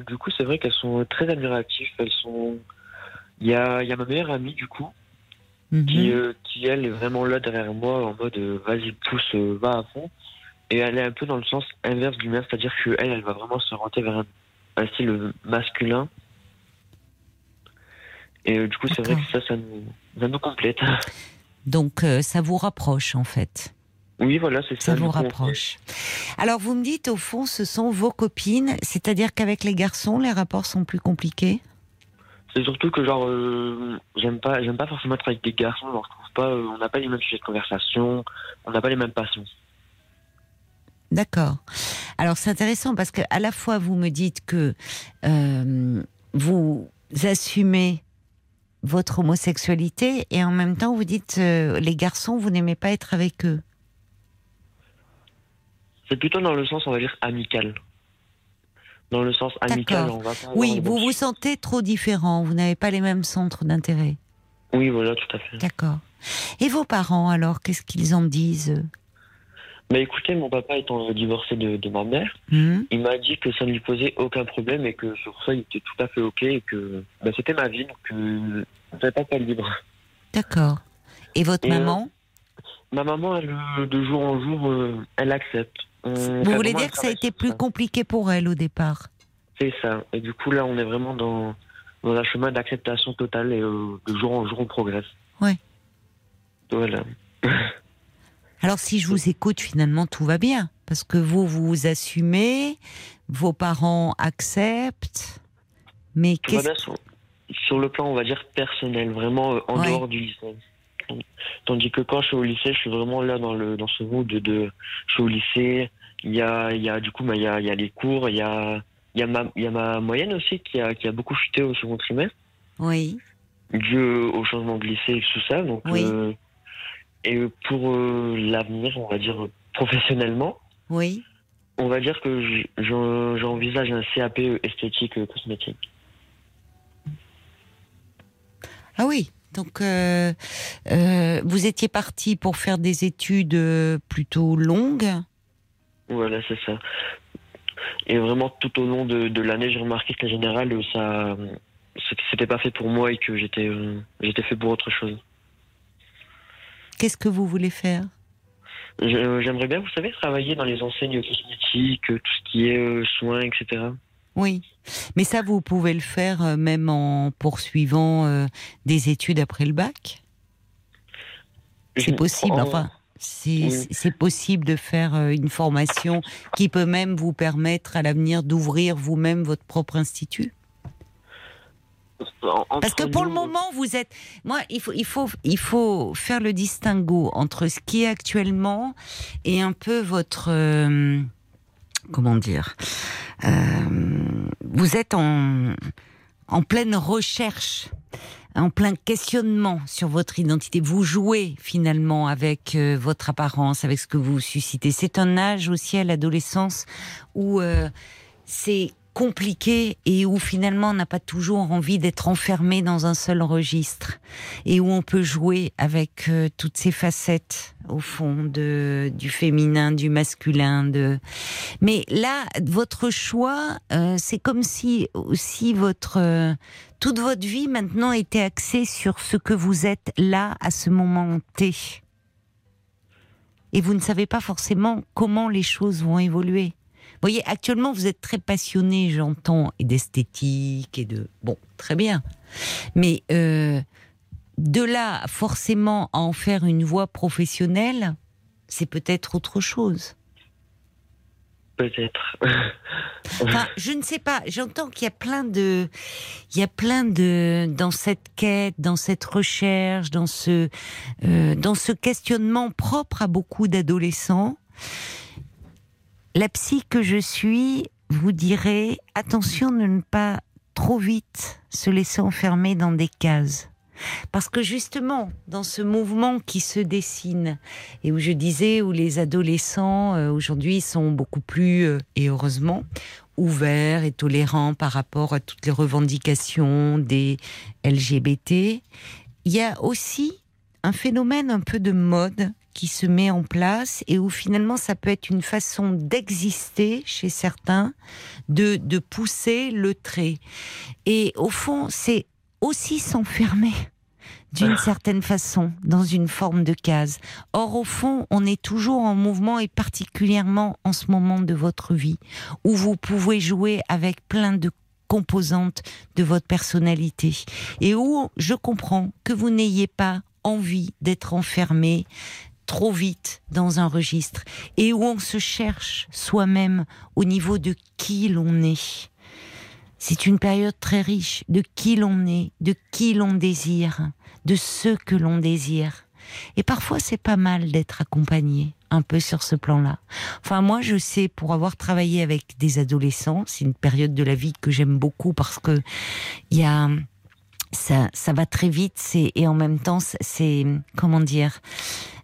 du coup, c'est vrai qu'elles sont très admiratives. Elles sont. Il y a, y a ma meilleure amie, du coup, qui, qui, elle, est vraiment là derrière moi en mode vas-y, pousse, va à fond. Et elle est un peu dans le sens inverse du mien, c'est-à-dire qu'elle, elle va vraiment se rentrer vers un, style masculin. Et euh, du coup, c'est vrai que ça, ça nous, complète. Donc, euh, ça vous rapproche, en fait. Oui, voilà, c'est ça. Ça vous rapproche. Alors, vous me dites, au fond, ce sont vos copines, c'est-à-dire qu'avec les garçons, les rapports sont plus compliqués? C'est surtout que, genre, euh, j'aime pas, pas forcément être avec des garçons, on pas, on n'a pas les mêmes sujets de conversation, on n'a pas les mêmes passions. D'accord. Alors c'est intéressant parce que à la fois vous me dites que euh, vous assumez votre homosexualité et en même temps vous dites euh, les garçons vous n'aimez pas être avec eux. C'est plutôt dans le sens on va dire amical. Dans le sens amical, on va Oui, vous vous sentez trop différent, vous n'avez pas les mêmes centres d'intérêt. Oui, voilà, tout à fait. D'accord. Et vos parents alors, qu'est-ce qu'ils en disent mais écoutez, mon papa étant divorcé de, ma mère, mhm. il m'a dit que ça ne lui posait aucun problème et que sur ça, il était tout à fait OK et que bah, c'était ma vie, donc euh, je pas pas libre. D'accord. Et votre maman euh, Ma maman, elle, euh, de jour en jour, elle accepte. Vous voulez dire que ça a été plus compliqué pour elle au départ? C'est ça. Et du coup, là, on est vraiment dans, dans un chemin d'acceptation totale et de jour en jour, on progresse. Ouais. Voilà. Alors si je vous écoute, finalement, tout va bien. Parce que vous, vous assumez, vos parents acceptent. Mais qu'est-ce sur, sur, le plan, on va dire, personnel, vraiment euh, en dehors du lycée. Tandis que quand je suis au lycée, je suis vraiment là dans, le, dans ce mood de, je suis au lycée, il y a, il y a du coup, bah, il y a, il y a les cours, il y a, il y, a ma, il y a ma moyenne aussi qui a, qui a beaucoup chuté au second trimestre. Oui. Dû au changement de lycée et tout ça. Donc, oui. Euh, et pour euh, l'avenir, on va dire professionnellement, oui. on va dire que j'envisage un CAP esthétique euh, cosmétique. Ah oui, donc euh, vous étiez parti pour faire des études plutôt longues Voilà, c'est ça. Et vraiment tout au long de, l'année, j'ai remarqué que la générale, ça, c'était pas fait pour moi et que j'étais, j'étais fait pour autre chose. Qu'est-ce que vous voulez faire? J'aimerais bien, vous savez, travailler dans les enseignes cosmétiques, tout ce qui est soins, etc. Oui, mais ça, vous pouvez le faire même en poursuivant des études après le bac? C'est possible, enfin c'est possible de faire une formation qui peut même vous permettre à l'avenir d'ouvrir vous-même votre propre institut? Parce que pour le moment, vous êtes. Moi, il faut, il faut, il faut faire le distinguo entre ce qui est actuellement et un peu votre. Euh, comment dire euh, Vous êtes en, en pleine recherche, en plein questionnement sur votre identité. Vous jouez finalement avec euh, votre apparence, avec ce que vous suscitez. C'est un âge aussi à l'adolescence où c'est compliqué et où finalement on n'a pas toujours envie d'être enfermé dans un seul registre et où on peut jouer avec euh, toutes ces facettes au fond de du féminin, du masculin, de mais là votre choix euh, c'est comme si aussi votre euh, toute votre vie maintenant était axée sur ce que vous êtes là à ce moment T. Et vous ne savez pas forcément comment les choses vont évoluer voyez, actuellement, vous êtes très passionné, j'entends, et d'esthétique, et de... Bon, très bien. Mais euh, de là, forcément, à en faire une voie professionnelle, c'est peut-être autre chose. Peut-être. enfin, je ne sais pas. J'entends qu'il y a plein de, il y a plein de dans cette quête, dans cette recherche, dans ce, euh, dans ce questionnement propre à beaucoup d'adolescents. La psy que je suis vous dirait attention de ne pas trop vite se laisser enfermer dans des cases. Parce que justement, dans ce mouvement qui se dessine, et où je disais, où les adolescents euh, aujourd'hui sont beaucoup plus, euh, et heureusement, ouverts et tolérants par rapport à toutes les revendications des LGBT, il y a aussi un phénomène un peu de mode qui se met en place et où finalement ça peut être une façon d'exister chez certains, de, de pousser le trait. Et au fond, c'est aussi s'enfermer d'une certaine façon, dans une forme de case. Or, au fond, on est toujours en mouvement et particulièrement en ce moment de votre vie, où vous pouvez jouer avec plein de composantes de votre personnalité et où je comprends que vous n'ayez pas envie d'être enfermé trop vite dans un registre et où on se cherche soi-même au niveau de qui l'on est. C'est une période très riche de qui l'on est, de qui l'on désire, de ce que l'on désire. Et parfois, c'est pas mal d'être accompagné un peu sur ce plan-là. Enfin, moi, je sais, pour avoir travaillé avec des adolescents, c'est une période de la vie que j'aime beaucoup parce que il y a ça, ça va très vite, et en même temps, c'est comment dire,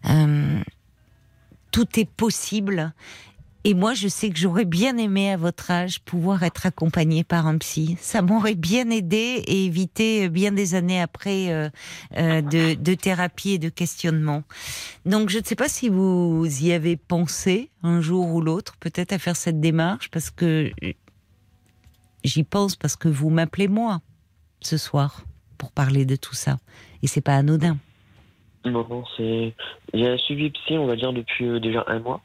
euh, tout est possible. Et moi, je sais que j'aurais bien aimé à votre âge pouvoir être accompagnée par un psy. Ça m'aurait bien aidé et évité bien des années après euh, euh, de, de, thérapie et de questionnement. Donc, je ne sais pas si vous y avez pensé un jour ou l'autre, peut-être à faire cette démarche, parce que j'y pense parce que vous m'appelez moi ce soir pour parler de tout ça. Et c'est pas anodin. Non, c'est. J'ai suivi psy, on va dire, depuis euh, déjà un mois.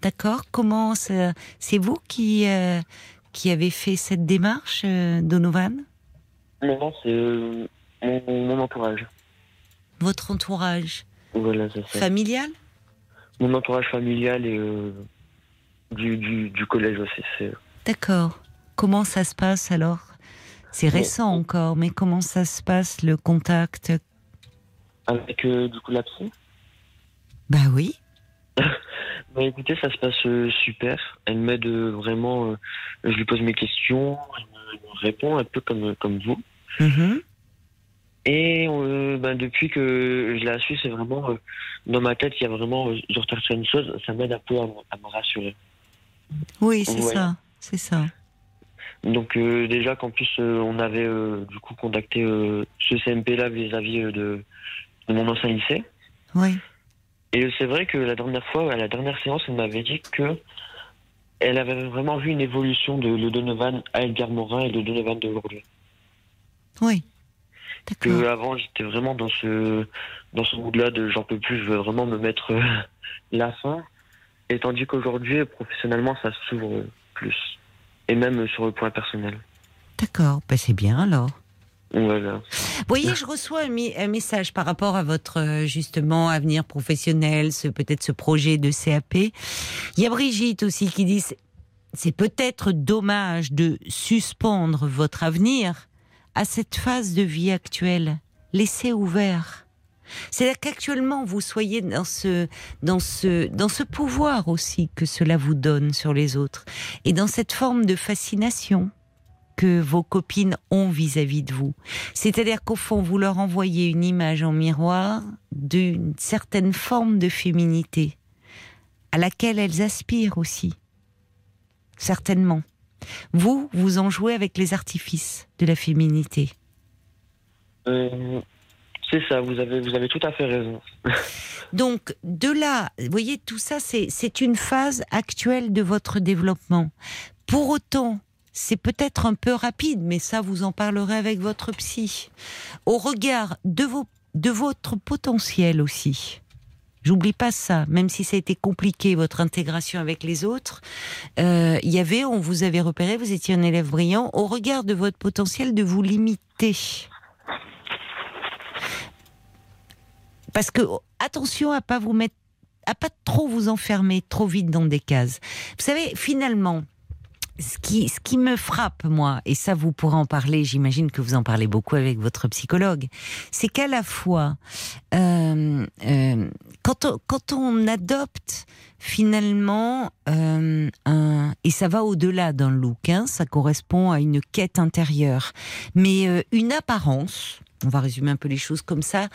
D'accord. Comment c'est vous qui euh, qui avez fait cette démarche, euh, Donovan? Non, c'est mon, entourage. Votre entourage Voilà, c'est ça. Familial? Mon entourage familial et du, du, du, collège aussi. D'accord. Comment ça se passe alors? C'est récent encore, mais comment ça se passe le contact? Avec euh, du coup la psy Bah oui. bah écoutez, ça se passe euh, super. Elle m'aide euh, vraiment. je lui pose mes questions, elle me, répond un peu comme, comme vous. Mm-hmm. Et bah, depuis que je la suis, c'est vraiment dans ma tête, il y a vraiment, je retiens une chose, ça m'aide un peu à, me rassurer. Oui, c'est ça, c'est ça. Donc déjà qu'en plus on avait du coup contacté ce CMP là vis-à-vis de de mon ancien lycée. Oui. Et c'est vrai que la dernière fois, à la dernière séance, elle m'avait dit que elle avait vraiment vu une évolution de le Donovan à Edgar Morin et le Donovan d'aujourd'hui. Oui. Que avant, j'étais vraiment dans ce, dans ce mood-là de j'en peux plus, je veux vraiment me mettre euh, la fin. Et tandis qu'aujourd'hui, professionnellement, ça s'ouvre plus. Et même sur le point personnel. D'accord, ben c'est bien alors. Voilà. Vous voyez, je reçois un, message par rapport à votre euh, justement avenir professionnel, ce peut-être ce projet de CAP. Il y a Brigitte aussi qui dit c'est peut-être dommage de suspendre votre avenir à cette phase de vie actuelle. Laissez ouvert. C'est-à-dire qu'actuellement vous soyez dans ce, dans ce, dans ce pouvoir aussi que cela vous donne sur les autres et dans cette forme de fascination que vos copines ont vis-à-vis de vous. C'est-à-dire qu'au fond, vous leur envoyez une image en miroir d'une certaine forme de féminité à laquelle elles aspirent aussi. Certainement. Vous, vous en jouez avec les artifices de la féminité. Euh, c'est ça, vous avez, tout à fait raison. Donc, de là, vous voyez, tout ça, c'est une phase actuelle de votre développement. Pour autant, c'est peut-être un peu rapide, mais ça, vous en parlerez avec votre psy. Au regard de votre potentiel aussi. J'oublie pas ça, même si ça a été compliqué votre intégration avec les autres. Euh, il y avait, on vous avait repéré, vous étiez un élève brillant. Au regard de votre potentiel, de vous limiter. Parce que attention à pas vous mettre, à pas trop vous enfermer trop vite dans des cases. Vous savez, finalement, ce qui, ce qui me frappe, moi, et ça vous pourrez en parler, j'imagine que vous en parlez beaucoup avec votre psychologue, c'est qu'à la fois, euh, euh, quand, on, quand on adopte finalement euh, et ça va au-delà d'un look, hein, ça correspond à une quête intérieure, mais une apparence, on va résumer un peu les choses comme ça,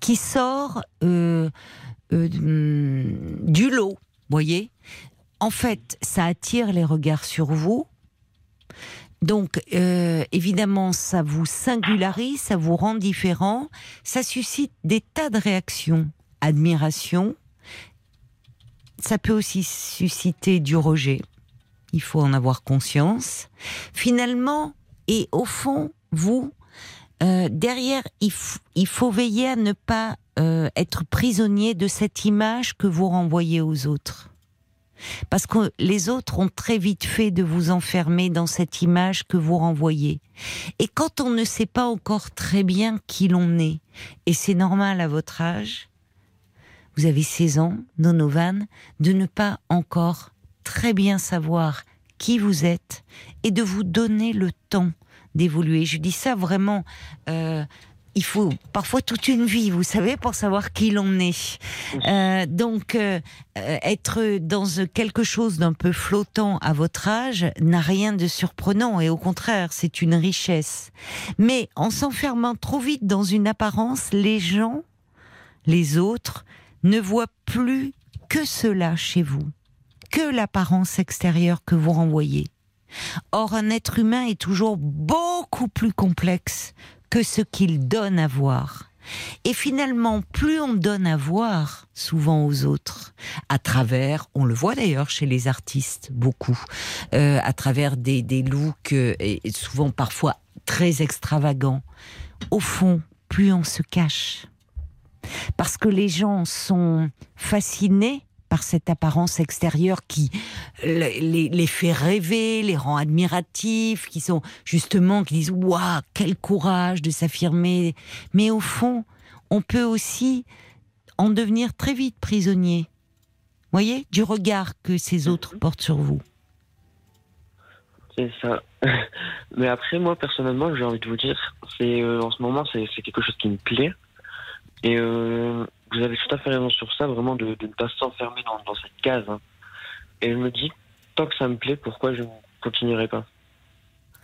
qui sort euh, euh, du lot, voyez? En fait, ça attire les regards sur vous. Donc, euh, évidemment, ça vous singularise, ça vous rend différent, ça suscite des tas de réactions. Admiration, ça peut aussi susciter du rejet. Il faut en avoir conscience. Finalement, et au fond, vous, euh, derrière, il, faut veiller à ne pas euh, être prisonnier de cette image que vous renvoyez aux autres. Parce que les autres ont très vite fait de vous enfermer dans cette image que vous renvoyez. Et quand on ne sait pas encore très bien qui l'on est, et c'est normal à votre âge, vous avez 16 ans, Donovan, de ne pas encore très bien savoir qui vous êtes et de vous donner le temps d'évoluer. Je dis ça vraiment euh, il faut parfois toute une vie, vous savez, pour savoir qui l'on est. Euh, donc, euh, euh, être dans quelque chose d'un peu flottant à votre âge n'a rien de surprenant et au contraire, c'est une richesse. Mais en s'enfermant trop vite dans une apparence, les gens, les autres, ne voient plus que cela chez vous, que l'apparence extérieure que vous renvoyez. Or, un être humain est toujours beaucoup plus complexe que ce qu'il donne à voir. Et finalement, plus on donne à voir souvent aux autres, à travers, on le voit d'ailleurs chez les artistes beaucoup, euh, à travers des, looks euh, et souvent parfois très extravagants, au fond, plus on se cache. Parce que les gens sont fascinés par cette apparence extérieure qui les, fait rêver, les rend admiratifs, qui sont justement, qui disent Waouh, quel courage de s'affirmer. Mais au fond, on peut aussi en devenir très vite prisonnier. Voyez, du regard que ces autres mhm. portent sur vous. C'est ça. Mais après, moi, personnellement, j'ai envie de vous dire, c'est euh, en ce moment, c'est quelque chose qui me plaît. Et euh, vous avez tout à fait raison sur ça, vraiment de, ne pas s'enfermer dans, cette case. Hein. Et je me dis, tant que ça me plaît, pourquoi je ne continuerai pas?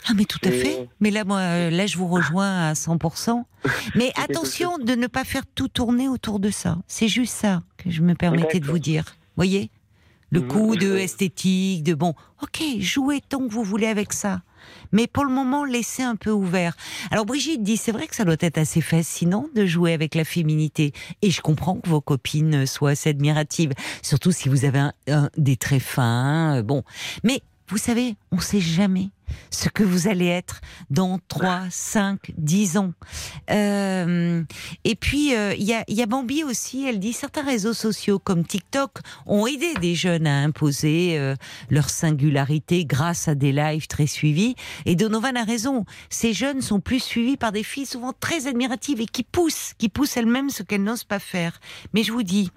Ah mais tout à fait. Mais là, moi, euh, là, je vous rejoins à 100%. Mais attention de ne pas faire tout tourner autour de ça. C'est juste ça que je me permettais de vous dire. Voyez? Le mhm. coup de esthétique, de bon, ok, jouez tant que vous voulez avec ça mais pour le moment, laissez un peu ouvert. Alors Brigitte dit, c'est vrai que ça doit être assez fascinant de jouer avec la féminité, et je comprends que vos copines soient assez admiratives, surtout si vous avez un, des traits fins, euh, bon. Mais vous savez, on ne sait jamais. Ce que vous allez être dans 3, 5, 10 ans. Euh, et puis, euh, il y, a, Bambi aussi, elle dit certains réseaux sociaux comme TikTok ont aidé des jeunes à imposer euh, leur singularité grâce à des lives très suivis. Et Donovan a raison, ces jeunes sont plus suivis par des filles souvent très admiratives et qui poussent, qui poussent elles-mêmes ce qu'elles n'osent pas faire. Mais je vous dis,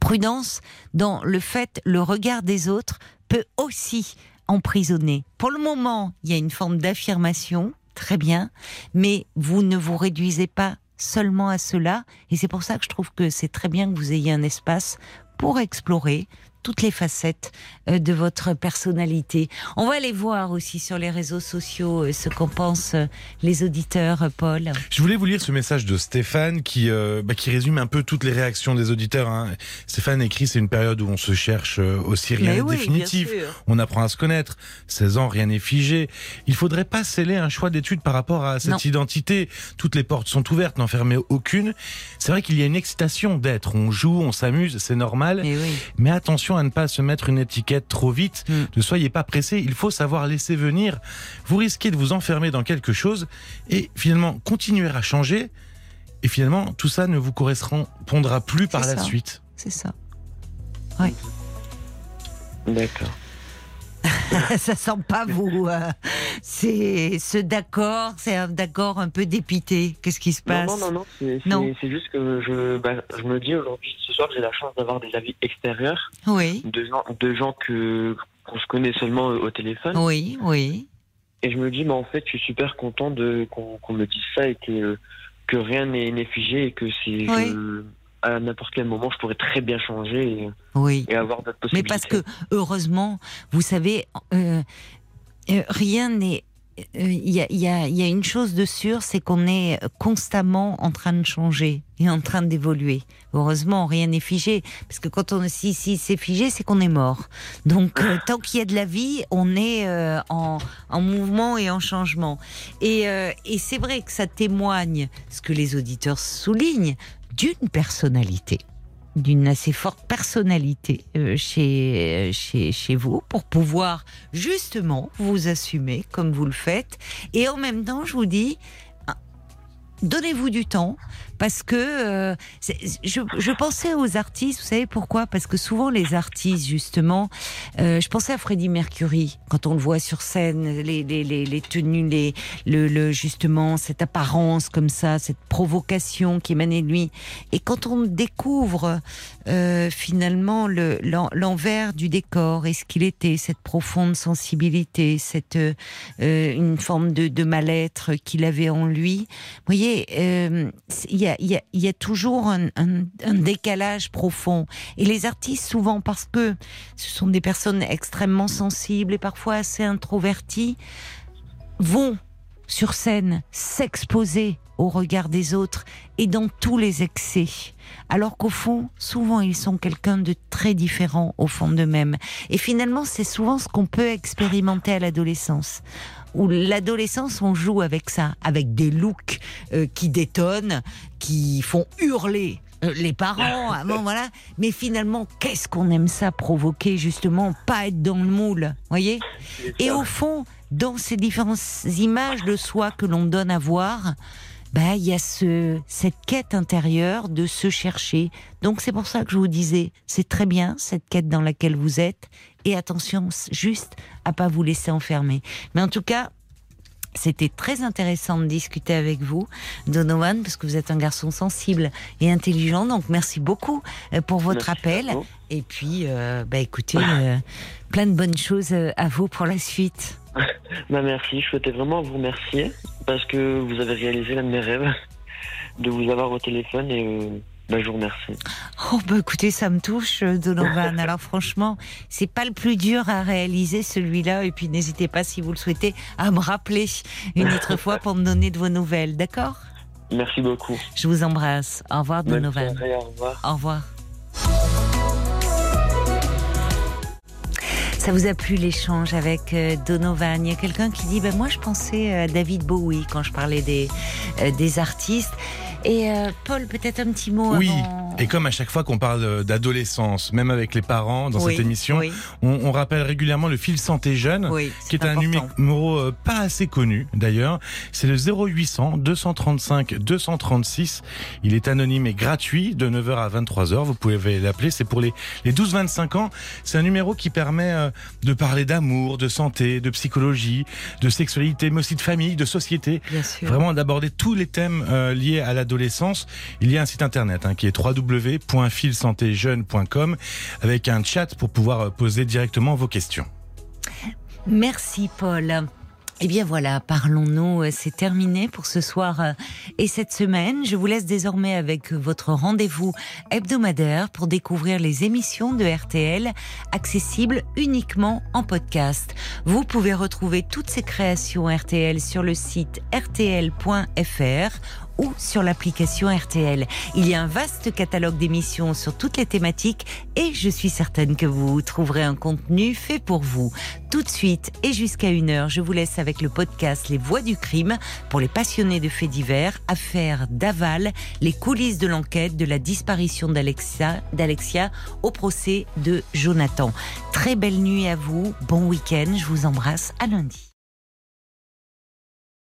prudence dans le fait, le regard des autres peut aussi emprisonner. Pour le moment, il y a une forme d'affirmation, très bien, mais vous ne vous réduisez pas seulement à cela, et c'est pour ça que je trouve que c'est très bien que vous ayez un espace pour explorer, toutes les facettes euh, de votre personnalité. On va aller voir aussi sur les réseaux sociaux euh, ce qu'en pensent euh, les auditeurs, Paul. Je voulais vous lire ce message de Stéphane qui, bah, qui résume un peu toutes les réactions des auditeurs. Hein. Stéphane écrit c'est une période où on se cherche aussi rien n'est définitif. On apprend à se connaître. 16 ans, rien n'est figé. Il faudrait pas sceller un choix d'études par rapport à cette identité. Toutes les portes sont ouvertes, n'en fermez aucune. C'est vrai qu'il y a une excitation d'être. On joue, on s'amuse, c'est normal. Mais, Mais attention à ne pas se mettre une étiquette trop vite. Mm. Ne soyez pas pressé. Il faut savoir laisser venir. Vous risquez de vous enfermer dans quelque chose et finalement continuer à changer. Et finalement, tout ça ne vous correspondra plus par la suite. C'est ça. Oui. D'accord. ça sent pas vous. Euh, c'est ce d'accord, c'est un d'accord un peu dépité. Qu'est-ce qui se passe Non, non, non. C'est juste que je, bah, je me dis aujourd'hui, ce soir, j'ai la chance d'avoir des avis extérieurs. Oui. De gens, de gens que qu'on se connaît seulement au téléphone. Oui, oui. Et je me dis, mais en fait, je suis super content de qu'on me dise ça et que que rien n'est figé et que c'est à n'importe quel moment, je pourrais très bien changer et, oui. et avoir d'autres possibilités. Mais parce que, heureusement, vous savez, euh, euh, rien n'est il y, a, y, a, y, a, une chose de sûr, c'est qu'on est constamment en train de changer et en train d'évoluer. Heureusement, rien n'est figé, parce que quand on si, si c'est figé, c'est qu'on est mort. Donc, euh, tant qu'il y a de la vie, on est en, en, mouvement et en changement. Et, et c'est vrai que ça témoigne, ce que les auditeurs soulignent, d'une personnalité d'une assez forte personnalité euh, chez, euh, chez, vous pour pouvoir justement vous assumer comme vous le faites. Et en même temps, je vous dis, donnez-vous du temps parce que euh, je, je, pensais aux artistes, vous savez pourquoi? Parce que souvent les artistes, justement, euh, je pensais à Freddie Mercury quand on le voit sur scène, les, les, les, les tenues, les, le, le, justement cette apparence comme ça, cette provocation qui émanait de lui. Et quand on découvre euh, finalement l'envers du décor et ce qu'il était, cette profonde sensibilité, cette euh, une forme de, de mal-être qu'il avait en lui, voyez, euh, il y a il y a, toujours un, décalage profond. Et les artistes, souvent, parce que ce sont des personnes extrêmement sensibles et parfois assez introverties, vont sur scène s'exposer au regard des autres et dans tous les excès. Alors qu'au fond, souvent, ils sont quelqu'un de très différent au fond d'eux-mêmes. Et finalement, c'est souvent ce qu'on peut expérimenter à l'adolescence où l'adolescence, on joue avec ça, avec des looks euh, qui détonnent, qui font hurler euh, les parents, voilà. Mais finalement, qu'est-ce qu'on aime ça provoquer justement, pas être dans le moule, voyez? Et au fond, dans ces différentes images de soi que l'on donne à voir, bah il y a ce cette quête intérieure de se chercher. Donc c'est pour ça que je vous disais, c'est très bien cette quête dans laquelle vous êtes et attention juste à pas vous laisser enfermer. Mais en tout cas, c'était très intéressant de discuter avec vous, Donovan, parce que vous êtes un garçon sensible et intelligent. Donc, merci beaucoup euh, pour votre appel. Et puis, euh, bah, écoutez, euh, plein de bonnes choses à vous pour la suite. bah, merci. Je souhaitais vraiment vous remercier parce que vous avez réalisé l'un de mes rêves de vous avoir au téléphone et bah, je vous remercie. Oh, bah écoutez, ça me touche, euh, Donovan. Alors franchement, c'est pas le plus dur à réaliser celui-là. Et puis n'hésitez pas, si vous le souhaitez, à me rappeler une autre fois pour me donner de vos nouvelles, d'accord? Merci beaucoup. Je vous embrasse. Au revoir, Donovan. au revoir. Au revoir. Ça vous a plu l'échange avec euh, Donovan? Il y a quelqu'un qui dit ben Moi, je pensais à David Bowie quand je parlais des, euh, des artistes. Et euh, Paul, peut-être un petit mot oui. avant Et comme à chaque fois qu'on parle d'adolescence, même avec les parents dans cette émission, on, on, rappelle régulièrement le fil santé jeune, qui est un numéro euh, pas assez connu d'ailleurs. C'est le 0800 235 236. Il est anonyme et gratuit de 9h à 23h. Vous pouvez l'appeler. C'est pour les, les 12-25 ans. C'est un numéro qui permet euh, de parler d'amour, de santé, de psychologie, de sexualité, mais aussi de famille, de société. Vraiment d'aborder tous les thèmes liés à Il y a un site internet hein, qui est www.filsantéjeune.com avec un chat pour pouvoir poser directement vos questions. Merci Paul. Eh bien voilà, parlons-nous, euh, c'est terminé pour ce soir euh, et cette semaine. Je vous laisse désormais avec votre rendez-vous hebdomadaire pour découvrir les émissions de RTL accessibles uniquement en podcast. Vous pouvez retrouver toutes ces créations RTL sur le site rtl.fr ou sur l'application RTL. Il y a un vaste catalogue d'émissions sur toutes les thématiques et je suis certaine que vous trouverez un contenu fait pour vous. Tout de suite et jusqu'à une heure, je vous laisse avec le podcast Les Voix du crime pour les passionnés de faits divers, affaires d'aval, les coulisses de l'enquête de la disparition d'Alexia, au procès de Jonathan. Très belle nuit à vous, bon week-end, je vous embrasse, à lundi.